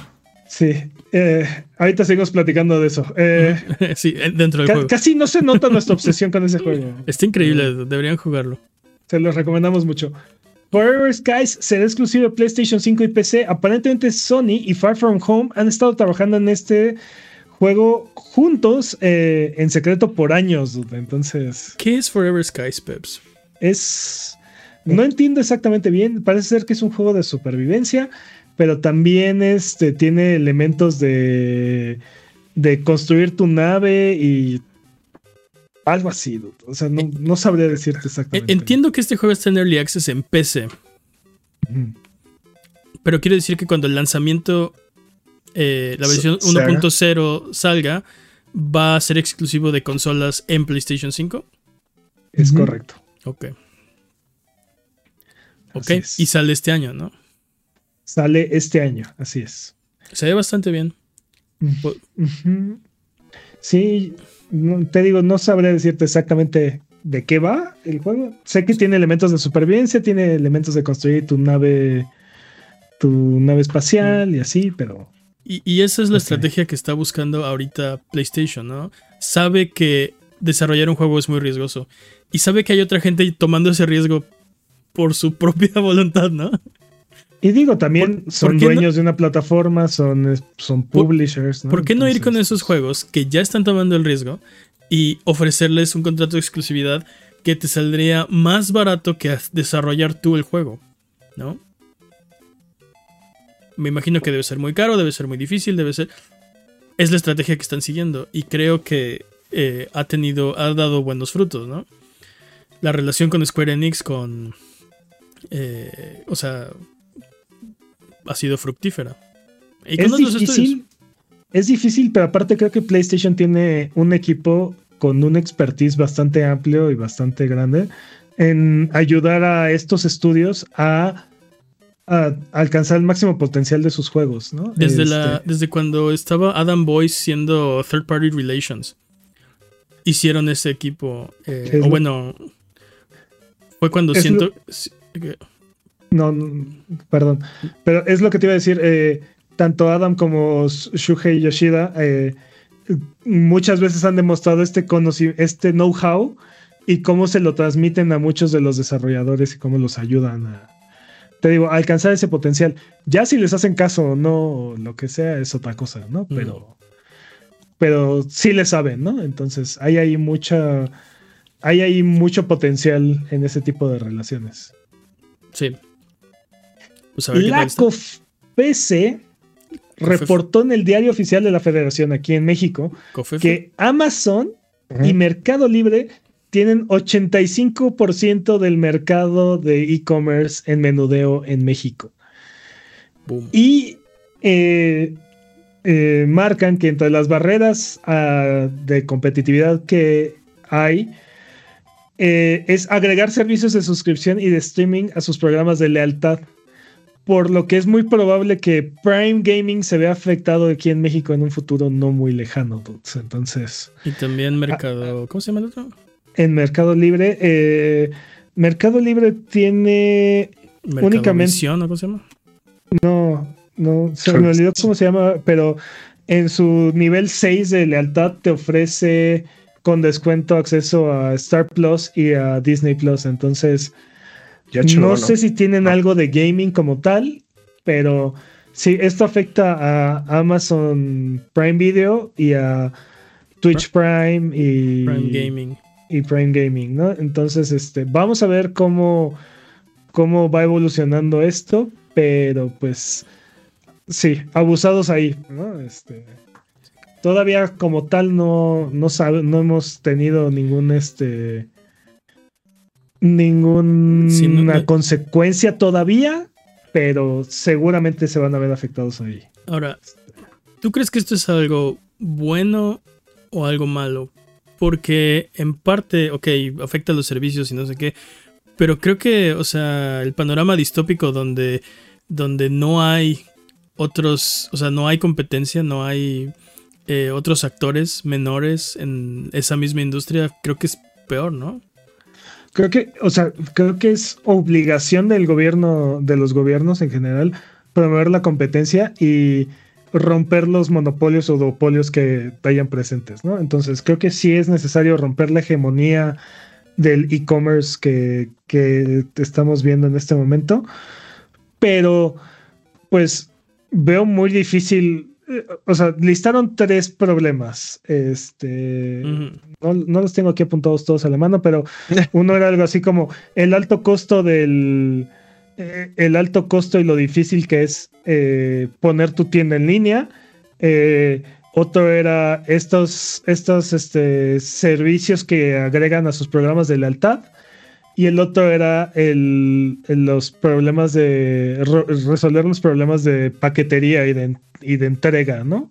Sí. Eh, ahorita seguimos platicando de eso. Eh, sí, dentro del juego. Casi no se nota nuestra obsesión con ese juego. Está increíble, deberían jugarlo. Se los recomendamos mucho. Forever Skies será exclusivo de PlayStation 5 y PC. Aparentemente Sony y Far From Home han estado trabajando en este juego juntos eh, en secreto por años. Entonces. ¿Qué es Forever Skies, Peps? Es no entiendo exactamente bien. Parece ser que es un juego de supervivencia, pero también este, tiene elementos de, de construir tu nave y algo así. O sea, no, no sabría decirte exactamente. Entiendo que este juego está en Early Access en PC. Pero quiero decir que cuando el lanzamiento, eh, la versión 1.0 salga, va a ser exclusivo de consolas en PlayStation 5. Es correcto. Ok. Ok, y sale este año, ¿no? Sale este año, así es. Se ve bastante bien. Sí, te digo, no sabré decirte exactamente de qué va el juego. Sé que tiene elementos de supervivencia, tiene elementos de construir tu nave, tu nave espacial y así, pero. Y, esa es la estrategia que está buscando ahorita PlayStation, ¿no? Sabe que desarrollar un juego es muy riesgoso. Y sabe que hay otra gente tomando ese riesgo por su propia voluntad, ¿no? Y digo, también son dueños de una plataforma, son, son publishers. ¿Por qué no ir con esos juegos que ya están tomando el riesgo y ofrecerles un contrato de exclusividad que te saldría más barato que desarrollar tú el juego? ¿No? Me imagino que debe ser muy caro, debe ser muy difícil, debe ser... Es la estrategia que están siguiendo y creo que eh, ha tenido, ha dado buenos frutos, ¿no? La relación con Square Enix, con eh, o sea, ha sido fructífera. es difícil, es difícil, pero aparte creo que PlayStation tiene un equipo con un expertise bastante amplio y bastante grande en ayudar a estos estudios a, alcanzar el máximo potencial de sus juegos, Desde, la, este desde cuando estaba Adam Boyce siendo Third Party Relations, hicieron ese equipo. Eh, o bueno, fue cuando siento. No, perdón. Pero es lo que te iba a decir. Eh, tanto Adam como Shuhei Yoshida eh, muchas veces han demostrado este, este know-how y cómo se lo transmiten a muchos de los desarrolladores y cómo los ayudan a, te digo, alcanzar ese potencial. Ya si les hacen caso o no, lo que sea, es otra cosa, ¿no? Pero, pero sí le saben, ¿no? Entonces, hay ahí mucha hay ahí mucho potencial en ese tipo de relaciones. Sí. Pues la COFESE reportó en el diario oficial de la Federación aquí en México que Amazon y Mercado Libre tienen 85% del mercado de e-commerce en menudeo en México. Y eh, eh, marcan que entre las barreras ah, de competitividad que hay, eh, es agregar servicios de suscripción y de streaming a sus programas de lealtad. por lo que es muy probable que Prime Gaming se vea afectado aquí en México en un futuro no muy lejano. Entonces. Y también Mercado. ¿Cómo se llama el otro? En Mercado Libre. Eh, Mercado Libre tiene únicamente. ¿no? ¿Cómo se llama? No, no, se me olvidó cómo se llama, pero en su nivel 6 de lealtad te ofrece con descuento acceso a Star Plus y a Disney Plus. Entonces, no sé si tienen algo de gaming como tal, pero sí, esto afecta a Amazon Prime Video y a Twitch Prime y Prime Gaming. Y Prime Gaming, ¿no? Entonces, este, vamos a ver cómo, cómo va evolucionando esto, pero pues sí, abusados ahí, ¿no? Este, todavía como tal no, no, no hemos tenido ningún este ninguna consecuencia todavía, pero seguramente se van a ver afectados ahí. Ahora, ¿tú crees que esto es algo bueno o algo malo? Porque en parte, ok, afecta a los servicios y no sé qué, pero creo que, o sea, el panorama distópico donde, donde no hay otros, o sea, no hay competencia, no hay eh, otros actores menores en esa misma industria, creo que es peor, ¿no? Creo que, o sea, creo que es obligación del gobierno, de los gobiernos en general, promover la competencia y romper los monopolios o duopolios que vayan presentes, ¿no? Entonces, creo que sí es necesario romper la hegemonía del e-commerce que, que estamos viendo en este momento, pero pues veo muy difícil o sea, listaron tres problemas. Este, no, los tengo aquí apuntados todos a la mano, pero uno era algo así como el alto costo del, eh, el alto costo y lo difícil que es eh, poner tu tienda en línea. Eh, otro era estos, estos este, servicios que agregan a sus programas de lealtad. Y el otro era el, los problemas de resolver los problemas de paquetería y de, y de entrega, ¿no?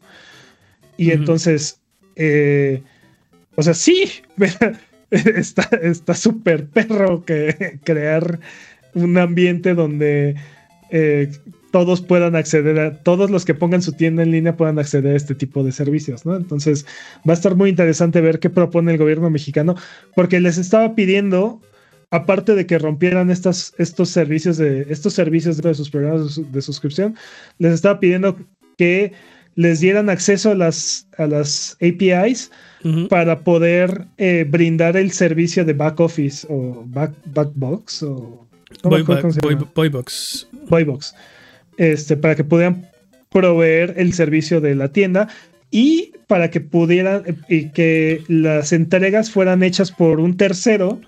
Y entonces, eh, o sea, sí, está súper perro que crear un ambiente donde eh, todos puedan acceder a, todos los que pongan su tienda en línea puedan acceder a este tipo de servicios, ¿no? Entonces va a estar muy interesante ver qué propone el gobierno mexicano, porque les estaba pidiendo aparte de que rompieran estas, estos servicios de estos servicios de sus programas de suscripción, les estaba pidiendo que les dieran acceso a las, a las APIs para poder eh, brindar el servicio de back office o back, backbox o Boybox. Boybox. Este, para que pudieran proveer el servicio de la tienda y para que pudieran y que las entregas fueran hechas por un tercero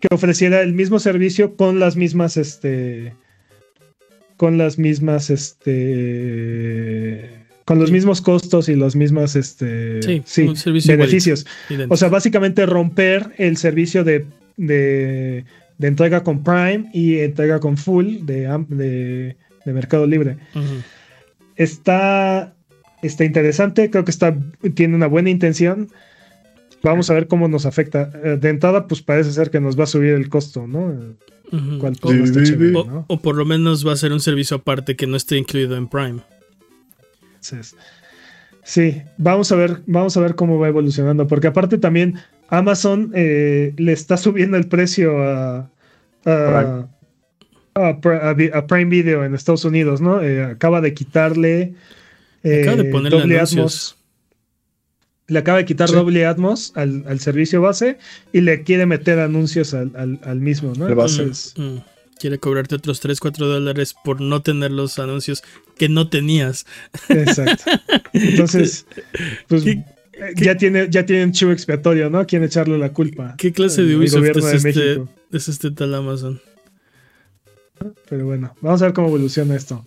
que ofreciera el mismo servicio con las mismas, este, con las mismas, este, con los mismos costos y los mismos, este, sí, beneficios. O sea, básicamente romper el servicio de, de, entrega con Prime y entrega con Full de, de, Mercado Libre. Está, está interesante, creo que está, tiene una buena intención. Vamos a ver cómo nos afecta. Eh, de entrada, pues parece ser que nos va a subir el costo, ¿no? o, por lo menos va a ser un servicio aparte que no esté incluido en Prime. Sí, vamos a ver, vamos a ver cómo va evolucionando, porque aparte también Amazon eh, le está subiendo el precio a, a, Prime. Video en Estados Unidos, ¿no? Eh, acaba de quitarle acaba de ponerle anuncios le acaba de quitar doble Atmos al, servicio base y le quiere meter anuncios al, mismo, ¿no? Mm, mm. Quiere cobrarte otros 3, 4 dólares por no tener los anuncios que no tenías. Exacto. Entonces, pues ya tiene, ya tienen chivo expiatorio, ¿no? Quieren echarle la culpa. ¿Qué clase de Ubisoft es, este, es este tal Amazon? Pero bueno, vamos a ver cómo evoluciona esto.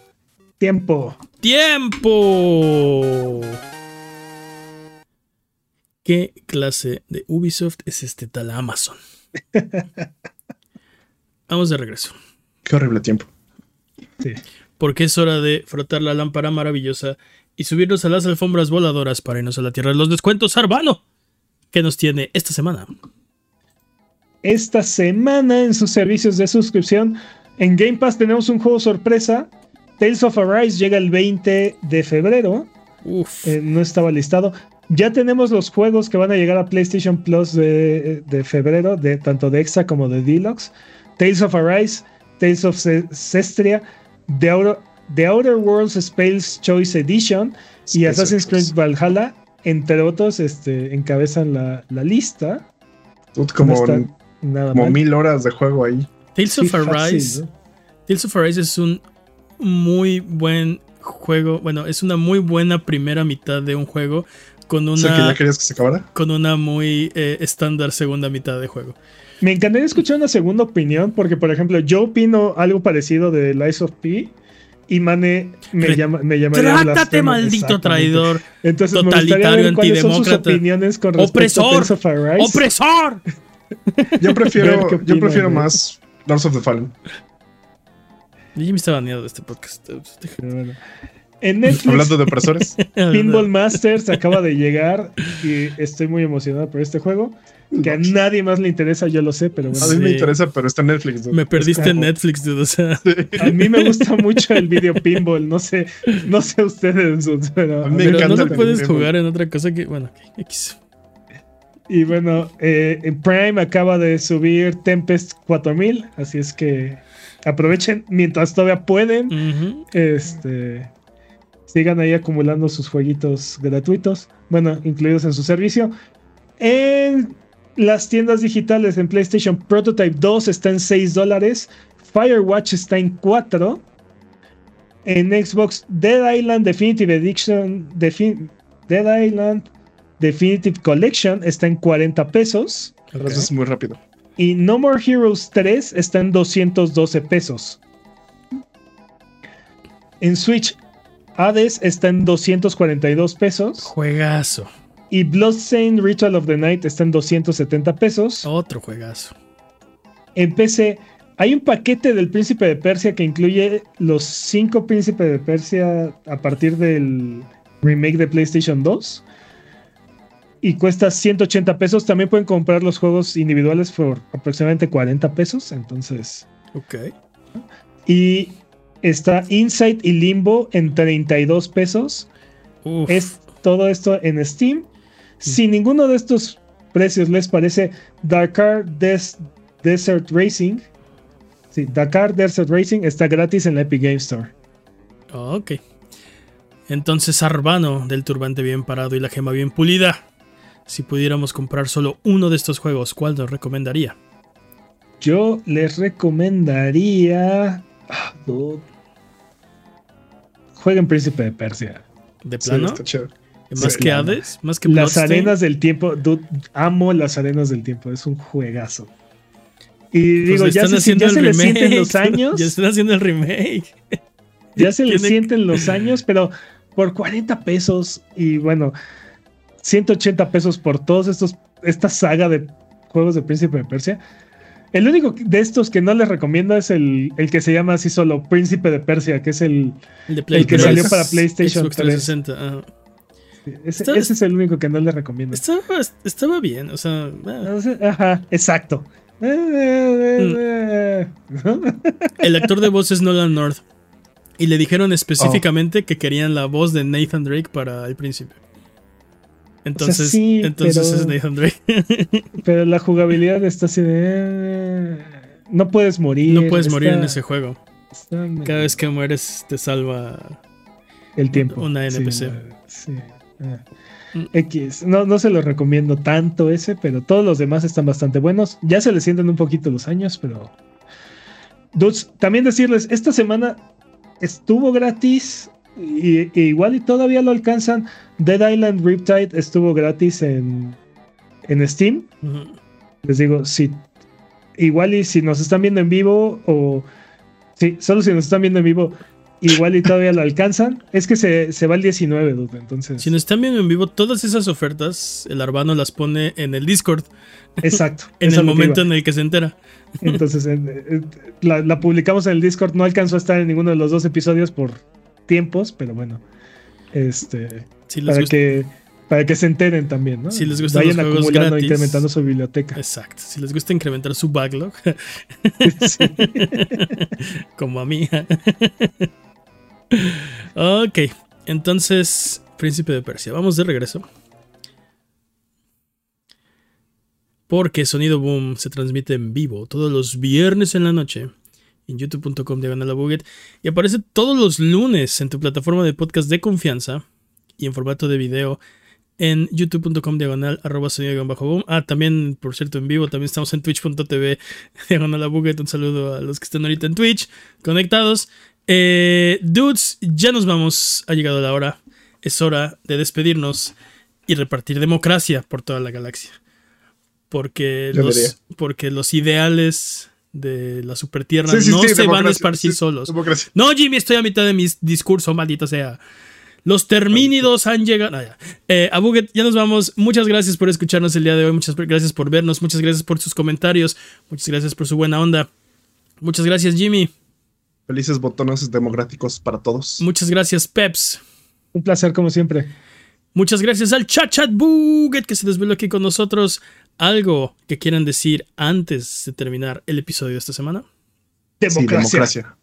Tiempo. ¡Tiempo! ¿Qué clase de Ubisoft es este tal Amazon? Vamos de regreso. Qué horrible tiempo. Sí. Porque es hora de frotar la lámpara maravillosa y subirnos a las alfombras voladoras para irnos a la tierra de los descuentos. Arbano, ¿qué nos tiene esta semana? Esta semana en sus servicios de suscripción en Game Pass tenemos un juego sorpresa Tales of Arise llega el 20 de febrero. Uf. Eh, no estaba listado. Ya tenemos los juegos que van a llegar a PlayStation Plus de, febrero, de, tanto de Extra como de Deluxe. Tales of Arise, Tales of Cestria, The Outer, Worlds Space Choice Edition y Assassin's Creed Valhalla, entre otros, este, encabezan la, lista. Como, mil horas de juego ahí. Tales of Arise. Tales of Arise es un muy buen juego. Bueno, es una muy buena primera mitad de un juego con una. querías que se acabara? Con una muy eh, estándar segunda mitad de juego. Me encantaría escuchar una segunda opinión, porque por ejemplo, yo opino algo parecido de Lies of P. Y Mane me llama, me llamaría Trátate, maldito traidor. Entonces, totalitario, antidemócrata. opresor. ¡Opresor! yo prefiero, yo prefiero más Lords of the Fallen. Jimmy está baneado de este podcast. En Netflix, Hablando de opresores. Pinball Masters acaba de llegar y estoy muy emocionado por este juego. Que a nadie más le interesa, yo lo sé, pero bueno. A mí me interesa, pero está en Netflix. Me perdiste en Netflix, dude. O sea. A mí me gusta mucho el video pinball. No sé, no sé ustedes. Pero, a mí me pero no lo puedes jugar en otra cosa que. Bueno, X. Y bueno, eh, Prime acaba de subir Tempest 4000, así es que aprovechen mientras todavía pueden. Este sigan ahí acumulando sus jueguitos gratuitos, bueno, incluidos en su servicio. En las tiendas digitales en PlayStation Prototype 2 está en 6 dólares, Firewatch está en 4. En Xbox Dead Island Definitive Edition, Dead Island Definitive Collection está en 40 pesos. Eso es muy rápido. Y No More Heroes 3 está en 212 pesos. En Switch Hades está en 242 pesos. Juegazo. Y Bloodstained Ritual of the Night está en 270 pesos. Otro juegazo. En PC hay un paquete del Príncipe de Persia que incluye los 5 Príncipes de Persia a partir del remake de PlayStation 2. Y cuesta 180 pesos. También pueden comprar los juegos individuales por aproximadamente 40 pesos. Entonces. Ok. Y Está Insight y Limbo en 32 pesos. Es todo esto en Steam. Si ninguno de estos precios les parece, Dakar Desert Racing. Sí, Dakar Desert Racing está gratis en la Epic Game Store. Ok. Entonces, Arbano, del turbante bien parado y la gema bien pulida. Si pudiéramos comprar solo uno de estos juegos, ¿cuál nos recomendaría? Yo les recomendaría. Ah, Jueguen Príncipe de Persia. ¿De plano? ¿Más que Hades? ¿Más que Las arenas del tiempo. amo las arenas del tiempo. Es un juegazo. Y pues digo, ya, se, ya se le sienten los años. Ya están haciendo el remake. Ya se le sienten los años, pero por 40 pesos y bueno, 180 pesos por todos estos, esta saga de juegos de Príncipe de Persia. El único de estos que no les recomiendo es el, el que se llama así solo Príncipe de Persia, que es el, el, que salió para PlayStation 360. Ese, es el único que no les recomiendo. Estaba, bien, o sea. Ajá, exacto. Mm. El actor de voz es Nolan North. Y le dijeron específicamente que querían la voz de Nathan Drake para el príncipe. Entonces, entonces es Nathan Drake. pero la jugabilidad está así de. Eh, no puedes morir. No puedes morir en ese juego. Cada vez que mueres te salva el tiempo. Una NPC. Sí, ah. mm. X. No, no se lo recomiendo tanto ese, pero todos los demás están bastante buenos. Ya se le sienten un poquito los años, pero. Dudes, también decirles, esta semana estuvo gratis y, igual y todavía lo alcanzan. Dead Island Riptide estuvo gratis en, en Steam. Les digo, si igual y si nos están viendo en vivo o sí, solo si nos están viendo en vivo, igual y todavía lo alcanzan. Es que se, va el 19, dude, entonces. Si nos están viendo en vivo, todas esas ofertas, el Arbano las pone en el Discord. Exacto. en el momento en el que se entera. Entonces, la, la, publicamos en el Discord. No alcanzó a estar en ninguno de los dos episodios por tiempos, pero bueno. Este. para que para que se enteren también, ¿no? Si les gusta Vayan acumulando, incrementando su biblioteca. Exacto. Si les gusta incrementar su backlog. Como a mí. ok, entonces, Príncipe de Persia, vamos de regreso. Porque Sonido Boom se transmite en vivo todos los viernes en la noche en youtube.com diagonal buget y aparece todos los lunes en tu plataforma de podcast de confianza y en formato de video en youtube.com diagonal arroba sonido bajo boom. Ah, también, por cierto, en vivo, también estamos en twitch.tv diagonal buget. Un saludo a los que están ahorita en Twitch conectados. Eh, dudes, ya nos vamos. Ha llegado la hora. Es hora de despedirnos y repartir democracia por toda la galaxia. Porque, los, porque los ideales de la supertierra no se van a esparcir solos. No, Jimmy, estoy a mitad de mi discurso, maldito sea. Los termínidos han llegado. Ah, ya. Eh, a Buget, ya nos vamos. Muchas gracias por escucharnos el día de hoy. Muchas gracias por vernos. Muchas gracias por sus comentarios. Muchas gracias por su buena onda. Muchas gracias, Jimmy. Felices botones democráticos para todos. Muchas gracias, Peps. Un placer, como siempre. Muchas gracias al Chat Chat Buget que se desveló aquí con nosotros. ¿Algo que quieran decir antes de terminar el episodio de esta semana? Democracia. democracia.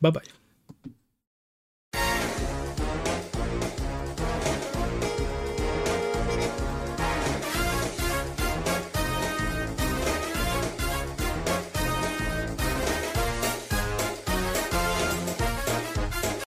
Bye bye.